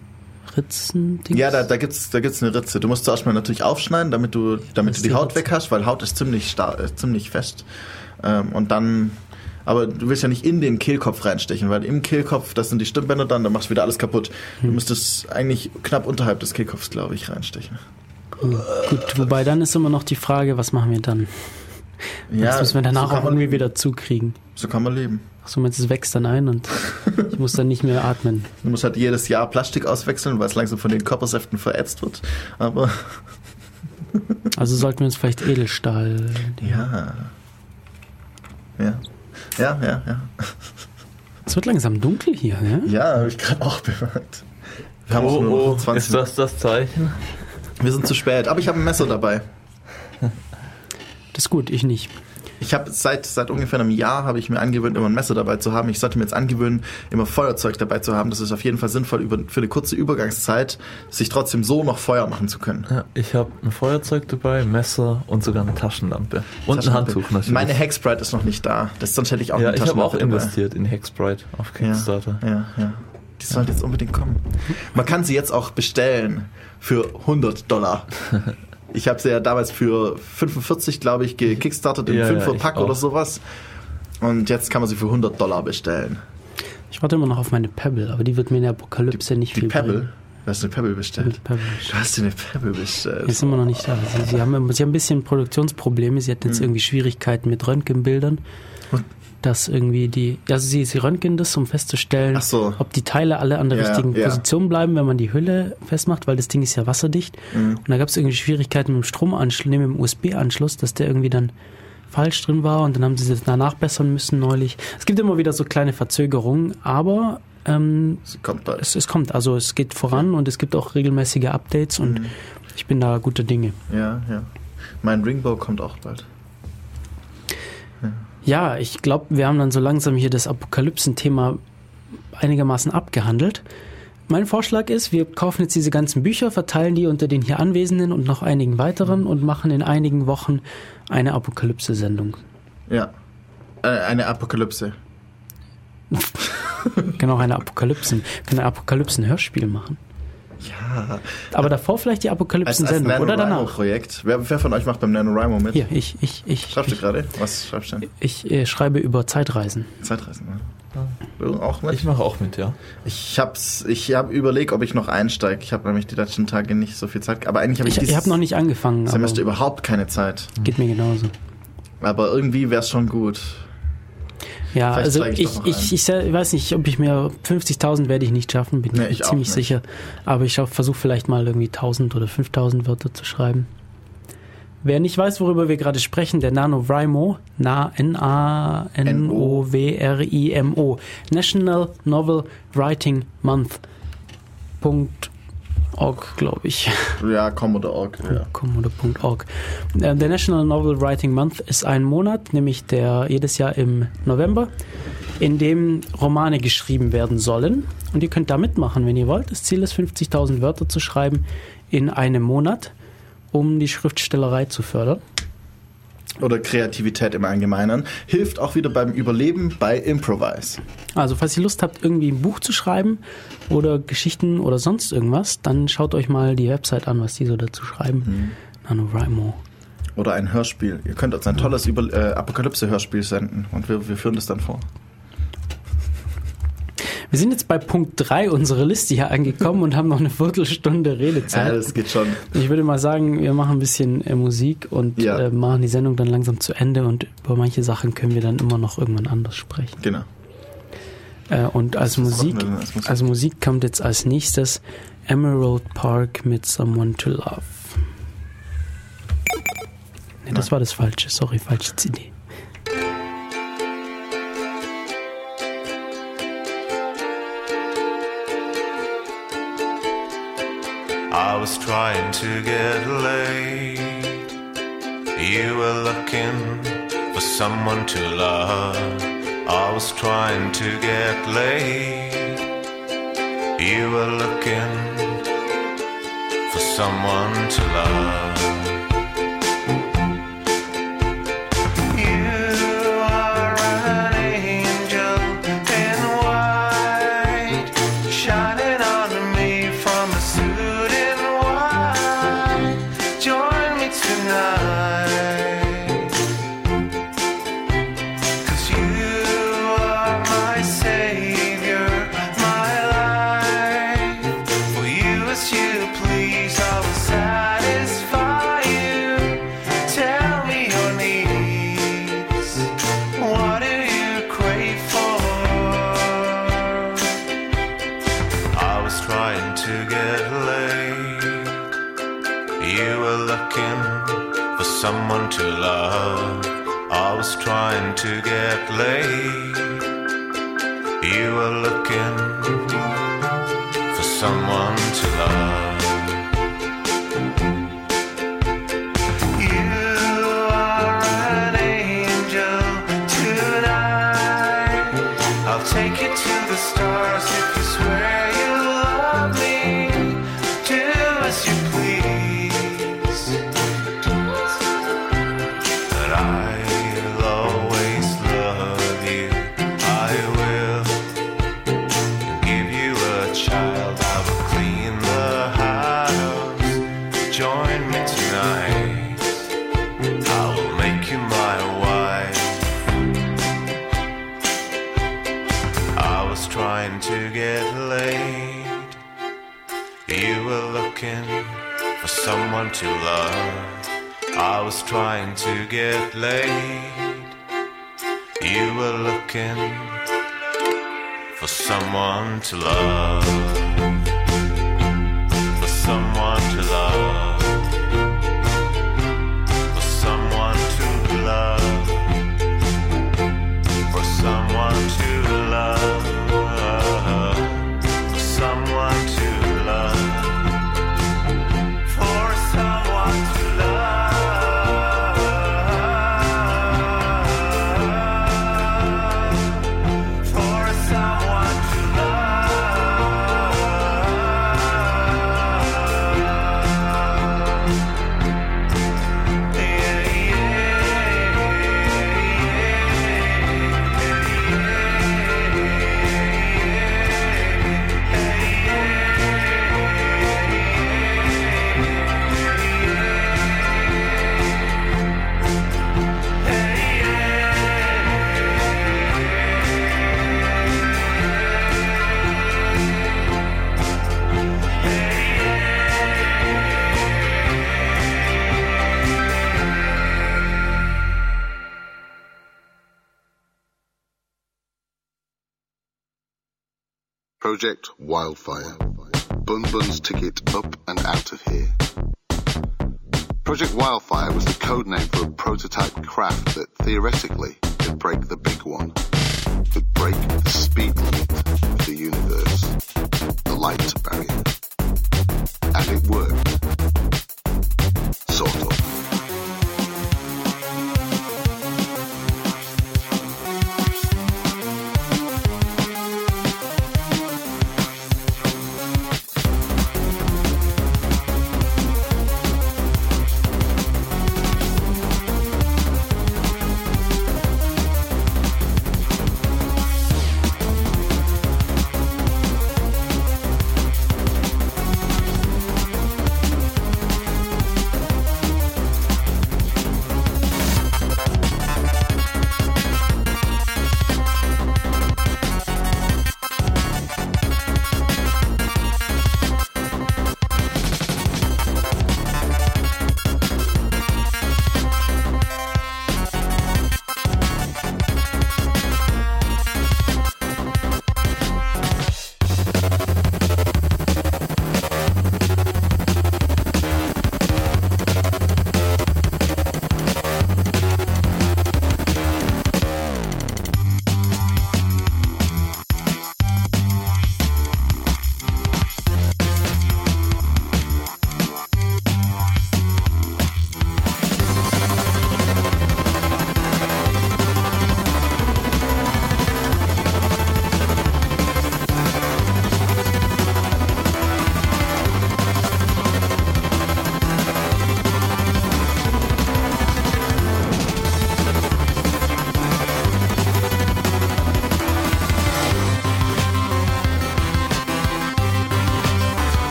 Ritzen -Dings? Ja, da, da gibt's, da gibt's eine Ritze. Du musst zuerst mal natürlich aufschneiden, damit du, damit du die die Haut Ritze. weg hast, weil Haut ist ziemlich star äh, ziemlich fest. Ähm, und dann, aber du willst ja nicht in den Kehlkopf reinstechen, weil im Kehlkopf, das sind die Stimmbänder dann, da machst du wieder alles kaputt. Hm. Du müsstest eigentlich knapp unterhalb des Kehlkopfs, glaube ich, reinstechen. Gut, wobei dann ist immer noch die Frage, was machen wir dann? das müssen wir danach so auch irgendwie leben. wieder zukriegen. So kann man leben. Achso, meinst du, es wächst dann ein und ich muss dann nicht mehr atmen. Du musst halt jedes Jahr Plastik auswechseln, weil es langsam von den Körpersäften verätzt wird. Aber Also sollten wir uns vielleicht Edelstahl. ja. Ja. Ja, ja, ja. Es wird langsam dunkel hier, ne? Ja, habe ich gerade auch bemerkt. Wir haben auch Oh, oh, noch 20 ist das das Zeichen? Wir sind zu spät, aber ich habe ein Messer dabei. Das ist gut, ich nicht. Ich habe seit seit ungefähr einem Jahr habe ich mir angewöhnt, immer ein Messer dabei zu haben. Ich sollte mir jetzt angewöhnen, immer Feuerzeug dabei zu haben. Das ist auf jeden Fall sinnvoll über, für eine kurze Übergangszeit, sich trotzdem so noch Feuer machen zu können. Ja, ich habe ein Feuerzeug dabei, ein Messer und sogar eine Taschenlampe. Und ein. Handtuch natürlich. Meine Hexprite ist noch nicht da. Das, sonst hätte ich auch ja, eine ich habe auch dabei. investiert in Hexprite auf Kickstarter. Ja, ja, ja. Die sollte jetzt unbedingt kommen. Man kann sie jetzt auch bestellen für 100 Dollar. Ich habe sie ja damals für 45, glaube ich, gekickstartet im Ja, ja, 5er-Pack ich oder sowas. Und jetzt kann man sie für 100 Dollar bestellen. Ich warte immer noch auf meine Pebble, aber die wird mir in der Apokalypse nicht Die viel Pebble. bringen. Du hast eine Pebble bestellt. Pebble. Du hast eine Pebble Die bestellt. ist immer noch nicht da. Sie, sie, haben, sie haben ein bisschen Produktionsprobleme. Sie hat Hm. jetzt irgendwie Schwierigkeiten mit Röntgenbildern. Dass irgendwie die, also sie, sie röntgen das, um festzustellen, so. ob die Teile alle an der Ja, richtigen ja. Position bleiben, wenn man die Hülle festmacht, weil das Ding ist ja wasserdicht. Mhm. Und da gab es irgendwie Schwierigkeiten mit dem Stromanschluss, nee, mit dem USB-Anschluss, dass der irgendwie dann falsch drin war und dann haben sie das danach bessern müssen neulich. Es gibt immer wieder so kleine Verzögerungen, aber ähm, Sie kommt bald. es, es kommt, also es geht voran und es gibt auch regelmäßige Updates und Mhm. ich bin da guter Dinge. Ja, ja. Mein Ringbow kommt auch bald. Ja, ich glaube, wir haben dann so langsam hier das Apokalypsen-Thema einigermaßen abgehandelt. Mein Vorschlag ist, wir kaufen jetzt diese ganzen Bücher, verteilen die unter den hier Anwesenden und noch einigen weiteren und machen in einigen Wochen eine Apokalypse-Sendung. Ja. Äh, eine Apokalypse. Auch eine Apokalypsen, wir können ein Apokalypsen-Hörspiel machen. Ja. Aber davor vielleicht die Apokalypsen-Sendung oder danach. NaNoWriMo-Projekt. Wer, wer von euch macht beim NaNoWriMo mit? Hier, ich, ich, ich. Schreibst du gerade? Was schreibst du denn? ich äh, schreibe über Zeitreisen. Zeitreisen, ne? Du auch mit? Ich mache auch mit, ja. Ich hab's, ich hab überlegt, ob ich noch einsteige. Ich habe nämlich die letzten Tage nicht so viel Zeit. Aber eigentlich habe ich, Ich, ich habe noch nicht angefangen, Semester überhaupt keine Zeit. geht mir genauso. Aber irgendwie wäre es schon gut. Ja, Vielleicht also ich ich, ich, ich, weiß nicht, ob ich mir 50.000 werde ich nicht schaffen, bin Nee, ich ziemlich sicher. Aber ich versuche vielleicht mal irgendwie 1.000 oder 5.000 Wörter zu schreiben. Wer nicht weiß, worüber wir gerade sprechen, der NaNoWriMo, Na, N-A-N-O-W-R-I-M-O, National Novel Writing Month. Punkt org, glaube ich. Ja, Commodore.org. Ja. .com oder .org. Äh, Der National Novel Writing Month ist ein Monat, nämlich der jedes Jahr im November, in dem Romane geschrieben werden sollen. Und ihr könnt da mitmachen, wenn ihr wollt. Das Ziel ist, 50.000 Wörter zu schreiben in einem Monat, um die Schriftstellerei zu fördern. Oder Kreativität im Allgemeinen. Hilft auch wieder beim Überleben bei Improvise. Also, falls ihr Lust habt, irgendwie ein Buch zu schreiben oder Geschichten oder sonst irgendwas, dann schaut euch mal die Website an, was die so dazu schreiben. NaNoWriMo. Oder ein Hörspiel. Ihr könnt uns ein tolles äh, Apokalypse-Hörspiel senden und wir, wir führen das dann vor. Wir sind jetzt bei Punkt 3 unserer Liste hier angekommen und haben noch eine Viertelstunde Ja, Redezeit. das geht schon. Ich würde mal sagen, wir machen ein bisschen äh, Musik und Ja. äh, machen die Sendung dann langsam zu Ende und über manche Sachen können wir dann immer noch irgendwann anders sprechen. Genau. Äh, und als Musik, als Musik? als Musik kommt jetzt als nächstes Emerald Park mit Someone to Love. Nee, das war das Falsche. Sorry, falsche CD. I was trying to get laid. You were looking for someone to love. I was trying to get laid. You were looking for someone to love. lay to love. I was trying to get laid. You were looking for someone to love, Wildfire. Bun Bun's ticket up and out of here. Project Wildfire was the code name for a prototype craft that theoretically could break the big one, could break the speed limit of the universe, the light barrier.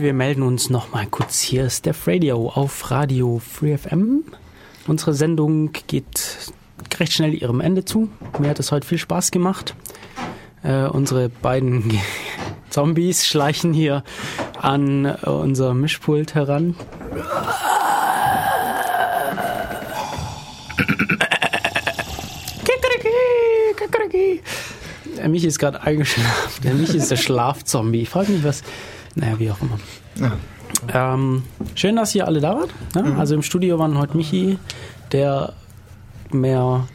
Und wir melden uns nochmal kurz. Hier ist Def Radio auf Radio Free FM. Unsere Sendung geht recht schnell ihrem Ende zu. Mir hat es heute viel Spaß gemacht. Äh, unsere beiden Zombies schleichen hier an äh, unser Mischpult heran. Der Michi ist gerade eingeschlafen. Der Michi ist der Schlafzombie. Ich frage mich, was. Naja, wie auch immer. Ja. Ähm, schön, dass ihr alle da wart. Ja, Also im Studio waren heute Michi, der mehr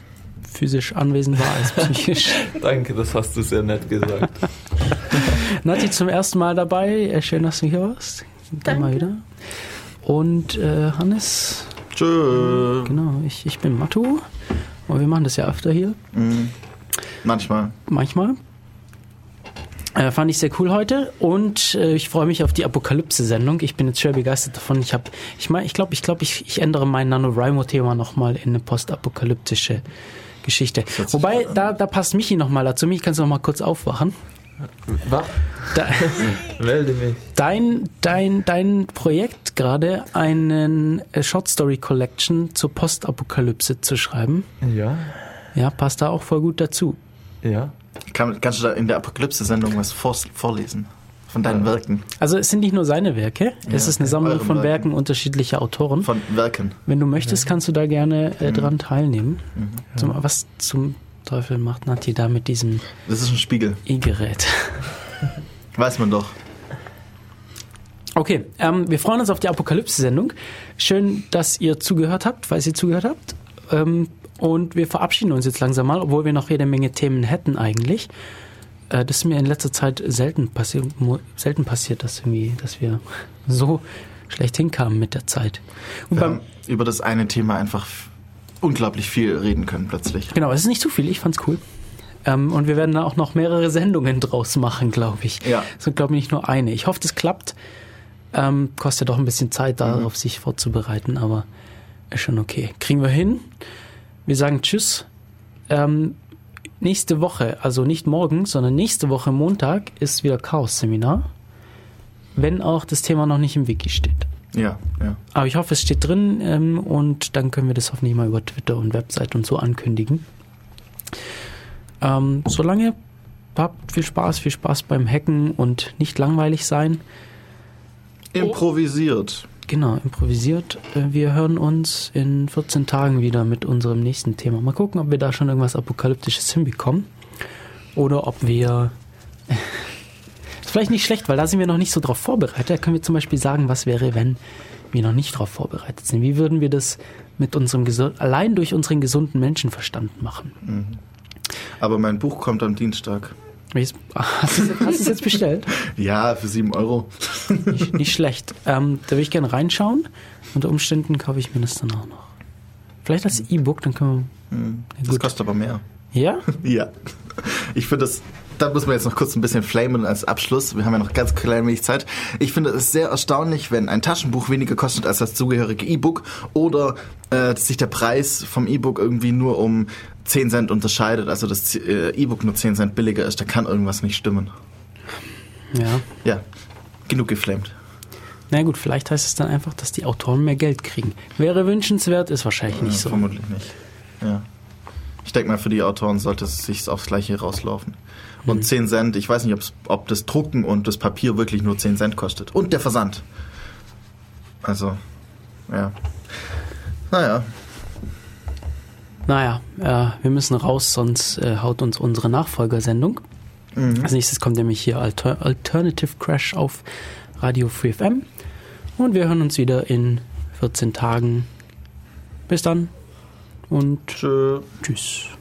physisch anwesend war als psychisch. Danke, das hast du sehr nett gesagt. Nati zum ersten Mal dabei. Äh, Schön, dass du hier warst. Dann mal wieder. Und äh, Hannes, Tschö. genau, ich, ich bin Matu. Und wir machen das ja öfter hier. Mhm. Manchmal. manchmal. Äh, fand ich sehr cool heute und äh, ich freue mich auf die Apokalypse-Sendung. Ich bin jetzt schwer begeistert davon. Ich habe, ich meine, ich glaube, ich glaube, ich, ich ändere mein NaNoWriMo-Thema nochmal in eine postapokalyptische Geschichte. Wobei, da, da passt Michi nochmal dazu. Michi, kannst du noch mal kurz aufwachen? Was? Da, Melde mich. dein, dein, dein Projekt gerade, einen äh, Short Story Collection zur Postapokalypse zu schreiben, Ja, ja, passt da auch voll gut dazu. ja. Kann, kannst du da in der Apokalypse-Sendung was vor, vorlesen? Von deinen Werken? Also es sind nicht nur seine Werke, es Ja, ist eine okay. Sammlung von Werken. Werken unterschiedlicher Autoren. Von Werken. Wenn du möchtest, kannst du da gerne Mhm. äh, dran teilnehmen. Zum, was zum Teufel macht Nati da mit diesem Das ist ein Spiegel. E-Gerät? Weiß man doch. Okay, ähm, wir freuen uns auf die Apokalypse-Sendung. Schön, dass ihr zugehört habt, falls ihr zugehört habt. Ähm, und wir verabschieden uns jetzt langsam mal, obwohl wir noch jede Menge Themen hätten eigentlich. Äh, das ist mir in letzter Zeit selten, passi selten passiert, dass, irgendwie, dass wir so schlecht hinkamen mit der Zeit. Und Wir beim, haben über das eine Thema einfach unglaublich viel reden können plötzlich. Genau, es ist nicht zu viel, ich fand's cool. Ähm, und wir werden da auch noch mehrere Sendungen draus machen, glaube ich. Ja. Es wird, glaube ich, nicht nur eine. Ich hoffe, das klappt. Ähm, kostet doch ein bisschen Zeit, darauf sich vorzubereiten, aber ist schon okay. Kriegen wir hin. Wir sagen Tschüss. Ähm, nächste Woche, also nicht morgen, sondern nächste Woche Montag ist wieder Chaos-Seminar. Wenn auch das Thema noch nicht im Wiki steht. Ja, ja. Aber ich hoffe, es steht drin ähm, und dann können wir das hoffentlich mal über Twitter und Website und so ankündigen. Ähm, solange habt viel Spaß, viel Spaß beim Hacken und nicht langweilig sein. Improvisiert. Genau, improvisiert. Äh, Wir hören uns in 14 Tagen wieder mit unserem nächsten Thema. Mal gucken, ob wir da schon irgendwas Apokalyptisches hinbekommen. Oder ob wir. ist vielleicht nicht schlecht, weil da sind wir noch nicht so drauf vorbereitet. Da können wir zum Beispiel sagen, was wäre, wenn wir noch nicht drauf vorbereitet sind. Wie würden wir das mit unserem allein durch unseren gesunden Menschenverstand machen? Aber mein Buch kommt am Dienstag. Hast du es- hast du es jetzt bestellt? Ja, für 7 Euro. Nicht, nicht schlecht. Ähm, da würde ich gerne reinschauen. Unter Umständen kaufe ich mir das dann auch noch. Vielleicht als E-Book, dann können Das Gut. kostet aber mehr. wir. Ja? Ja. Ich finde das, da muss man jetzt noch kurz ein bisschen flamen als Abschluss. Wir haben ja noch ganz klein wenig Zeit. Ich finde es sehr erstaunlich, wenn ein Taschenbuch weniger kostet als das zugehörige E-Book oder äh, dass sich der Preis vom E-Book irgendwie nur um 10 Cent unterscheidet, also das äh, E-Book nur 10 Cent billiger ist. Da kann irgendwas nicht stimmen. Ja. Ja, genug geflamed. Na gut, vielleicht heißt es dann einfach, dass die Autoren mehr Geld kriegen. Wäre wünschenswert, ist wahrscheinlich nicht ja, so. Vermutlich nicht. Ja. Ich denke mal, für die Autoren sollte es sich aufs Gleiche rauslaufen. Und 10 Cent, ich weiß nicht, ob das Drucken und das Papier wirklich nur 10 Cent kostet. Und der Versand. Also, ja. Naja, Naja, äh, wir müssen raus, sonst äh, haut uns unsere Nachfolgersendung. Als nächstes kommt nämlich hier Alter Alternative Crash auf Radio Free FM. Und wir hören uns wieder in 14 Tagen. Bis dann und tschö. tschüss.